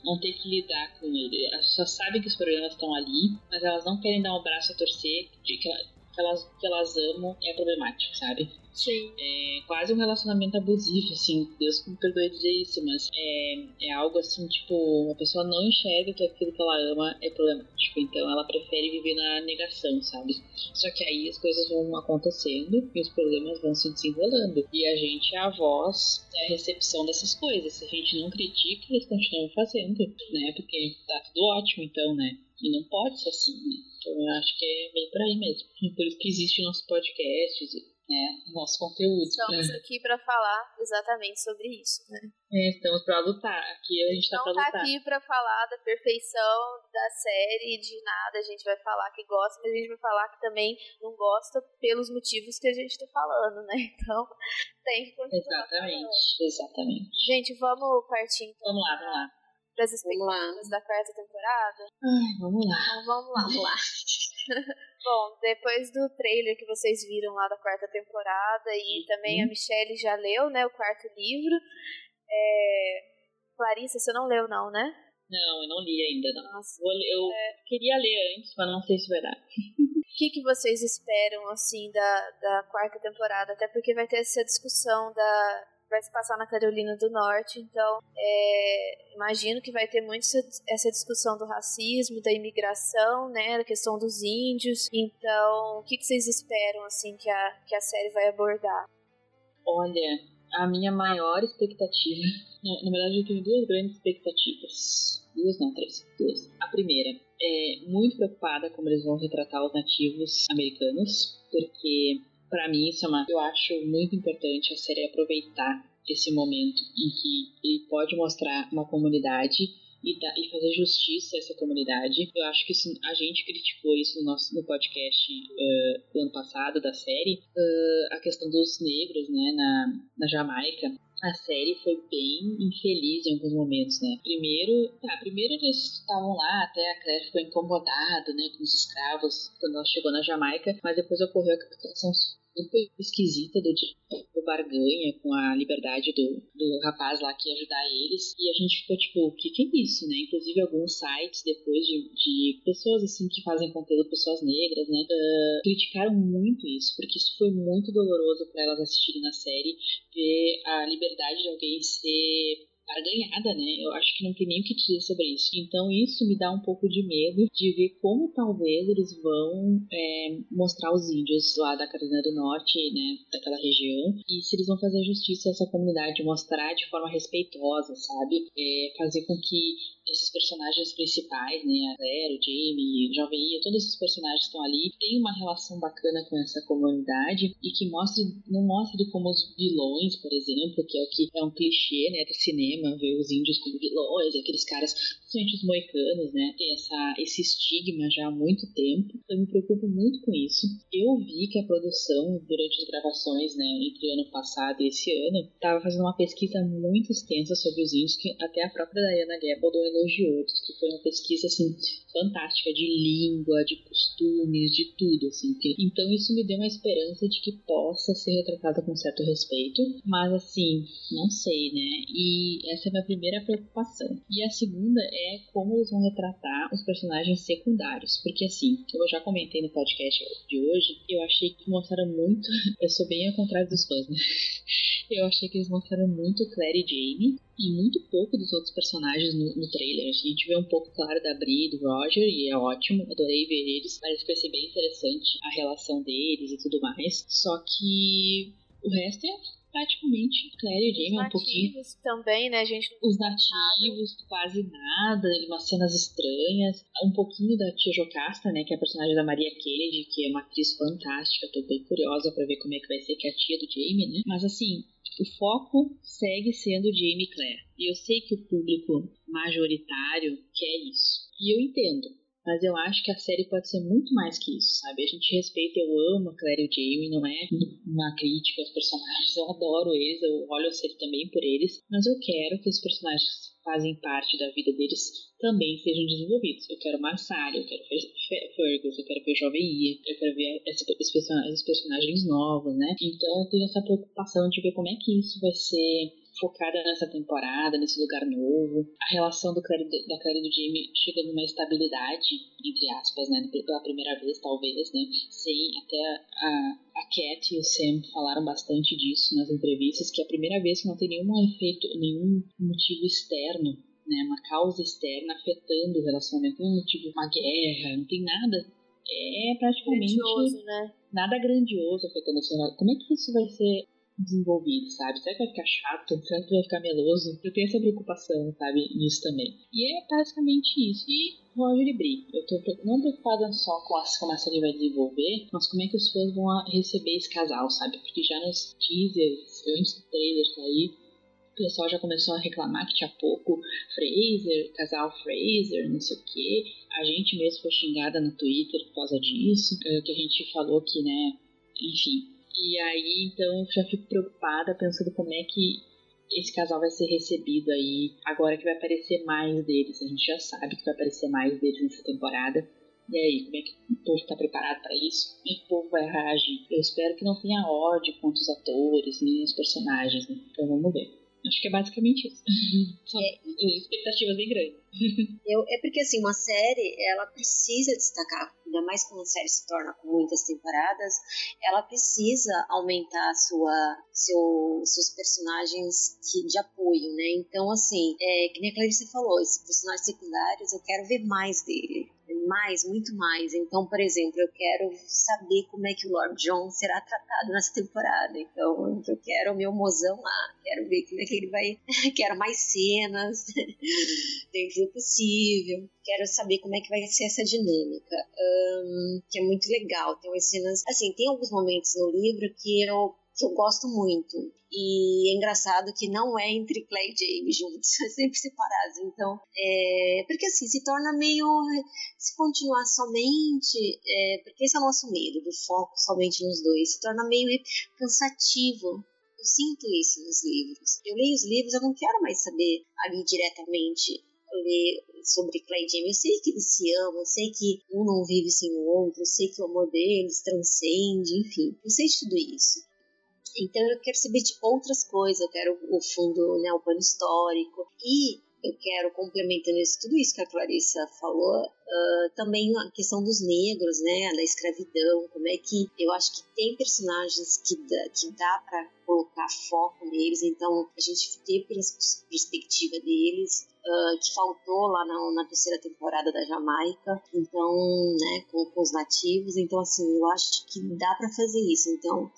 não ter que lidar com ele. As pessoas sabem que os problemas estão ali, mas elas não querem dar um braço a torcer de que, que, elas, que elas amam é problemático, sabe? Sim. É quase um relacionamento abusivo, assim. Deus me perdoe dizer isso, mas é, é algo assim, tipo, a pessoa não enxerga que aquilo que ela ama é problemático. Então ela prefere viver na negação, sabe? Só que aí as coisas vão acontecendo e os problemas vão se desenrolando. E a gente é a voz, é a recepção dessas coisas. Se a gente não critica, eles continuam fazendo, né? Porque tá tudo ótimo, então, né? E não pode ser assim, né? Então eu acho que é bem por aí mesmo. Por isso que existe o nosso podcast né, nosso conteúdo. Estamos é. aqui para falar exatamente sobre isso, né? É, estamos para lutar. Aqui a gente está para lutar. Não tá aqui para falar da perfeição da série, de nada. A gente vai falar que gosta, mas a gente vai falar que também não gosta pelos motivos que a gente está falando, né? Então, tem que continuar. Exatamente, falando. exatamente. Gente, vamos partir então. Vamos lá, vamos lá. Para as expectativas da quarta temporada? Ai, vamos lá. Então, vamos lá. Vamos lá. Bom, depois do trailer que vocês viram lá da quarta temporada e uhum. também a Michelle já leu, né, o quarto livro. É... Clarissa, você não leu não, né? Não, eu não li ainda, não. Nossa, eu é... queria ler antes, mas não sei se vai dar. O que, que vocês esperam, assim, da, da quarta temporada? Até porque vai ter essa discussão da, vai se passar na Carolina do Norte, então é, imagino que vai ter muito essa discussão do racismo, da imigração, né, da questão dos índios. Então, o que, que vocês esperam assim que a, que a série vai abordar? Olha, a minha maior expectativa, na, verdade eu tenho duas grandes expectativas, duas não, três, duas. A primeira é muito preocupada como eles vão retratar os nativos americanos, porque para mim isso é eu acho muito importante a série aproveitar esse momento em que ele pode mostrar uma comunidade e, da, e, fazer justiça a essa comunidade. Eu acho que isso, a gente criticou isso no nosso no podcast uh, do ano passado da série, uh, a questão dos negros, né, na, na Jamaica. A série foi bem infeliz em alguns momentos, né? Primeiro, tá, primeiro eles estavam lá, até a Claire ficou incomodada, né, com os escravos quando ela chegou na Jamaica, mas depois ocorreu a captação super esquisita do, do barganha com a liberdade do, do rapaz lá que ia ajudar eles. E a gente ficou tipo, o que, que é isso, né? Inclusive alguns sites depois de, de pessoas assim que fazem conteúdo, pessoas negras, né? Uh, criticaram muito isso, porque isso foi muito doloroso para elas assistirem na série, ver a liberdade de alguém ser barganhada, né? Eu acho que não tem nem o que dizer sobre isso. Então isso me dá um pouco de medo de ver como talvez eles vão é, mostrar os índios lá da Carolina do Norte, né? Daquela região, e se eles vão fazer justiça a essa comunidade, mostrar de forma respeitosa, sabe? É, fazer com que esses personagens principais, né, a Zero, Jamie, Jovem Ia, todos esses personagens que estão ali, têm uma relação bacana com essa comunidade e que mostre, não mostre como os vilões, por exemplo, que é o que é um clichê, né, do cinema, ver os índios como vilões, aqueles caras principalmente os moicanos, né, tem essa, esse estigma já há muito tempo. Eu me preocupo muito com isso. Eu vi que a produção, durante as gravações, né, entre o ano passado e esse ano, estava fazendo uma pesquisa muito extensa sobre os índios, que até a própria Diana Gabaldon elogiou, que foi uma pesquisa, assim, fantástica de língua, de costumes, de tudo, assim. Que... Então isso me deu uma esperança de que possa ser retratada com certo respeito, mas assim, não sei, né? E essa é a minha primeira preocupação. E a segunda é como eles vão retratar os personagens secundários, porque assim, eu já comentei no podcast de hoje, eu achei que mostraram muito, eu sou bem ao contrário dos fãs, né? Eu achei que eles mostraram muito Claire e Jamie, e muito pouco dos outros personagens no, no, trailer. A gente vê um pouco, claro, da Brie e do Roger, e é ótimo, adorei ver eles. Parece que vai ser bem interessante a relação deles e tudo mais. Só que o resto é praticamente Claire e Jamie um pouquinho. também, né, gente? Os nativos, quase nada, umas cenas estranhas. Um pouquinho da tia Jocasta, né, que é a personagem da Maria Kennedy, que é uma atriz fantástica. Tô bem curiosa para ver como é que vai ser que é a tia do Jamie, né? Mas assim, o foco segue sendo Jamie Claire. E eu sei que o público majoritário quer isso. E eu entendo. Mas eu acho que a série pode ser muito mais que isso, sabe? A gente respeita, eu amo a Claire e o Jamie, não é uma crítica aos personagens, eu adoro eles, eu olho a série também por eles, mas eu quero que os personagens fazem parte da vida deles também sejam desenvolvidos. Eu quero Marsali, eu quero Fergus, eu quero ver Jovem Ia, eu quero ver esses personagens novos, né? Então eu tenho essa preocupação de ver como é que isso vai ser focada nessa temporada, nesse lugar novo. A relação do Clary, da Clary e do Jamie chega numa estabilidade, entre aspas, né? Pela primeira vez, talvez, né? Sem até a, a Cat e o Sam falaram bastante disso nas entrevistas, que é a primeira vez que não tem nenhum efeito, nenhum motivo externo né, uma causa externa afetando o relacionamento, não é tipo uma guerra, não tem nada. É praticamente grandioso, né? nada grandioso afetando o relacionamento. Como é que isso vai ser desenvolvido, sabe? Será que vai ficar chato? Será que vai ficar meloso? Eu tenho essa preocupação, sabe, nisso também. E é basicamente isso. E Roger e Brie. Eu tô não preocupada só com as, como a série vai desenvolver, mas como é que os fãs vão receber esse casal, sabe? Porque já nos teasers, antes do trailer sair, o pessoal já começou a reclamar que tinha pouco Fraser, casal Fraser, não sei o que. A gente mesmo foi xingada no Twitter por causa disso, é, que a gente falou que, né, enfim. E aí, então, eu já fico preocupada pensando como é que esse casal vai ser recebido aí, agora que vai aparecer mais deles. A gente já sabe que vai aparecer mais deles nessa temporada. E aí, como é que o povo está preparado para isso? Como é que o povo vai reagir? Eu espero que não tenha ódio contra os atores, nem os personagens, né? Então vamos ver. Acho que é basicamente isso. São é, expectativas bem grandes. Eu, é porque, assim, uma série, ela precisa destacar, ainda mais quando a série se torna com muitas temporadas, ela precisa aumentar sua, seu, seus personagens que, de apoio, né? Então, assim, é, que nem a Clarice falou, esses personagens secundários, eu quero ver mais dele mais, muito mais. Então, por exemplo, eu quero saber como é que o Lord John será tratado nessa temporada. Então, eu quero o meu mozão lá, quero ver como é que ele vai. quero mais cenas dentro do possível. Quero saber como é que vai ser essa dinâmica, um, que é muito legal. Tem umas cenas, assim, tem alguns momentos no livro que eu que eu gosto muito. E é engraçado que não é entre Clay e James juntos, é sempre separados. Então, é, porque assim, se torna meio. Se continuar somente. É, porque esse é o nosso medo, do foco somente nos dois, se torna meio cansativo. Eu sinto isso nos livros. Eu leio os livros, eu não quero mais saber ali diretamente ler sobre Clay e Jamie. Eu sei que eles se amam, eu sei que um não vive sem o outro, eu sei que o amor deles transcende, enfim. Eu sei de tudo isso. Então eu quero saber de outras coisas, eu quero o fundo né, o plano histórico. E eu quero, complementando isso, tudo isso que a Clarissa falou, uh, também a questão dos negros, né, da escravidão, como é que eu acho que tem personagens que dá, que dá para colocar foco neles, então a gente teve perspectiva deles, uh, que faltou lá na, na, terceira temporada da Jamaica, então, né, com, com, os nativos, então assim, eu acho que dá para fazer isso, então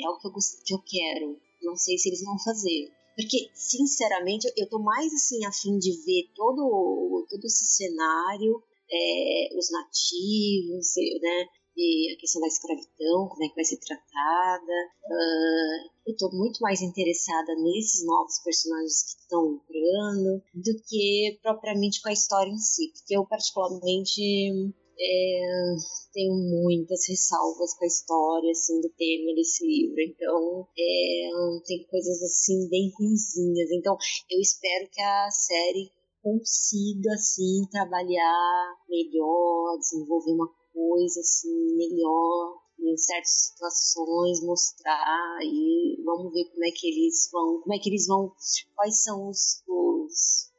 é o que eu, que eu quero, não sei se eles vão fazer, porque, sinceramente, eu tô mais assim a fim de ver todo, todo esse cenário, é, os nativos, né? ver a questão da escravidão, como é que vai ser tratada. Uh, eu estou muito mais interessada nesses novos personagens que estão entrando do que propriamente com a história em si, porque eu particularmente é, tenho muitas ressalvas com a história, assim, do tema desse livro. Então, é, tem coisas, assim, bem ruinzinhas. Então, eu espero que a série consiga, assim, trabalhar melhor, desenvolver uma coisa, assim, melhor em certas situações mostrar e vamos ver como é que eles vão como é que eles vão quais são os, os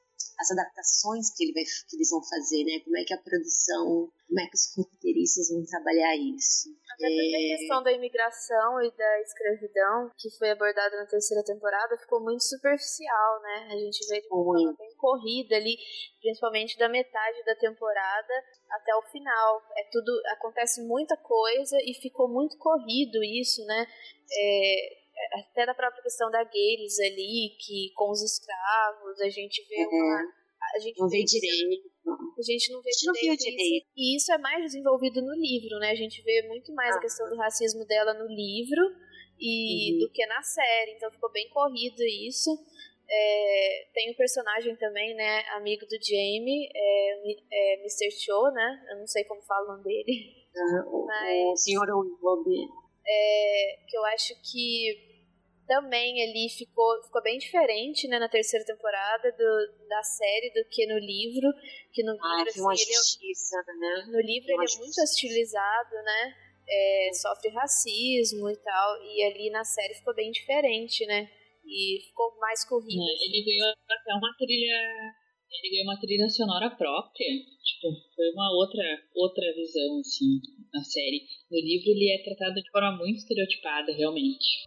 as adaptações que, ele vai, que eles vão fazer, né? Como é que a produção, como é que os roteiristas vão trabalhar isso. Até porque é... a questão da imigração e da escravidão, que foi abordada na terceira temporada, ficou muito superficial, né? A gente vê uma forma bem corrida ali, principalmente da metade da temporada até o final. É tudo, acontece muita coisa e ficou muito corrido isso, né? É, até da própria questão da Gales ali, que com os escravos a gente vê uma. A gente não vê direito. A gente não vê a gente não direito, direito. E isso é mais desenvolvido no livro, né? A gente vê muito mais ah. a questão do racismo dela no livro e uhum. do que na série. Então ficou bem corrido isso. É, tem um personagem também, né? Amigo do Jamie, é, é Mr. Cho, né? Eu não sei como fala o nome dele. Ah, o, mas... o Sr. Willoughby é, que eu acho que também ali ficou, ficou bem diferente né, na terceira temporada do, da série do que no livro. Que no ah, livro, assim, ele, é justiça, né? No livro ele é muito hostilizado, né? É, sofre racismo e tal. E ali na série ficou bem diferente, né? E ficou mais corrido. É, ele ganhou até uma trilha. Ele ganhou uma trilha sonora própria. Tipo, foi uma outra, outra visão, assim na série. No livro ele é tratado de forma muito estereotipada, realmente.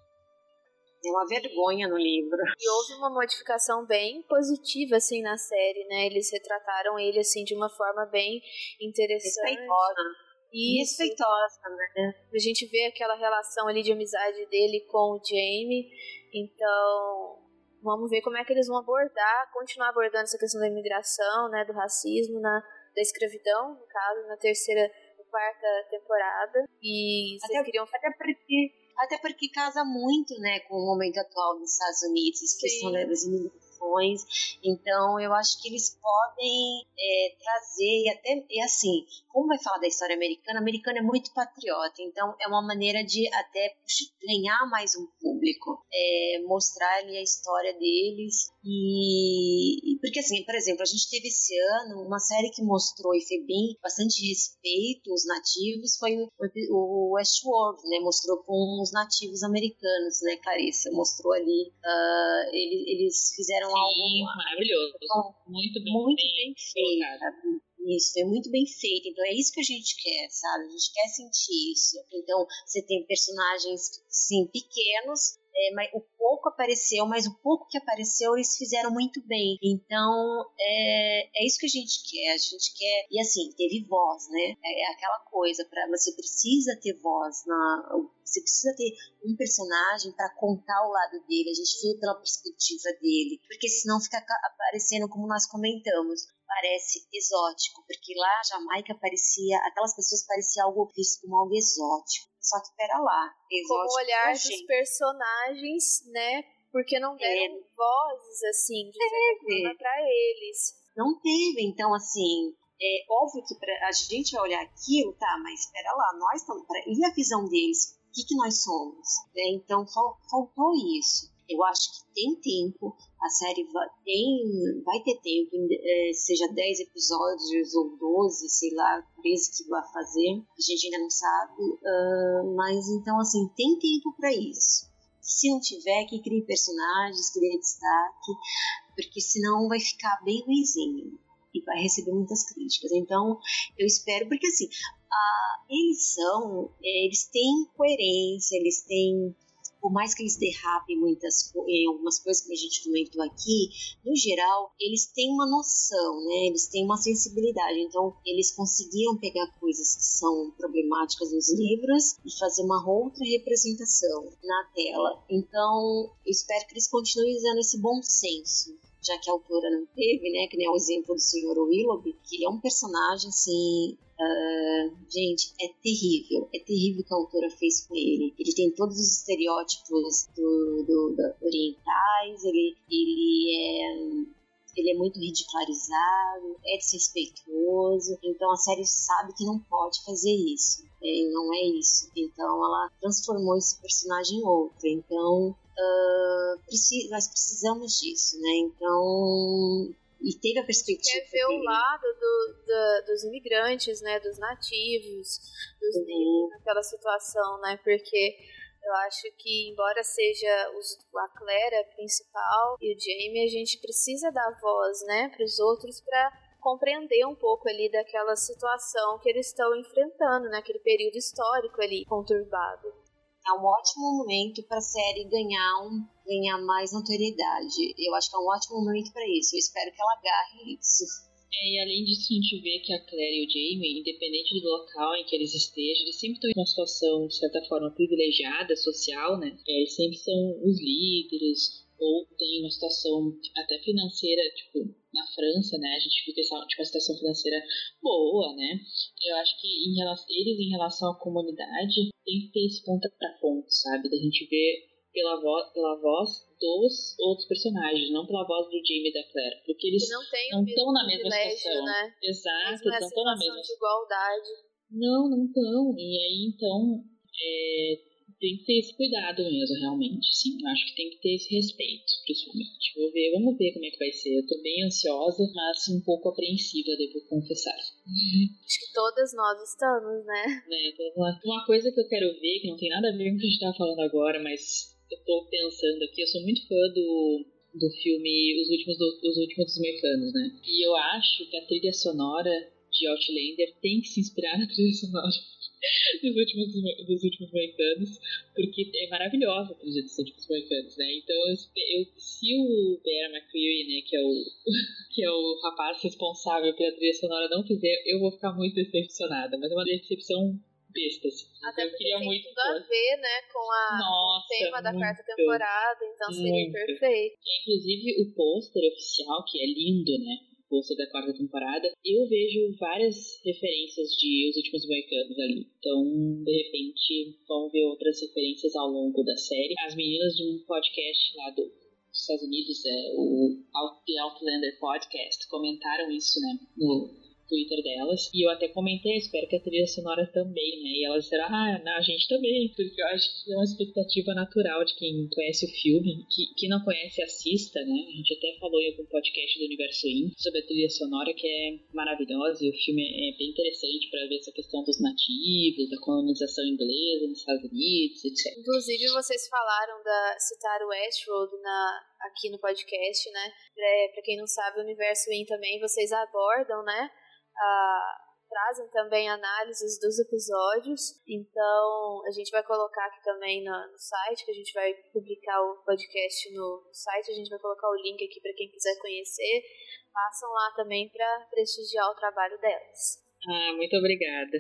É uma vergonha no livro. E houve uma modificação bem positiva, assim, na série, né? Eles retrataram ele, assim, de uma forma bem interessante. Respeitosa. E respeitosa, né? A gente vê aquela relação ali de amizade dele com o Jamie. Então, vamos ver como é que eles vão abordar, continuar abordando essa questão da imigração, né? Do racismo, na, da escravidão, no caso, na terceira quarta temporada. E vocês até, queriam. Até porque, até porque casa muito, né, com o momento atual dos Estados Unidos, questão das Então, eu acho que eles podem é, trazer, e até, e assim, como vai falar da história americana, americana é muito patriota, então é uma maneira de até ganhar mais um público, é, mostrar ali a história deles e, porque assim, por exemplo, a gente teve esse ano uma série que mostrou e foi bem bastante respeito aos nativos, foi o, Westworld, né? Mostrou com os nativos americanos, né, Clarissa? Mostrou ali, uh, eles, eles fizeram Sim, algo maravilhoso, muito bem, muito bem, bem feito. Isso, é muito bem feito. Então é isso que a gente quer, sabe? A gente quer sentir isso. Então você tem personagens, sim, pequenos, é, mas o pouco apareceu, mas o pouco que apareceu eles fizeram muito bem. Então é, é isso que a gente quer. A gente quer e assim teve voz, né? É, é aquela coisa para você precisa ter voz na você precisa ter um personagem para contar o lado dele, a gente vê pela perspectiva dele, porque senão fica aparecendo como nós comentamos, parece exótico, porque lá a Jamaica parecia, aquelas pessoas pareciam algo visto como algo exótico. Só que pera lá, exótico Como o olhar dos personagens, né? Porque não deram é. vozes assim de é. para eles. Não teve, então assim, é óbvio que pra, a gente vai olhar aquilo, tá, mas espera lá, nós estamos. E a visão deles? Que, que nós somos? É, então fal, faltou isso. Eu acho que tem tempo, a série vai, tem, vai ter tempo, é, seja 10 episódios ou 12, sei lá, 13 que vai fazer, a gente ainda não sabe, uh, mas então assim, tem tempo para isso. Se não tiver, que crie personagens, que dê destaque, porque senão vai ficar bem ruimzinho e vai receber muitas críticas. Então, eu espero, porque assim, a, eles são, é, eles têm coerência, eles têm por mais que eles derrapem muitas em algumas coisas que a gente comentou aqui, no geral, eles têm uma noção, né? Eles têm uma sensibilidade. Então, eles conseguiram pegar coisas que são problemáticas nos livros e fazer uma outra representação na tela. Então, eu espero que eles continuem usando esse bom senso já que a autora não teve, né, que nem o exemplo do Sr. Willoughby, que ele é um personagem, assim, uh, gente, é terrível. É terrível o que a autora fez com ele. Ele tem todos os estereótipos do, do, do orientais, ele, ele é ele é muito ridicularizado, é desrespeituoso, então a série sabe que não pode fazer isso. É, não é isso. Então ela transformou esse personagem em outro. Então uh, preci nós precisamos disso, né? Então e teve a perspectiva. Quer ver o lado do, do, dos imigrantes, né? Dos nativos, dos uhum. negros naquela situação, né? Porque eu acho que, embora seja os, a Clara principal e o Jamie, a gente precisa dar voz, né, para os outros para compreender um pouco ali daquela situação que eles estão enfrentando, naquele né, período histórico ali conturbado. É um ótimo momento para a série ganhar, um, ganhar mais notoriedade. Eu acho que é um ótimo momento para isso. Eu espero que ela agarre isso. É, e além disso, a gente vê que a Claire e o Jamie, independente do local em que eles estejam, eles sempre estão em uma situação, de certa forma, privilegiada, social, né? É, eles sempre são os líderes, ou tem uma situação até financeira, tipo, na França, né? A gente fica tipo, uma situação financeira boa, né? Eu acho que em relação, eles, em relação à comunidade, tem que ter esse ponto para ponto, sabe? Da gente ver pela voz, pela voz dos outros personagens, não pela voz do Jimmy e da Claire. Porque eles não estão na mesma situação. Né? Exato, não estão na mesma de igualdade. Não, não estão. E aí, então, é, tem que ter esse cuidado mesmo, realmente. Sim, eu acho que tem que ter esse respeito, principalmente. Vou ver, vamos ver como é que vai ser. Eu tô bem ansiosa, mas um pouco apreensiva, devo confessar. Acho que todas nós estamos, né? né uma coisa que eu quero ver, que não tem nada a ver com o que a gente tá falando agora, mas eu tô pensando aqui, eu sou muito fã do, do filme Os Últimos, do, Os Últimos dos Mecanos, né? E eu acho que a trilha sonora de Outlander tem que se inspirar na trilha sonora dos últimos, dos últimos Moicanos, porque é maravilhosa a trilha dos últimos Moicanos, né? Então, eu, eu, se o Bear McCreary, né, que é o, que é o rapaz responsável pela trilha sonora, não fizer, eu vou ficar muito decepcionada, mas é uma decepção besta, assim. Até porque tem muito tudo a ver, né, com a Nossa, tema da quarta temporada, então seria muito. perfeito. Inclusive, o pôster oficial, que é lindo, né, pôster da quarta temporada, eu vejo várias referências de Os Últimos Moicanos ali. Então, de repente, vão ver outras referências ao longo da série. As meninas de um podcast lá do, dos Estados Unidos, é, o The Outlander Podcast, comentaram isso, né, no, Twitter delas. E eu até comentei, espero que a trilha sonora também, né? E elas disseram, ah, a gente também. Porque eu acho que é uma expectativa natural de quem conhece o filme. Que, que não conhece, assista, né? A gente até falou em algum podcast do Universo In sobre a trilha sonora, que é maravilhosa. E o filme é bem interessante para ver essa questão dos nativos, da colonização inglesa nos Estados Unidos, etc. Inclusive, vocês falaram da citar o Westworld na, aqui no podcast, né? É, para quem não sabe, o Universo In também vocês abordam, né? Trazem também análises dos episódios. Então, a gente vai colocar aqui também no, site, que a gente vai publicar o podcast no, no site. A gente vai colocar o link aqui para quem quiser conhecer. Passam lá também para prestigiar o trabalho delas. Ah, muito obrigada.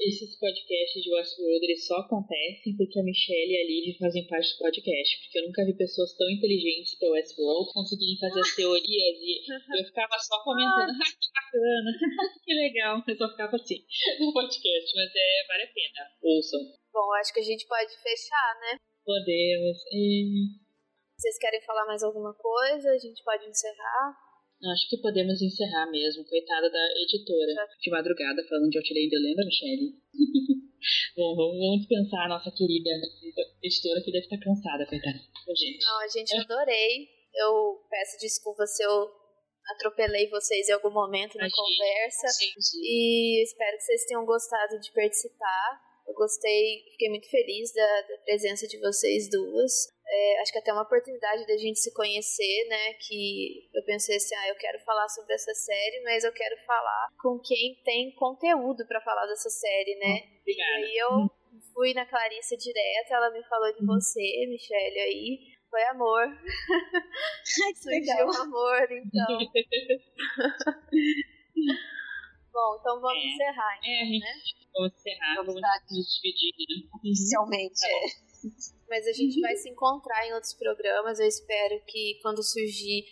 Esses podcasts de Westworld eles só acontecem porque a Michelle e a Liv fazem parte do podcast. Porque eu nunca vi pessoas tão inteligentes para Westworld conseguirem fazer as teorias e eu ficava só comentando, ah, que bacana, que legal. Eu só ficava assim no podcast, mas é, vale a pena. Ouçam. Bom, acho que a gente pode fechar, né? Podemos. E... Vocês querem falar mais alguma coisa? A gente pode encerrar? Acho que podemos encerrar mesmo. Coitada da editora. De madrugada falando de Outlander, lembra, Michelle? Bom, vamos, dispensar a nossa querida editora que deve estar cansada, coitada. Gente. Não, a gente adorei. Eu peço desculpa se eu atropelei vocês em algum momento na conversa. E espero que vocês tenham gostado de participar. Eu gostei, fiquei muito feliz da, da presença de vocês duas. É, acho que até uma oportunidade da gente se conhecer, né? Que eu pensei assim, ah, eu quero falar sobre essa série, mas eu quero falar com quem tem conteúdo para falar dessa série, né? Obrigada. E aí eu fui na Clarissa direto, ela me falou de você, Michelle, aí foi amor. Ai, que legal. amor, então. Bom, então vamos é, encerrar. Então, é, a gente né? vamos encerrar, vamos, vamos nos despedir. Né? Oficialmente, é. Mas a gente vai se encontrar em outros programas. Eu espero que quando surgir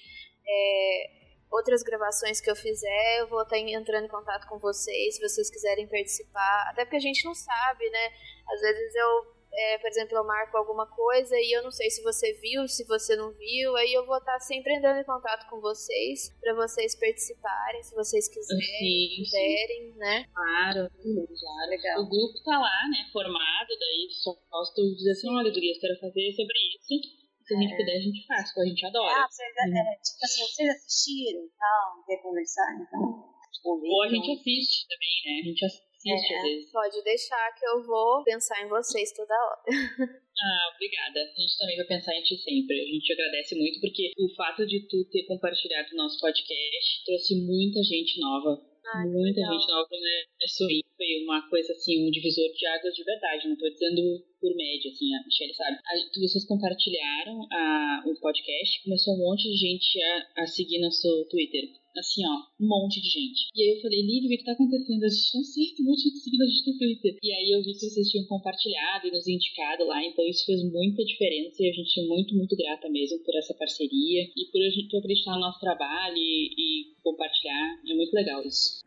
é, outras gravações que eu fizer, eu vou estar entrando em contato com vocês, se vocês quiserem participar. Até porque a gente não sabe, né? Às vezes eu é, por exemplo, eu marco alguma coisa e eu não sei se você viu, se você não viu, aí eu vou estar sempre entrando em contato com vocês para vocês participarem, se vocês quiserem, sim, quiserem, sim. né? Claro, já, legal. O grupo tá lá, né, formado, daí só posso dizer assim, olha, Gurias, quero fazer sobre isso. Se a gente é. puder, a gente faz, porque a gente adora. Ah, vocês, é, tipo assim, vocês assistiram e tal, quer conversar, então. Ou a gente assiste também, né? A gente assiste é, Pode deixar que eu vou pensar em vocês toda hora. Ah, obrigada. A gente também vai pensar em ti sempre. A gente agradece muito porque o fato de tu ter compartilhado o nosso podcast trouxe muita gente nova. Ah, muita legal. gente nova né? Isso foi uma coisa assim, um divisor de águas de verdade. Não tô dizendo por média, assim, a Michelle sabe. A, vocês compartilharam a, o podcast, começou um monte de gente a, a seguir nosso Twitter assim, ó, um monte de gente. E aí eu falei, Lívia, o que tá acontecendo? A gente não certo, um monte de gente no Twitter. E aí eu vi que vocês tinham compartilhado e nos indicado lá, então isso fez muita diferença e a gente é muito, muito grata mesmo por essa parceria e por a gente acreditar no nosso trabalho e, e compartilhar. É muito legal isso.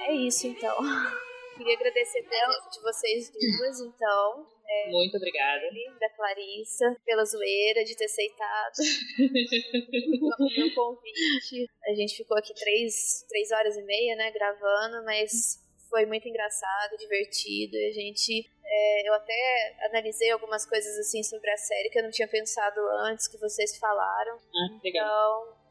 É isso então. Queria agradecer de vocês duas, então. É, Muito obrigada. Da Clarissa, pela zoeira, de ter aceitado o meu convite. A gente ficou aqui três, três horas e meia, né, gravando, mas foi muito engraçado, divertido. A gente. É, eu até analisei algumas coisas assim sobre a série que eu não tinha pensado antes, que vocês falaram. Ah, legal. Então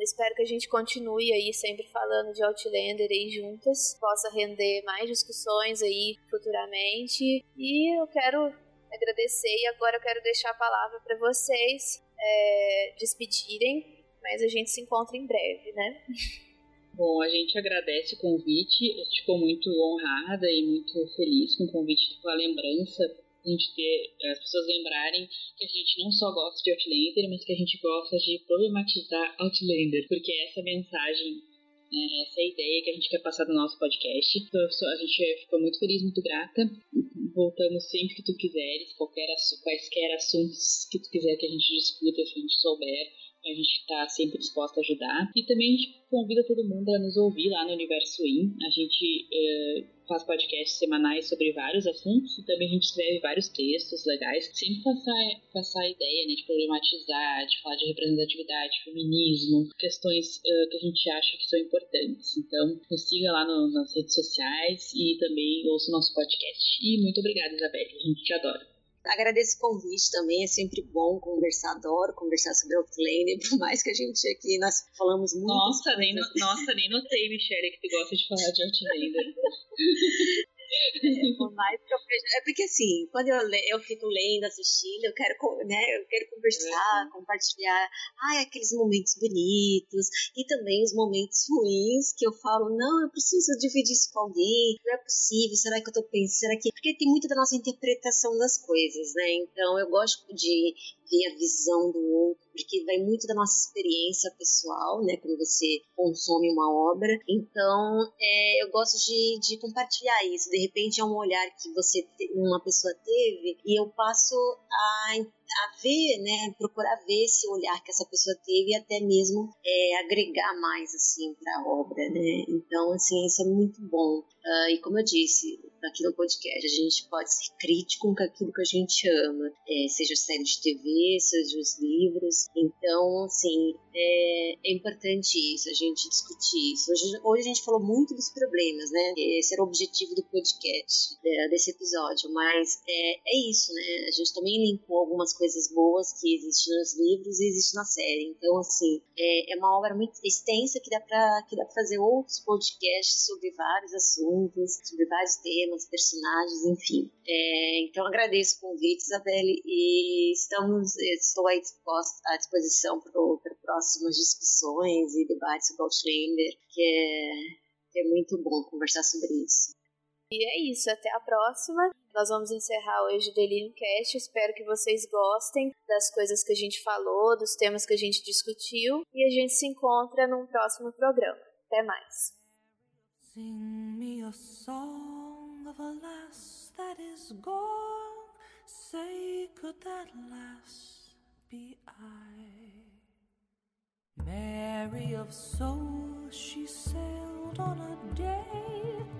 eu espero que a gente continue aí sempre falando de Outlander aí juntas, possa render mais discussões aí futuramente. E eu quero agradecer e agora eu quero deixar a palavra para vocês é, despedirem, mas a gente se encontra em breve, né? Bom, a gente agradece o convite, a gente ficou muito honrada e muito feliz com o convite, com a lembrança a gente ter, as pessoas lembrarem que a gente não só gosta de Outlander, mas que a gente gosta de problematizar Outlander, porque essa mensagem, né, essa é ideia que a gente quer passar no nosso podcast. Então, a gente ficou muito feliz, muito grata. Voltamos sempre que tu quiseres, qualquer, quaisquer assuntos que tu quiser que a gente discuta, se a gente souber a gente está sempre disposto a ajudar. E também a gente convida todo mundo a nos ouvir lá no Universo In. A gente uh, faz podcasts semanais sobre vários assuntos e também a gente escreve vários textos legais. Sempre passar, passar a ideia né, de problematizar, de falar de representatividade, feminismo, questões uh, que a gente acha que são importantes. Então, nos siga lá no, nas redes sociais e também ouça o nosso podcast. E muito obrigada, Isabelle. A gente te adora. Agradeço o convite também, é sempre bom conversar, adoro conversar sobre Outlander, por mais que a gente aqui, nós falamos muito. Nossa, nem, no, nossa, nem notei, Michelle, que tu gosta de falar de Outlander. Por mais que eu É porque assim, quando eu, eu fico lendo, assistindo, eu quero, né, eu quero conversar, uhum. compartilhar ai, aqueles momentos bonitos e também os momentos ruins que eu falo, não, eu preciso dividir isso com alguém, não é possível, será que eu tô pensando, será que. Porque tem muito da nossa interpretação das coisas, né? Então eu gosto de ver a visão do outro, porque vai muito da nossa experiência pessoal, né, quando você consome uma obra. Então, é, eu gosto de, de compartilhar isso. De repente, é um olhar que você, uma pessoa teve, e eu passo a a ver, né, procurar ver esse olhar que essa pessoa teve e até mesmo é, agregar mais assim para a obra, né? Então, assim, isso é muito bom. Uh, e como eu disse, aqui no podcast. A gente pode ser crítico com aquilo que a gente ama, é, seja série de TV, seja os livros. Então, assim, é, é, importante isso, a gente discutir isso. Hoje, hoje a gente falou muito dos problemas, né? Esse era o objetivo do podcast, é, desse episódio, mas é, é isso, né? A gente também linkou algumas coisas boas que existem nos livros e existem na série. Então, assim, é, é uma obra muito extensa que dá para que dá fazer outros podcasts sobre vários assuntos, sobre vários temas personagens, enfim. É, então agradeço o convite, Isabelle, e estamos, estou aí disposta, à disposição para próximas discussões e debates sobre Outlander, que é, que é muito bom conversar sobre isso. E é isso, até a próxima. Nós vamos encerrar hoje o Delirium Cast. Espero que vocês gostem das coisas que a gente falou, dos temas que a gente discutiu. E a gente se encontra num próximo programa. Até mais. Sing me a song of a lass that is gone. Say, could that lass be I? Mary of soul, she sailed on a day